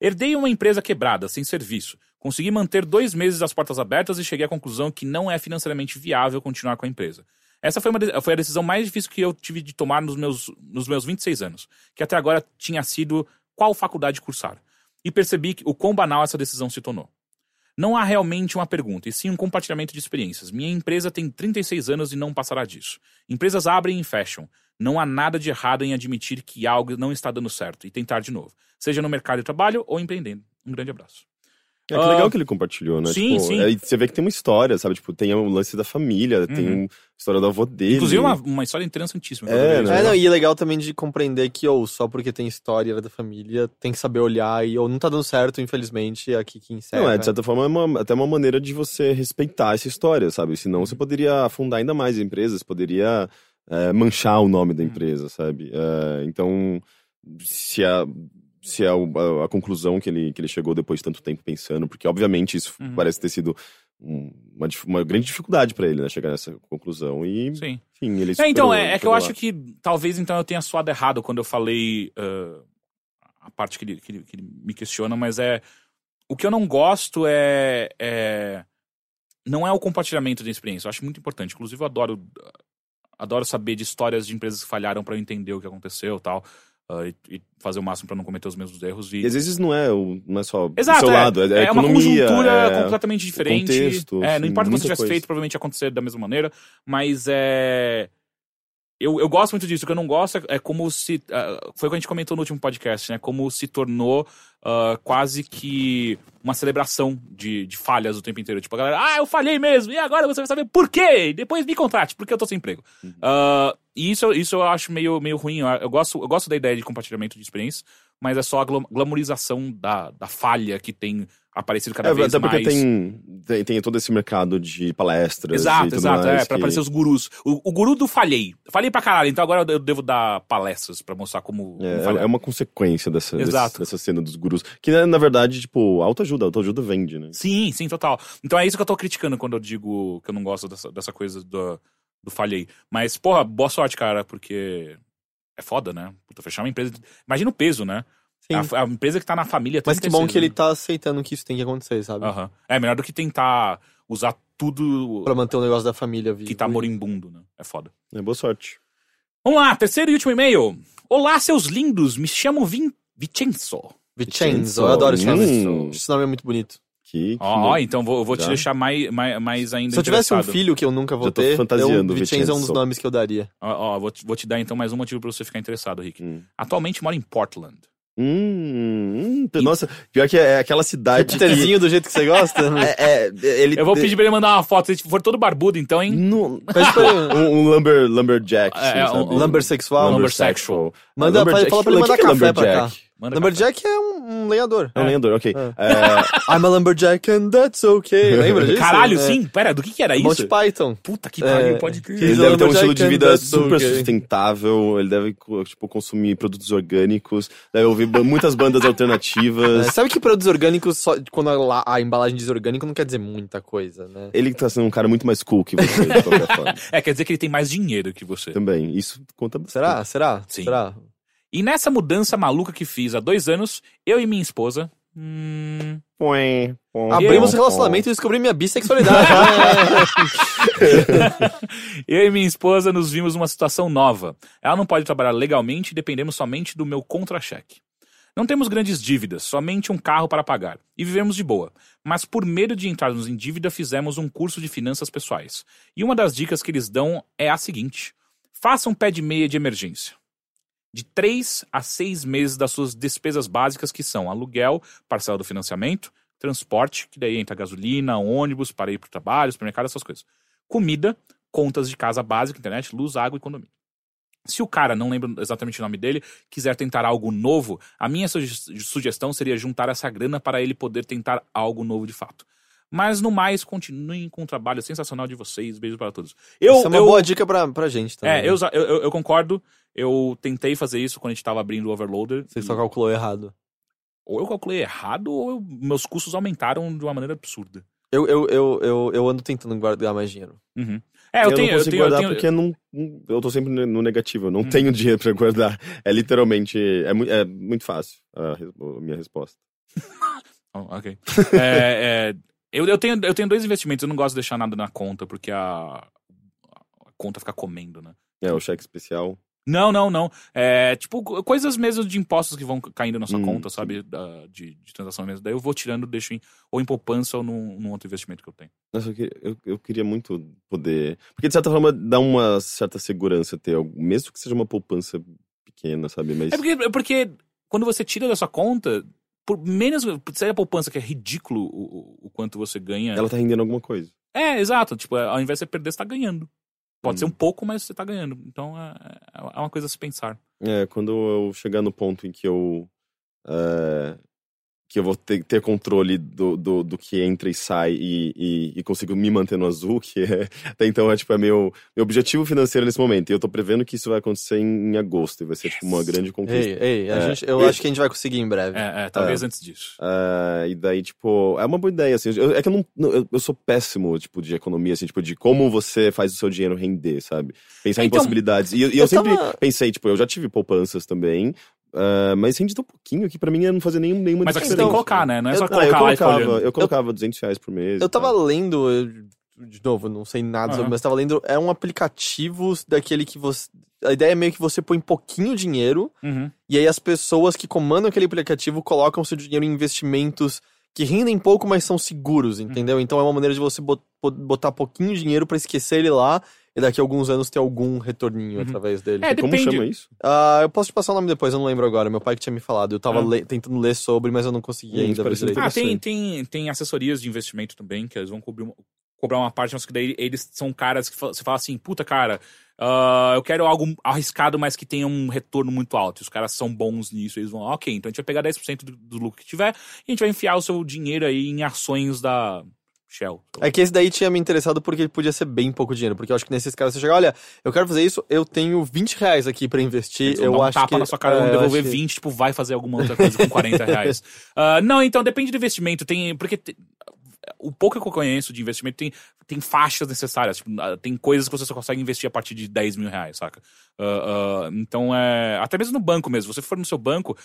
Herdei uma empresa quebrada, sem serviço. Consegui manter dois meses as portas abertas e cheguei à conclusão que não é financeiramente viável continuar com a empresa. Essa foi, uma foi a decisão mais difícil que eu tive de tomar nos meus, nos meus 26 anos, que até agora tinha sido qual faculdade cursar. E percebi o quão banal essa decisão se tornou. Não há realmente uma pergunta, e sim um compartilhamento de experiências. Minha empresa tem 36 anos e não passará disso. Empresas abrem e fecham. Não há nada de errado em admitir que algo não está dando certo e tentar de novo, seja no mercado de trabalho ou empreendendo. Um grande abraço. É que Ah, legal que ele compartilhou, né? sim, Tipo, sim. aí você vê que tem uma história, sabe? Tipo, tem o lance da família, tem Uhum. a história do avô dele. Inclusive, uma, uma história interessantíssima. É, né? É, não, e é legal também de compreender que, ou só porque tem história da família, tem que saber olhar e, ou não tá dando certo, infelizmente, é aqui que encerra. Não, é, de certa forma, é uma- até uma maneira de você respeitar essa história, sabe? Senão você poderia afundar ainda mais a empresa, você poderia é, manchar o nome da empresa, sabe? É, então, se a, se a, a, a conclusão que ele, que ele chegou depois de tanto tempo pensando, porque obviamente isso Uhum. parece ter sido um- uma, uma grande dificuldade pra ele, né? Chegar nessa conclusão e, Sim. enfim, ele É, então, é, é que eu acho que talvez então eu tenha suado errado quando eu falei ah, a parte que ele, que, ele, que ele me questiona, mas é. O que eu não gosto é. é não é o compartilhamento de experiência. Eu acho muito importante. Inclusive, eu adoro, adoro saber de histórias de empresas que falharam pra eu entender o que aconteceu e tal. Ah, e, e fazer o máximo pra não cometer os mesmos erros. E, E às vezes não é, o, não é só Exato, o seu é, lado, é, é, é uma economia, conjuntura é- completamente diferente. contexto, é, não importa o que você tivesse coisa. feito, provavelmente ia acontecer da mesma maneira. Mas é. Eu, eu gosto muito disso. O que eu não gosto é, é como se. ah, foi o que a gente comentou no último podcast, né? Como se tornou ah, quase que uma celebração de, de falhas o tempo inteiro. Tipo, a galera, ah, eu falhei mesmo, e agora você vai saber por quê? Depois me contrate, porque eu tô sem emprego. Uhum. E isso, isso eu acho meio, meio ruim. Eu, eu gosto, eu gosto da ideia de compartilhamento de experiências, mas é só a glam- glamorização da, da falha que tem aparecido cada É, vez até porque mais. tem, tem, tem todo esse mercado de palestras. Exato, exato. É, pra que- aparecer os gurus. O, o guru do falhei. Falhei pra caralho, então agora eu devo dar palestras pra mostrar como. É, falhar. é uma consequência dessa, desse- dessa cena dos gurus. Que, na- na verdade, tipo, autoajuda. Autoajuda vende, né? Sim, sim, total. Então é isso que eu tô criticando quando eu digo que eu não gosto dessa, dessa coisa do, do falhei. Mas, porra, boa sorte, cara, porque é foda, né? Puta, fechar uma empresa. Imagina o peso, né? Sim. A, a empresa que tá na família. Mas que bom 36, que ele né? tá aceitando que isso tem que acontecer, sabe? Aham. É melhor do que tentar usar tudo Pra manter o negócio da família vivo. que tá moribundo, né? É foda. É boa sorte. Vamos lá, terceiro e último e-mail. Olá, seus lindos, me chamo Vin Vicenzo. Vincenzo, eu adoro esse nome. Hum. Esse nome é muito bonito. Que, Ó, então vou, vou te deixar mais, mais, mais ainda Se eu tivesse um filho que eu nunca vou Já tô ter, fantasiando, eu, Vincenzo é um dos nomes que eu daria. Ó, ó, vou, te, vou te dar então mais um motivo pra você ficar interessado, Rick. Hum. Atualmente moro em Portland. Hum, hum, nossa, pior que é aquela cidade que... Peterzinho do jeito que você gosta? É, é, ele, Eu vou pedir pra ele mandar uma foto, se for todo barbudo, então, hein? Ele. um, um lumber, lumberjack, É, assim, é, um- Lumber sexual. Lumber sexual. Manda- Lumberjack- fala pra ele que mandar que é café pra cá. lumberjack? Manda Lumberjack é um, um lenhador. É um lenhador, ok. É. É, I'm a lumberjack and that's okay. Lembra disso? Caralho, É. sim. Pera, do que que era isso? Monty Python. Puta que pariu, É. pode crer. ele deve ter um estilo de vida super okay. sustentável, ele deve tipo, consumir produtos orgânicos, deve ouvir muitas bandas É, alternativas. sabe que produtos orgânicos, só, quando a, a embalagem diz orgânico, não quer dizer muita coisa, né? Ele tá sendo um cara muito mais cool que você, de qualquer forma. É, quer dizer que ele tem mais dinheiro que você. Também, isso conta bastante. Será? Será? Sim. Será? E nessa mudança maluca que fiz há dois anos, eu e minha esposa. Hum, Põe, põe, Abrimos põe. relacionamento e descobri minha bissexualidade. eu e minha esposa nos vimos numa situação nova. Ela não pode trabalhar legalmente e dependemos somente do meu contra-cheque. Não temos grandes dívidas, somente um carro para pagar. E vivemos de boa. Mas por medo de entrarmos em dívida, fizemos um curso de finanças pessoais. E uma das dicas que eles dão é a seguinte: faça um pé de meia de emergência. De três a seis meses das suas despesas básicas, que são aluguel, parcela do financiamento, transporte, que daí entra gasolina, ônibus para ir para o trabalho, supermercado, essas coisas. Comida, contas de casa básica, internet, luz, água e condomínio. Se o cara, não lembro exatamente o nome dele, quiser tentar algo novo, a minha suge- sugestão seria juntar essa grana para ele poder tentar algo novo de fato. Mas no mais, continuem com o trabalho sensacional de vocês. Beijo para todos. Eu, Isso é uma eu, boa dica pra, pra gente também. é, eu, eu, eu- eu concordo. Eu tentei fazer isso quando a gente tava abrindo o Overloader. Você e- só calculou errado. Ou eu calculei errado, ou eu- meus custos aumentaram de uma maneira absurda. Eu, eu, eu, eu, eu ando tentando guardar mais dinheiro. Uhum. É, eu, eu, tenho. não Eu consigo tenho, eu guardar tenho- porque não, não- eu tô sempre no negativo. Eu não Hum. tenho dinheiro pra guardar. É literalmente. É, mui- é muito fácil a, a minha resposta. Oh, ok. É, é, eu, eu, tenho, eu tenho dois investimentos. Eu não gosto de deixar nada na conta, porque a, a conta fica comendo, né? É, o cheque especial. Não, não, não. É tipo co- coisas mesmo de impostos que vão caindo na sua Hum, conta, sabe? Da- de, de transação mesmo. Daí eu vou tirando, deixo em, ou em poupança ou num, num outro investimento que eu tenho. Nossa, eu queria, eu, eu queria muito poder. Porque de certa forma dá uma certa segurança ter algo, mesmo que seja uma poupança pequena, sabe? Mas. É porque, é porque quando você tira da sua conta, por menos. Se é a poupança que é ridículo o, o- o quanto você ganha. Ela tá rendendo alguma coisa. É, exato. Tipo, ao invés de você perder, você tá ganhando. Pode Hum. ser um pouco, mas você tá ganhando. Então é, é uma coisa a se pensar. É, quando eu chegar no ponto em que eu. é, que eu vou ter, ter controle do, do, do que entra e sai e, e, e consigo me manter no azul, que é, até então é tipo é meu, meu objetivo financeiro nesse momento. E eu tô prevendo que isso vai acontecer em, em agosto e vai ser tipo uma grande conquista. Ei, ei, a É, gente, eu e- acho que a gente vai conseguir em breve. É, é, talvez antes disso. Ah, e daí, tipo, é uma boa ideia, assim. Eu- é que eu não. eu, eu sou péssimo, tipo, de economia, assim, tipo, de como você faz o seu dinheiro render, sabe? Pensar em Então, possibilidades. E, eu- e eu, eu sempre tava- pensei, tipo, eu já tive poupanças também. Ah, mas rende tão pouquinho que pra mim não fazia nenhum, nenhuma Mas é que você diferença. tem que colocar, né? Não é eu- só Não, eu colocar lá e ficar colocava, eu colocava 200 reais por mês. Eu tava lendo, eu- de novo, não sei nada sobre, Aham. mas tava lendo, é um aplicativo daquele que você. A ideia é meio que você põe pouquinho dinheiro, Uhum. e aí as pessoas que comandam aquele aplicativo colocam seu dinheiro em investimentos que rendem pouco, mas são seguros, entendeu? Então é uma maneira de você bot- bot- botar pouquinho dinheiro pra esquecer ele lá e daqui a alguns anos ter algum retorninho Uhum. através dele. É, Como depende. chama isso? Ah, eu posso te passar o nome depois, eu não lembro agora. Meu pai que tinha me falado. Eu tava Ah. le- tentando ler sobre, mas eu não consegui Hum, ainda ver direito. Ah, tem, tem, tem assessorias de investimento também, que eles vão cobrir, uma- cobrar uma parte, mas que daí eles são caras que você fala assim, puta cara, ah, eu quero algo arriscado, mas que tenha um retorno muito alto. E os caras são bons nisso, eles vão, ok, então a gente vai pegar 10% do, do lucro que tiver e a gente vai enfiar o seu dinheiro aí em ações da Shell. É que esse daí tinha me interessado porque ele podia ser bem pouco dinheiro. Porque eu acho que nesses caras você chega, olha, eu quero fazer isso, eu tenho 20 reais aqui pra investir. Eu dar um acho tapa que. na sua cara, é, devolver que- 20, tipo, vai fazer alguma outra coisa com 40 reais. Ah, não, então depende do investimento. Tem. Porque o pouco que eu conheço de investimento tem, tem faixas necessárias. Tipo, ah, tem coisas que você só consegue investir a partir de 10 mil reais, saca? Ah, ah, então é. Até mesmo no banco mesmo. Você for no seu banco,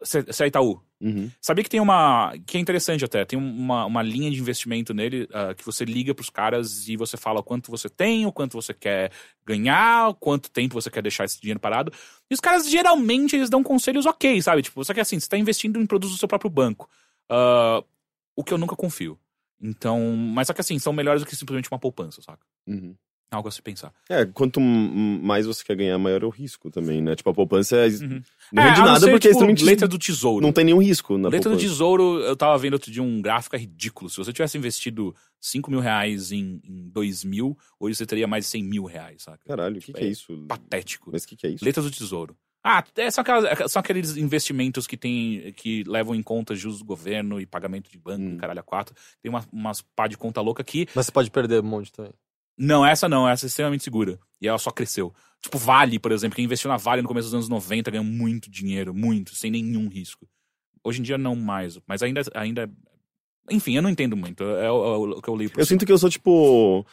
você é Itaú. Uhum. Sabia que tem uma. que é interessante até. Tem uma, uma linha de investimento nele ah, que você liga pros caras e você fala quanto você tem, o quanto você quer ganhar, quanto tempo você quer deixar esse dinheiro parado. E os caras geralmente eles dão conselhos ok, sabe? Tipo, só que assim, você tá investindo em produtos do seu próprio banco. Ah, o que eu nunca confio. Então. Mas só que assim, são melhores do que simplesmente uma poupança, saca? Uhum. Algo a se pensar. É, quanto mais você quer ganhar, maior é o risco também, né? Tipo, a poupança é... Uhum. não É, rende não nada ser, porque tipo, extremamente... letra do tesouro. não tem nenhum risco na Letra do poupança. Tesouro, eu tava vendo outro dia um gráfico é ridículo. Se você tivesse investido 5 mil reais em, em 2 mil, hoje você teria mais de 100 mil reais, saca? Caralho, o que, que é isso? Patético. Mas o que, que é isso? Letras do Tesouro. Ah, é, são, aquelas- são aqueles investimentos que tem, que levam em conta juros do governo e pagamento de banco, Hum. e caralho a quatro. Tem uma, umas pá de conta louca aqui. Mas você pode perder um monte também. Não, essa não, essa é extremamente segura. E ela só cresceu. Tipo, Vale, por exemplo, quem investiu na Vale no começo dos anos 90 ganhou muito dinheiro, muito, sem nenhum risco. Hoje em dia não mais, mas ainda. ainda enfim, eu não entendo muito. É o, é o que eu leio por Eu cima. sinto que eu sou, tipo...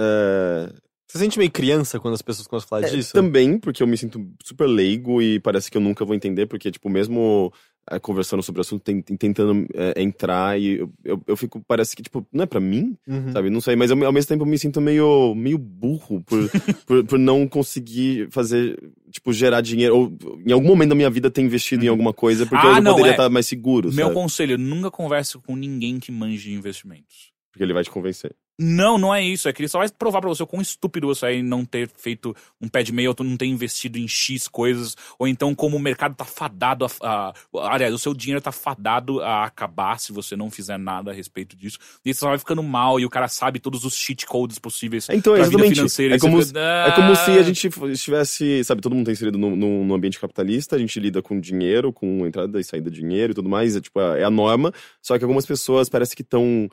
é, Você sente meio criança quando as pessoas começam a falar É, disso? Também, porque eu me sinto super leigo e parece que eu nunca vou entender, porque, tipo, mesmo é, conversando sobre o assunto, tem- tem- tentando é, entrar e eu, eu, eu fico, parece que, tipo, não é pra mim, Uhum. sabe? Não sei, mas ao, ao mesmo tempo eu me sinto meio, meio burro por, por, por não conseguir fazer, tipo, gerar dinheiro, ou em algum momento da minha vida ter investido em alguma coisa, porque Ah, eu não, poderia é. estar mais seguro, Meu sabe? conselho, nunca converse com ninguém que manje de investimentos. Porque ele vai te convencer. Não, não é isso. É que ele só vai provar pra você o quão estúpido você é em não ter feito um pé de meia, ou não ter investido em X coisas, ou então como o mercado tá fadado a, a- Aliás, o seu dinheiro tá fadado a acabar se você não fizer nada a respeito disso. E você só vai ficando mal e o cara sabe todos os cheat codes possíveis Então, pra vida exatamente. financeira. É como, fica, é como se a "Ah". gente estivesse, sabe, todo mundo tá inserido num, num- num ambiente capitalista, a gente lida com dinheiro, com entrada e saída de dinheiro e tudo mais, é tipo, é a norma, só que algumas pessoas parece que estão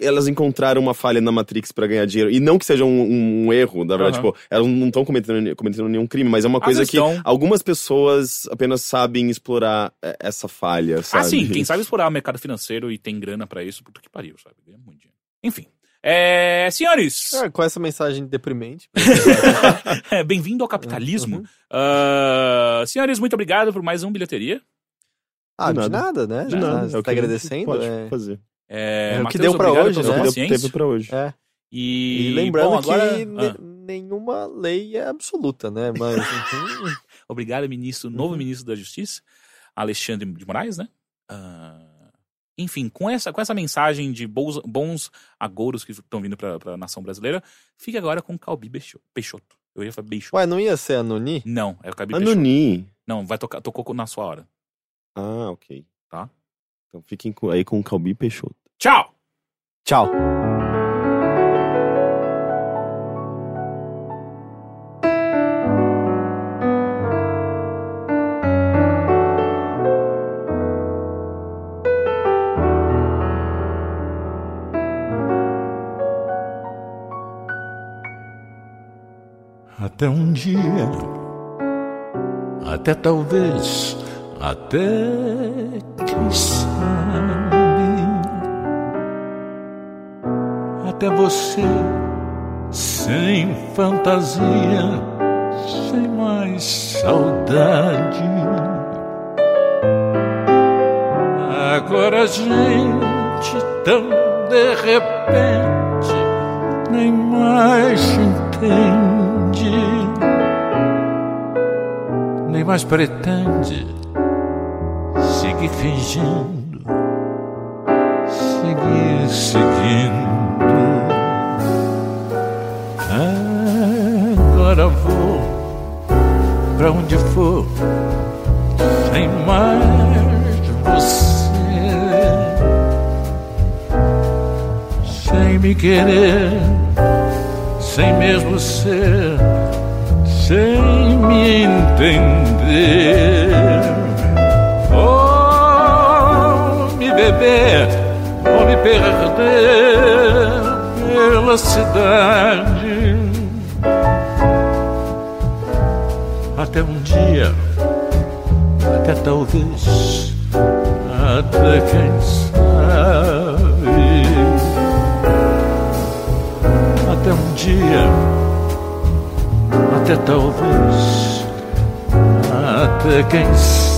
elas encontraram uma falha na Matrix pra ganhar dinheiro. E não que seja um, um erro, na verdade, Aham. tipo, elas não estão cometendo, cometendo nenhum crime, mas é uma coisa que tão. algumas pessoas apenas sabem explorar é, essa falha, sabe? Ah, sim, quem sabe explorar o mercado financeiro e tem grana pra isso, puta que pariu, sabe? Ganha muito dinheiro. Enfim. É, senhores, É, com essa mensagem deprimente. é, bem-vindo ao capitalismo. Uhum. Ah, senhores, muito obrigado por mais um bilheteria. Ah, De de nada. nada, né? De Ah, nada, Você é tá gente agradecendo? Pode é. fazer. É, É o que Matheus, deu pra obrigado hoje, né? Deu-. Teve pra hoje. É. E, E lembrando bom, agora... que Ah, nenhuma lei é absoluta, né? Mas. enfim, obrigado, ministro, Uhum. novo ministro da Justiça, Alexandre de Moraes, né? Ah, enfim, com essa, com essa mensagem de bons, bons agouros que estão vindo pra, pra nação brasileira, fique agora com Calbi Peixoto. Eu ia falar Peixoto. Ué, não ia ser a Noni? Não, é o Calbi Peixoto. Anoni. Não, vai tocar, tocou na sua hora. Ah, ok. Tá. Então fiquem aí com o Calbi Peixoto. Tchau! Tchau. Até um dia, até talvez, até quem até você, sem fantasia, sem mais saudade. Agora a gente tão de repente nem mais entende, nem mais pretende seguir fingindo, seguir seguindo. Pra onde for, sem mais você. sem me querer, sem mesmo ser, sem me entender. Oh, me beber, ou me perder pela cidade. Até talvez, até quem sabe. Até um dia, até talvez, até quem sabe.